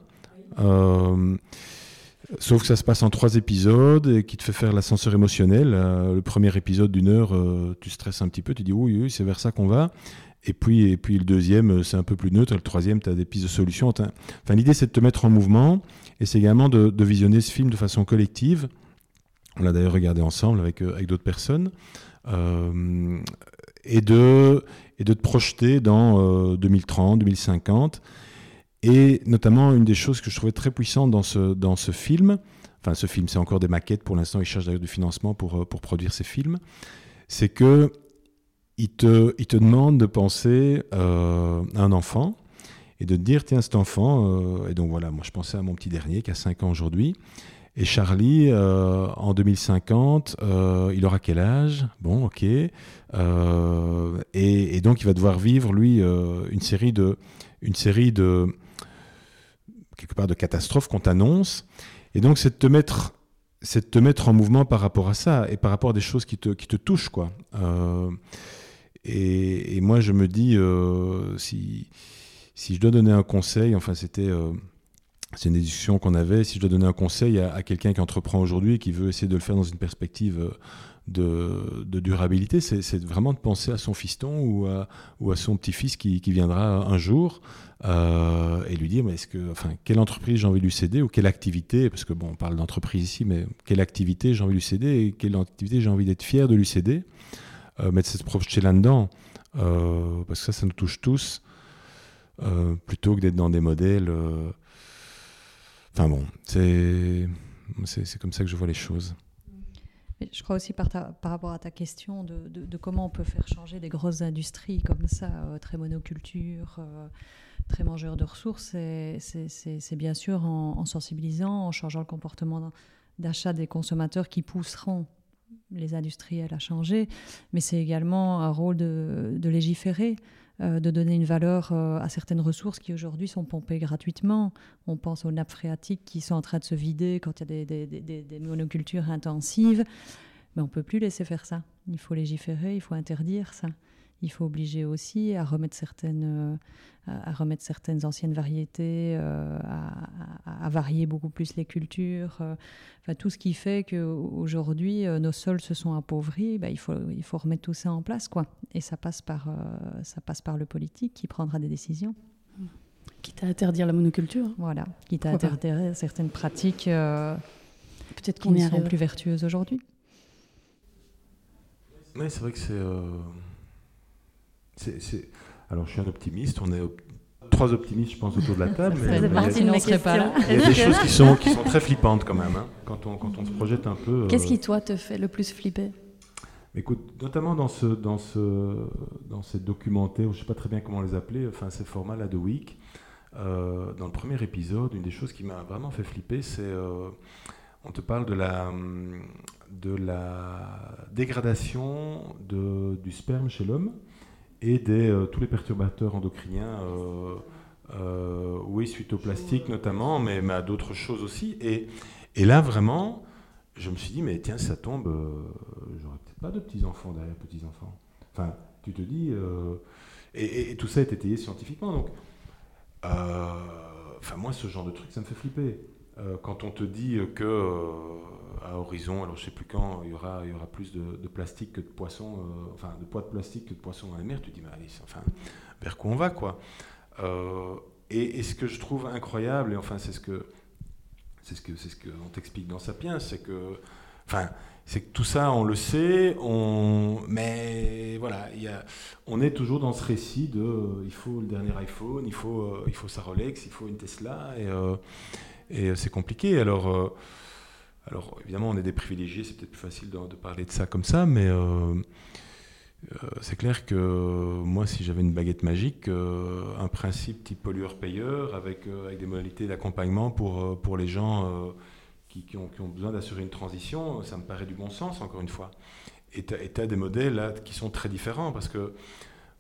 euh, sauf que ça se passe en trois épisodes et qui te fait faire l'ascenseur émotionnel. le premier épisode d'une heure, tu stresses un petit peu, tu dis oui, oui, c'est vers ça qu'on va. Et puis, et puis le deuxième, c'est un peu plus neutre. Le troisième, tu as des pistes de solutions. Enfin, l'idée, c'est de te mettre en mouvement et c'est également de, de visionner ce film de façon collective on l'a d'ailleurs regardé ensemble avec, euh, d'autres personnes. Euh, et, de, te projeter dans 2030, euh, 2050. Et notamment, une des choses que je trouvais très puissante dans ce, film, enfin ce film, c'est encore des maquettes pour l'instant, ils cherchent d'ailleurs du financement pour, produire ces films, c'est que il te, il demande de penser à un enfant et de te dire, tiens, cet enfant, et donc voilà, moi je pensais à mon petit dernier qui a 5 ans aujourd'hui, et Charlie, euh, en 2050, euh, il aura quel âge? Bon, ok. Euh, et, donc, il va devoir vivre, lui, une série de, une série de, quelque part, de catastrophes qu'on t'annonce. Et donc, c'est de te mettre, c'est de te mettre en mouvement par rapport à ça et par rapport à des choses qui te, qui te touchent, quoi. Et, et, moi, je me dis, si, si je dois donner un conseil, enfin, c'était c'est une discussion qu'on avait. Si je dois donner un conseil à, quelqu'un qui entreprend aujourd'hui et qui veut essayer de le faire dans une perspective euh, de, durabilité, c'est vraiment de penser à son fiston ou à, son petit-fils qui, viendra un jour euh, et lui dire mais est-ce que, enfin, quelle entreprise j'ai envie de lui céder ou quelle activité, parce que bon, on parle d'entreprise ici, mais quelle activité j'ai envie de lui céder et quelle activité j'ai envie d'être fier de lui céder, euh, mettre cette projeter là-dedans, parce que ça, ça nous touche tous, plutôt que d'être dans des modèles. Enfin bon, c'est comme ça que je vois les choses. je crois aussi par, rapport à ta question de, de, comment on peut faire changer des grosses industries comme ça, euh, très monoculture, euh, très mangeurs de ressources, c'est bien sûr en, sensibilisant, en changeant le comportement d'achat des consommateurs qui pousseront les industriels à changer, mais c'est également un rôle de légiférer. Euh, de donner une valeur euh, à certaines ressources qui aujourd'hui sont pompées gratuitement. On pense aux nappes phréatiques qui sont en train de se vider quand il y a des, monocultures intensives. Mais on ne peut plus laisser faire ça. Il faut légiférer, il faut interdire ça il faut obliger aussi à remettre certaines, euh, à remettre certaines anciennes variétés, à, varier beaucoup plus les cultures. enfin, tout ce qui fait qu'aujourd'hui, nos sols se sont appauvris, bah, il, faut, il faut remettre tout ça en place. Quoi. Et ça passe, par, euh, ça passe par le politique qui prendra des décisions. Quitte à interdire la monoculture. Voilà, quitte à interdire certaines pratiques euh, peut-être qui ne sont plus vertueuses aujourd'hui. Oui, c'est vrai que euh, Alors, je suis un optimiste. On est trois optimistes, je pense, autour de la table. mais, il, y a, des choses qui sont, qui sont très flippantes quand même, hein, quand, on, quand on se projette un peu. Qu'est-ce qui, toi, te fait le plus flipper? Écoute, notamment dans ce, dans ce, dans ces documentés, je ne sais pas très bien comment les appeler, enfin ces formats là de Week, euh, dans le premier épisode, une des choses qui m'a vraiment fait flipper, c'est euh, on te parle de la, de la dégradation de, du sperme chez l'homme et des euh, tous les perturbateurs endocriniens. oui, suite au plastique notamment, mais, mais à d'autres choses aussi. Et, et là, vraiment, je me suis dit, mais tiens, ça tombe, j'aurais pas de petits-enfants derrière petits-enfants. Enfin, tu te dis... Euh, et, tout ça est étayé scientifiquement. Donc, euh, enfin, moi, ce genre de truc, ça me fait flipper. Euh, quand on te dit que à horizon, alors je sais plus quand, il y aura, plus de, plastique que de poissons, enfin de poids de plastique que de poissons dans la mer. Tu te dis, mais allez, enfin, vers quoi on va, quoi? Et, ce que je trouve incroyable, et enfin c'est ce que c'est ce que c'est ce qu'on t'explique dans Sapiens, c'est que enfin c'est que tout ça on le sait, on mais voilà, on est toujours dans ce récit de il faut le dernier iPhone, il faut euh, il faut sa Rolex, il faut une Tesla et euh, et c'est compliqué. Alors euh, alors évidemment on est des privilégiés, c'est peut-être plus facile de, parler de ça comme ça, mais euh, c'est clair que moi, si j'avais une baguette magique, euh, un principe type pollueur-payeur avec, euh, avec des modalités d'accompagnement pour, pour les gens qui, ont, qui, ont, besoin d'assurer une transition, ça me paraît du bon sens, encore une fois. Et tu as, des modèles là, qui sont très différents parce que,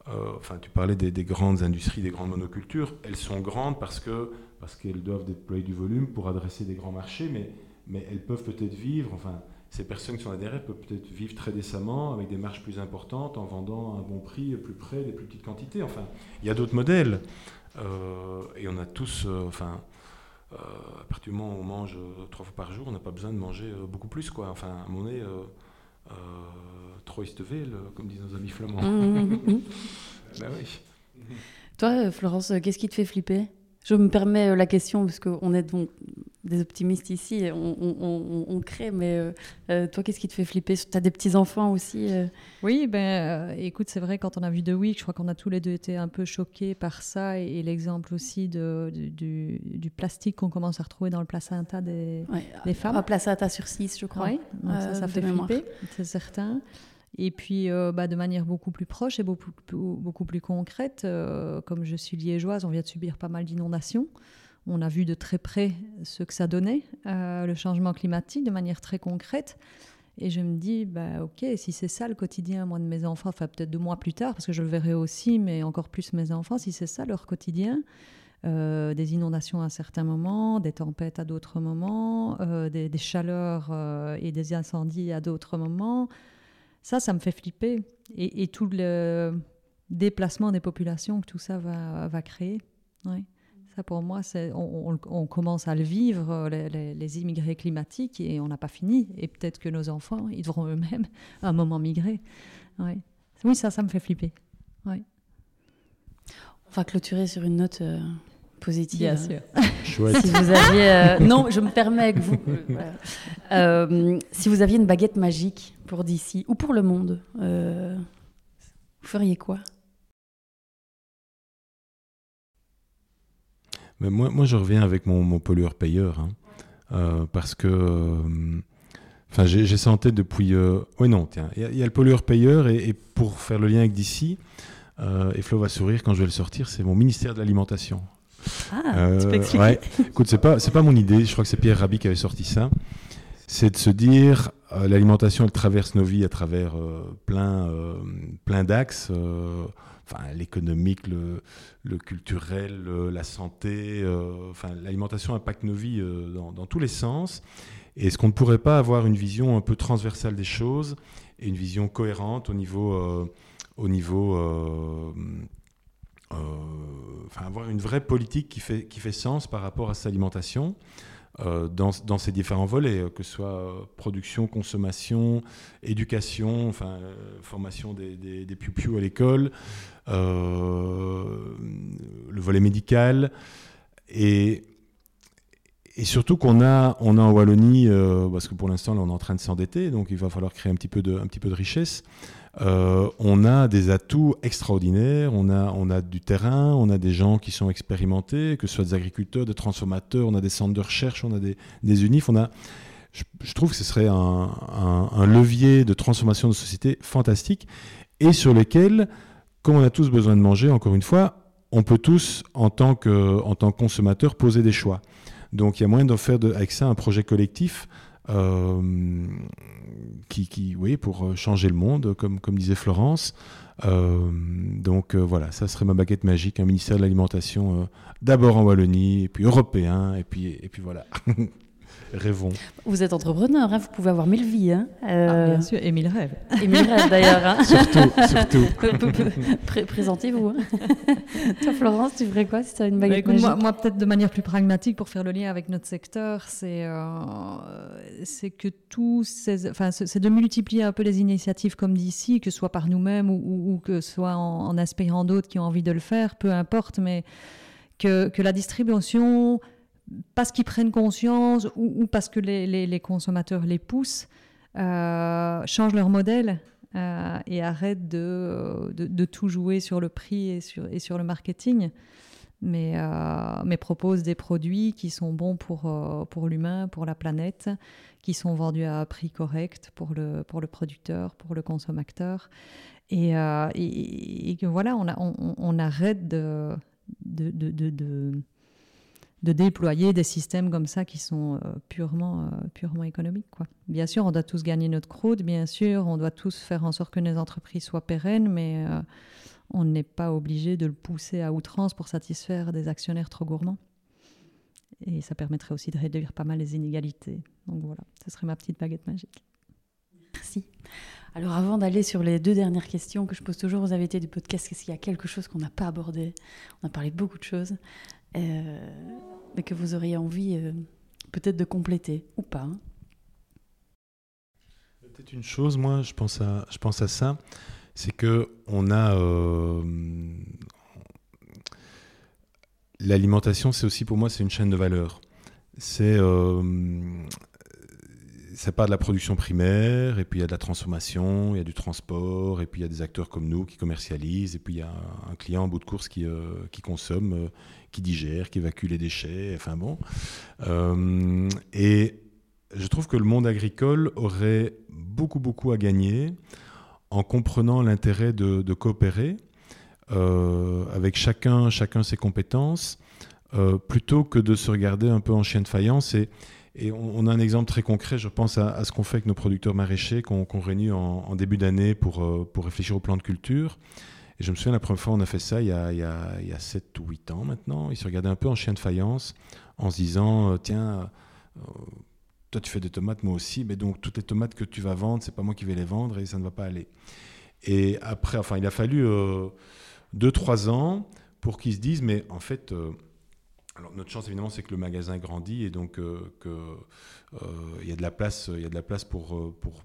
enfin, tu parlais des, grandes industries, des grandes monocultures, elles sont grandes parce que parce qu'elles doivent déployer du volume pour adresser des grands marchés, mais, mais elles peuvent peut-être vivre, enfin, ces personnes qui sont adhérées peuvent peut-être vivre très décemment avec des marges plus importantes en vendant à un bon prix plus près des plus petites quantités. Enfin, il y a d'autres modèles. Euh, et on a tous, euh, enfin, euh, à partir du moment où on mange trois fois par jour, on n'a pas besoin de manger beaucoup plus. Quoi. Enfin, à mon nez, trop veel, comme disent nos amis flamands. Mmh, mmh, mmh. ben oui. Toi, Florence, qu'est-ce qui te fait flipper? Je me permets la question parce qu'on est donc des optimistes ici, on, crée, mais euh, euh, toi, qu'est-ce qui te fait flipper? Tu as des petits-enfants aussi euh? Oui, ben, écoute, c'est vrai, quand on a vu The Week, je crois qu'on a tous les deux été un peu choqués par ça, et, l'exemple aussi de, du, plastique qu'on commence à retrouver dans le placenta des, des femmes. Un placenta sur 6, je crois. Oui, ça, ça fait flipper, c'est certain. Et puis, bah, de manière beaucoup plus proche et beaucoup, plus concrète, comme je suis liégeoise, on vient de subir pas mal d'inondations on a vu de très près ce que ça donnait, euh, le changement climatique, de manière très concrète. Et je me dis, bah, ok, si c'est ça le quotidien, moi, de mes enfants, enfin peut-être deux mois plus tard, parce que je le verrai aussi, mais encore plus mes enfants, si c'est ça leur quotidien, euh, des inondations à certains moments, des tempêtes à d'autres moments, euh, des, chaleurs et des incendies à d'autres moments, ça, ça me fait flipper. Et, tout le déplacement des populations que tout ça va, créer. Ouais pour moi, on, commence à le vivre, les, immigrés climatiques, et on n'a pas fini. Et peut-être que nos enfants, ils devront eux-mêmes à un moment migrer. Oui, ça, ça me fait flipper. On va clôturer sur une note euh, positive. Bien sûr. Chouette. Si vous aviez, euh, non, je me permets que vous. si vous aviez une baguette magique pour d'ici ou pour le monde, vous feriez quoi? Mais moi, moi, je reviens avec mon, mon pollueur-payeur. Hein. Euh, parce que. Euh, enfin, j'ai tête depuis. Euh, oui, non, tiens. Il y, a le pollueur-payeur. Et, pour faire le lien avec d'ici, et Flo va sourire quand je vais le sortir, c'est mon ministère de l'Alimentation. Ah, tu peux expliquer ouais. Écoute, c'est pas, pas mon idée. Je crois que c'est Pierre Rabhi qui avait sorti ça. C'est de se dire, l'alimentation, elle traverse nos vies à travers plein, plein d'axes l'économique, le, le, culturel, la santé, euh, enfin, l'alimentation impacte nos vies euh, dans, tous les sens. Et est-ce qu'on ne pourrait pas avoir une vision un peu transversale des choses et une vision cohérente au niveau, euh, au niveau avoir une vraie politique qui fait, qui fait sens par rapport à cette alimentation euh, dans, dans, ces différents volets, euh, que ce soit euh, production, consommation, éducation, enfin, formation des, des, des à l'école, le volet médical, et, et surtout qu'on a, on a en Wallonie, parce que pour l'instant, on est en train de s'endetter, donc il va falloir créer un petit peu de, un petit peu de richesse. Euh, on a des atouts extraordinaires, on a, on a du terrain, on a des gens qui sont expérimentés, que ce soit des agriculteurs, des transformateurs, on a des centres de recherche, on a des, des unifs, on a, je, trouve que ce serait un, levier de transformation de société fantastique et sur lequel, comme on a tous besoin de manger, encore une fois, on peut tous, en tant que, en tant consommateur, poser des choix. Donc il y a moyen de faire avec ça un projet collectif qui, qui, oui, pour euh, changer le monde, comme, disait Florence. Euh, donc voilà, ça serait ma baguette magique, un ministère de l'alimentation d'abord en Wallonie, puis européen, et puis, et puis voilà. Rêvons. Vous êtes entrepreneur, hein, vous pouvez avoir mille vies. Hein. Ah, bien sûr, et mille rêves. Et mille rêves d'ailleurs. Hein. Surtout, surtout. Pré- Présentez-vous. hein. Toi, Florence, tu ferais quoi si tu as une Bah, baguette écoute, magique moi, moi, peut-être de manière plus pragmatique pour faire le lien avec notre secteur, c'est euh, que enfin, c'est c'est de multiplier un peu les initiatives comme d'ici, que ce soit par nous-mêmes ou, ou- ou que ce soit en, en inspirant d'autres qui ont envie de le faire, peu importe, mais que, que la distribution, parce qu'ils prennent conscience ou, parce que les, consommateurs les poussent, euh, changent leur modèle euh, et arrêtent de, tout jouer sur le prix et sur, le marketing mais, euh, mais propose des produits qui sont bons pour, euh, pour l'humain, pour la planète, qui sont vendus à prix correct pour le, producteur, pour le consommateur. Et, et, voilà, on, arrête de, de, déployer des systèmes comme ça qui sont euh, purement, euh, purement économiques. Quoi. Bien sûr, on doit tous gagner notre croûte, bien sûr, on doit tous faire en sorte que nos entreprises soient pérennes, mais euh, on n'est pas obligé de le pousser à outrance pour satisfaire des actionnaires trop gourmands. Et ça permettrait aussi de réduire pas mal les inégalités. Donc voilà, ce serait ma petite baguette magique. Merci. Alors avant d'aller sur les deux dernières questions que je pose toujours aux invités du podcast, est-ce qu'il y a quelque chose qu'on n'a pas abordé? On a parlé de beaucoup de choses, mais que vous auriez envie euh, peut-être de compléter ou pas. hein. Peut-être une chose, moi, je pense à, ça, c'est que on a euh, l'alimentation, c'est aussi pour moi, c'est une chaîne de valeur. C'est euh, ça part de la production primaire, et puis il y a de la transformation, il y a du transport, et puis il y a des acteurs comme nous qui commercialisent, et puis il y a un client en bout de course qui, euh, consomme, euh, qui digère, qui évacue les déchets, enfin bon. Euh, et je trouve que le monde agricole aurait beaucoup, beaucoup à gagner en comprenant l'intérêt de, coopérer euh, avec chacun, chacun ses compétences, euh, plutôt que de se regarder un peu en chien de faïence. Et, on, a un exemple très concret, je pense à, ce qu'on fait avec nos producteurs maraîchers, qu'on réunit en, en début d'année pour, pour réfléchir au plan de culture. Et je me souviens, la première fois, on a fait ça il y a, il y a, il y a 7 ou 8 ans maintenant. Ils se regardaient un peu en chien de faïence en se disant, euh, tiens, euh, toi tu fais des tomates, moi aussi, mais donc toutes les tomates que tu vas vendre, c'est pas moi qui vais les vendre et ça ne va pas aller. Et après, enfin, il a fallu 2-3 ans pour qu'ils se disent, mais en fait, euh, notre chance évidemment, c'est que le magasin grandit et donc euh, euh, il y a de la place, y a de la place euh, pour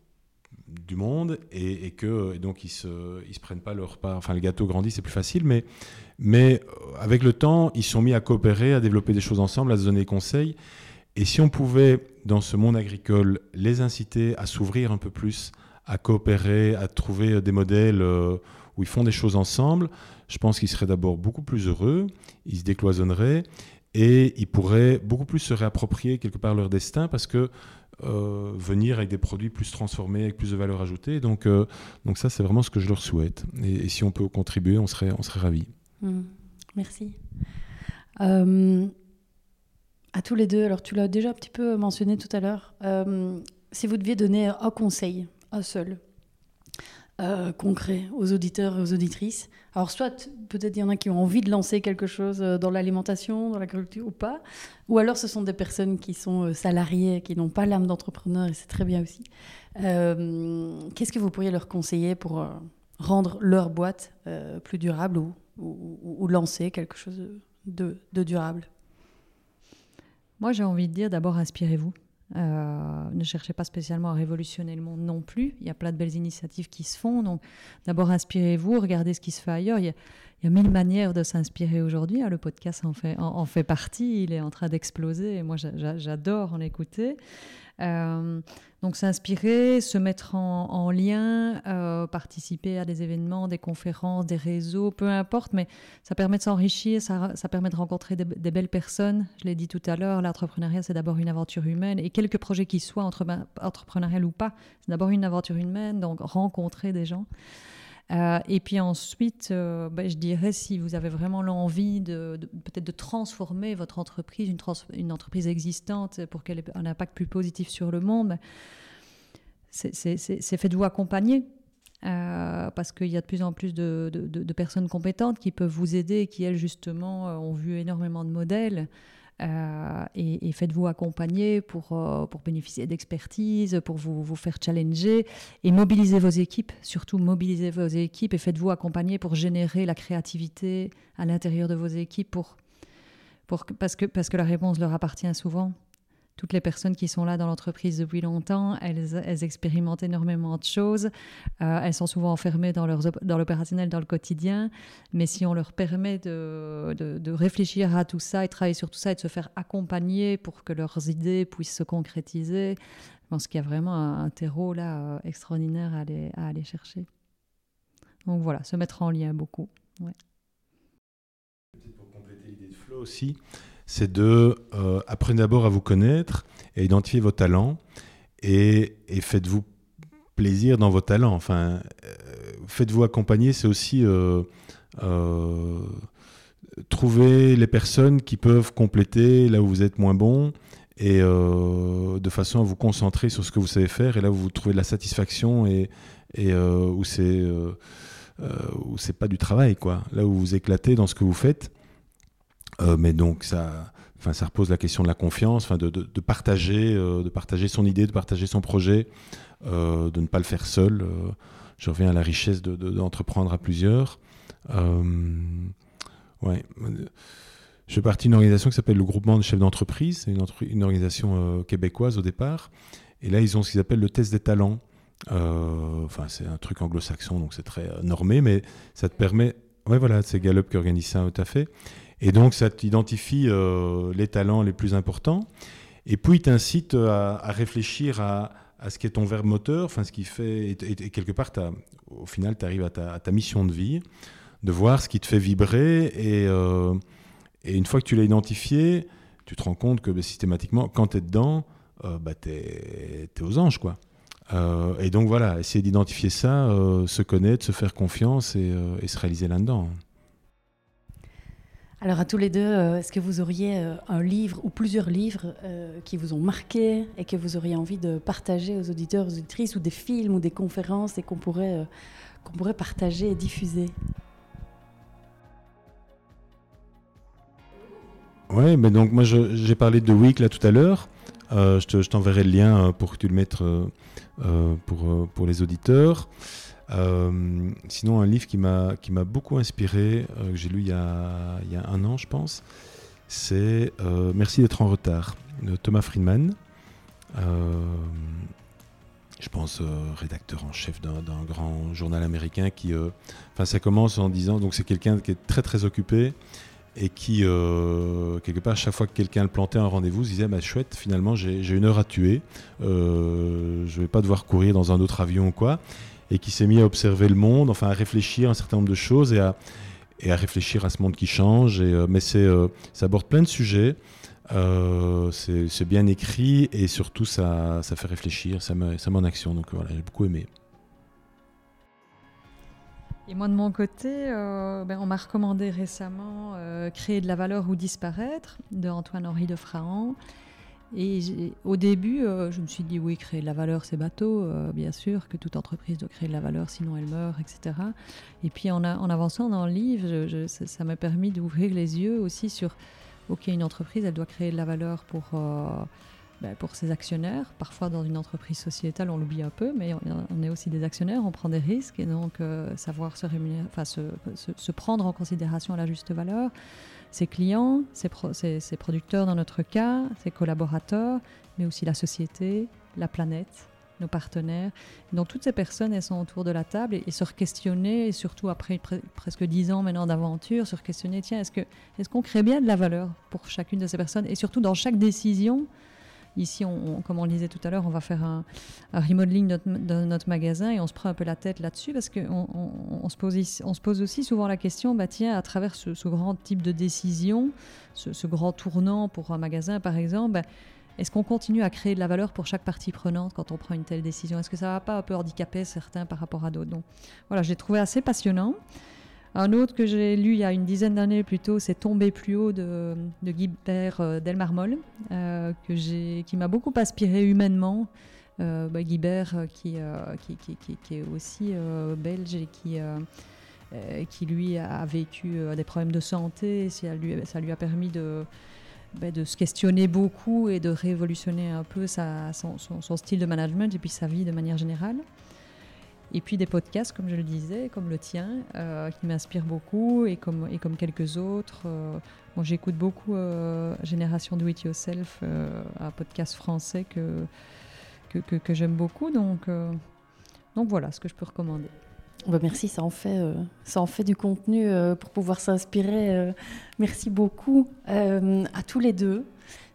du monde et, que donc ils se ils se prennent pas leur part. Enfin, le gâteau grandit, c'est plus facile, mais mais euh, avec le temps, ils sont mis à coopérer, à développer des choses ensemble, à se donner des conseils. Et si on pouvait, dans ce monde agricole, les inciter à s'ouvrir un peu plus, à coopérer, à trouver des modèles euh, où ils font des choses ensemble, je pense qu'ils seraient d'abord beaucoup plus heureux, ils se décloisonneraient et ils pourraient beaucoup plus se réapproprier quelque part leur destin parce que euh, venir avec des produits plus transformés, avec plus de valeur ajoutée. Donc, euh, donc ça, c'est vraiment ce que je leur souhaite. Et, si on peut contribuer, on serait, on serait ravis. Hmm, Merci. Euh, à tous les deux, alors tu l'as déjà un petit peu mentionné tout à l'heure, euh, si vous deviez donner un conseil, un seul, euh, concret aux auditeurs et aux auditrices, alors soit peut-être il y en a qui ont envie de lancer quelque chose euh, dans l'alimentation, dans l'agriculture ou pas, ou alors ce sont des personnes qui sont euh, salariées, qui n'ont pas l'âme d'entrepreneur et c'est très bien aussi. Qu'est-ce que vous pourriez leur conseiller pour rendre leur boîte plus durable ou- ou lancer quelque chose de, de durable? Moi, j'ai envie de dire d'abord inspirez-vous. Euh, ne cherchez pas spécialement à révolutionner le monde non plus. Il y a plein de belles initiatives qui se font. Donc, d'abord inspirez-vous, regardez ce qui se fait ailleurs. Il y a, mille manières de s'inspirer aujourd'hui. hein. Le podcast en fait, en, fait partie. Il est en train d'exploser. Moi, j'a- j'a- j'adore en écouter. Euh, donc, s'inspirer, se mettre en, en lien, euh, participer à des événements, des conférences, des réseaux, peu importe, mais ça permet de s'enrichir, ça, permet de rencontrer des, belles personnes. Je l'ai dit tout à l'heure, l'entrepreneuriat, c'est d'abord une aventure humaine. Et quelque projet qu'il soit, entre, entrepreneurial ou pas, c'est d'abord une aventure humaine, donc rencontrer des gens. Euh, et puis ensuite, euh, ben, je dirais, si vous avez vraiment l'envie de, peut-être de transformer votre entreprise, une, entreprise existante pour qu'elle ait un impact plus positif sur le monde, c'est- faites-vous accompagner. Euh, parce qu'il y a de plus en plus de, personnes compétentes qui peuvent vous aider et qui, elles, justement, ont vu énormément de modèles. Euh, et, faites-vous accompagner pour, euh, pour bénéficier d'expertise, pour vous, vous faire challenger. Et mobiliser vos équipes, surtout mobiliser vos équipes et faites-vous accompagner pour générer la créativité à l'intérieur de vos équipes pour, pour, parce, que, parce que la réponse leur appartient souvent toutes les personnes qui sont là dans l'entreprise depuis longtemps, elles, expérimentent énormément de choses. Euh, elles sont souvent enfermées dans, dans l'opérationnel, dans le quotidien. Mais si on leur permet de, de, réfléchir à tout ça et travailler sur tout ça et de se faire accompagner pour que leurs idées puissent se concrétiser, je pense qu'il y a vraiment un, terreau là euh, extraordinaire à aller, chercher. Donc voilà, se mettre en lien beaucoup. Ouais. Pour compléter l'idée de Flo aussi, c'est de euh, d'abord à vous connaître et identifier vos talents et, faites-vous plaisir dans vos talents. Enfin, euh, faites-vous accompagner, c'est aussi euh, trouver les personnes qui peuvent compléter là où vous êtes moins bon et de façon à vous concentrer sur ce que vous savez faire et là où vous trouvez de la satisfaction et, et où c'est où c'est pas du travail quoi là où vous éclatez dans ce que vous faites euh, mais donc ça, enfin, ça repose la question de la confiance, enfin, de, partager, euh, de partager son idée, de partager son projet, euh, de ne pas le faire seul. je reviens à la richesse d'entreprendre à plusieurs. ouais. Je fais partie d'une organisation qui s'appelle le Groupement de chefs d'entreprise. C'est une, une, organisation québécoise au départ. Et là, ils ont ce qu'ils appellent le test des talents. enfin, c'est un truc anglo-saxon, donc c'est très normé, mais ça te permet. Ouais, voilà, c'est Gallup qui organise ça tout à fait. Et donc, ça t'identifie euh, les talents les plus importants. Et puis, t'incite à, réfléchir à, ce qui est ton verbe moteur, enfin, ce qui fait. Et, quelque part, au final, tu arrives à ta, mission de vie, de voir ce qui te fait vibrer. Et, euh, une fois que tu l'as identifié, tu te rends compte que bah, systématiquement, quand tu es dedans, euh, bah, tu es, aux anges, quoi. et donc voilà, essayer d'identifier ça, se connaître, se faire confiance et se réaliser là-dedans. Alors à tous les deux, euh, est-ce que vous auriez euh, un livre ou plusieurs livres euh, qui vous ont marqué et que vous auriez envie de partager aux auditeurs, aux auditrices, ou des films ou des conférences et qu'on pourrait, qu'on pourrait partager et diffuser? Oui, mais donc moi j'ai parlé de Week là tout à l'heure. je t'enverrai le lien pour que tu le mettes pour, pour les auditeurs. Euh, sinon, un livre qui m'a beaucoup inspiré, euh, que j'ai lu il y, a, il y, a, un an, je pense, c'est euh, Merci d'être en retard de Thomas Friedman. je pense rédacteur en chef d'un grand journal américain qui. Enfin, ça commence en disant. Donc, c'est quelqu'un qui est très très occupé et qui, quelque part, chaque fois que quelqu'un le plantait un rendez-vous, disait bah, chouette, finalement, j'ai une heure à tuer. je ne vais pas devoir courir dans un autre avion ou quoi et qui s'est mis à observer le monde, enfin à réfléchir à un certain nombre de choses et à, et à réfléchir à ce monde qui change. Et, euh, mais c'est, euh, ça aborde plein de sujets. Euh, c'est, bien écrit et surtout ça, ça fait réfléchir, ça met, ça met en action. Donc voilà, j'ai beaucoup aimé. Et moi de mon côté, ben, on m'a recommandé récemment Créer de la valeur ou disparaître de Antoine-Henri de Frahan. Et au début, euh, je me suis dit, oui, créer de la valeur, c'est bateau, euh, bien sûr, que toute entreprise doit créer de la valeur, sinon elle meurt, etc. Et puis en, en avançant dans le livre, ça m'a permis d'ouvrir les yeux aussi sur, OK, une entreprise, elle doit créer de la valeur pour, euh, ben, pour ses actionnaires. Parfois, dans une entreprise sociétale, on l'oublie un peu, mais on, est aussi des actionnaires, on prend des risques, et donc savoir se, rémunérer, se, se, prendre en considération à la juste valeur ses clients, ses, producteurs dans notre cas, ses collaborateurs, mais aussi la société, la planète, nos partenaires. Donc toutes ces personnes, elles sont autour de la table et, se questionner, et surtout après presque dix ans maintenant d'aventure, se questionner, tiens, est-ce qu'on est qu'on crée bien de la valeur pour chacune de ces personnes? Et surtout dans chaque décision, Ici, comme on le disait tout à l'heure, on va faire un, remodeling de notre, magasin et on se prend un peu la tête là-dessus parce qu'on se pose aussi souvent la question, bah tiens, à travers ce, grand type de décision, ce, grand tournant pour un magasin par exemple, bah, est-ce qu'on continue à créer de la valeur pour chaque partie prenante quand on prend une telle décision? Est-ce que ça ne va pas un peu handicaper certains par rapport à d'autres? Donc voilà, j'ai trouvé assez passionnant. Un autre que j'ai lu il y a une dizaine d'années plutôt, c'est Tomber plus haut de, de Guibert euh, Delmarmol, euh, qui m'a beaucoup inspiré humainement. Euh, bah, euh, qui, est aussi belge et qui, lui a vécu des problèmes de santé, ça lui, a permis de, ben, de se questionner beaucoup et de révolutionner un peu son, son, style de management et puis sa vie de manière générale. Et puis des podcasts, comme je le disais, comme le tien, euh, qui m'inspirent beaucoup et comme, quelques autres. Euh, moi, j'écoute beaucoup euh, Génération Do It Yourself, un podcast français que, que j'aime beaucoup. Donc, donc voilà ce que je peux recommander. Bah merci, ça en fait, ça en fait du contenu pour pouvoir s'inspirer. merci beaucoup à tous les deux.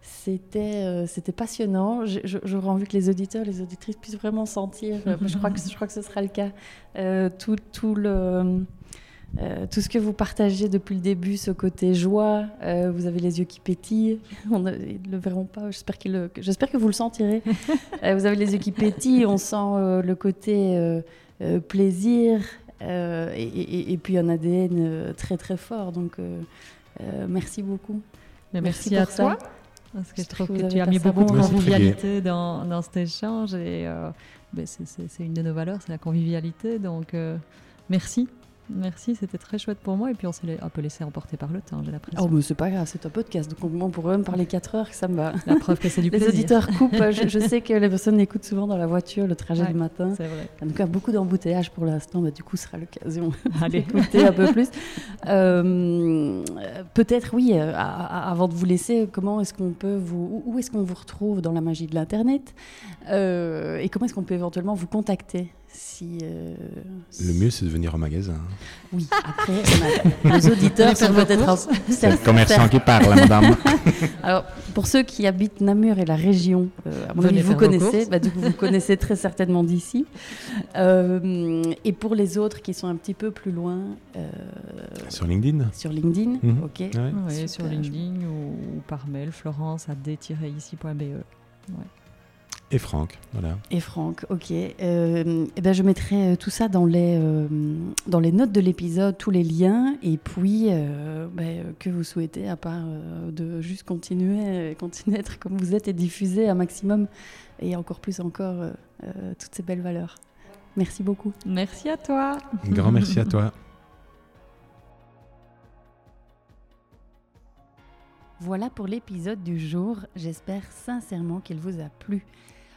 C'était euh, c'était passionnant. J'aurais envie que les auditeurs, les auditrices puissent vraiment sentir. Euh, je crois que je crois que ce sera le cas. Euh, tout, tout le tout ce que vous partagez depuis le début, ce côté joie, vous avez les yeux qui pétillent. On ne, ils ne le verront pas. J'espère que j'espère que vous le sentirez. vous avez les yeux qui pétillent. On sent le côté plaisir et, et, puis un ADN très très fort. Donc merci beaucoup. merci, à toi. Parce que je trouve que, tu as mis beaucoup de convivialité dans, dans, cet échange et euh, ben c'est une de nos valeurs, c'est la convivialité. Donc euh, merci. Merci, c'était très chouette pour moi. Et puis on s'est un peu laissé emporter par le temps, j'ai l'impression. Oh, mais c'est pas grave, c'est un podcast. Donc on pourrait même parler 4 heures, ça me va. La preuve que c'est du plaisir. Les auditeurs coupent. je, sais que les personnes écoutent souvent dans la voiture, le trajet du matin. C'est vrai. En tout cas, beaucoup d'embouteillages pour l'instant. mais du coup, ce sera l'occasion d'écouter un peu plus. Euh, peut-être, oui, euh, avant de vous laisser, comment est-ce qu'on peut vous. Où est-ce qu'on vous retrouve dans la magie de l'Internet euh, Et comment est-ce qu'on peut éventuellement vous contacter? Si, euh, Le mieux, c'est de venir au magasin. Oui, après, on a... les auditeurs sont peut-être... C'est le commerçant qui parle, madame. Alors, pour ceux qui habitent Namur et la région, euh, à mon avis, vous connaissez, bah, du coup, vous connaissez très certainement d'ici. Euh, et pour les autres qui sont un petit peu plus loin... sur LinkedIn Sur LinkedIn, mhm. ok. Oui, sur LinkedIn ou, par mail, florence à d-ici.be. Ouais. Et Franck, voilà. Et Franck, ok. Euh, eh ben je mettrai euh, tout ça dans les, euh, dans les notes de l'épisode, tous les liens, et puis ben, que vous souhaitez, à part de juste continuer, continuer à être comme vous êtes et diffuser un maximum, et encore plus encore, toutes ces belles valeurs. Merci beaucoup. Merci à toi. Un grand merci à toi. Voilà pour l'épisode du jour. J'espère sincèrement qu'il vous a plu.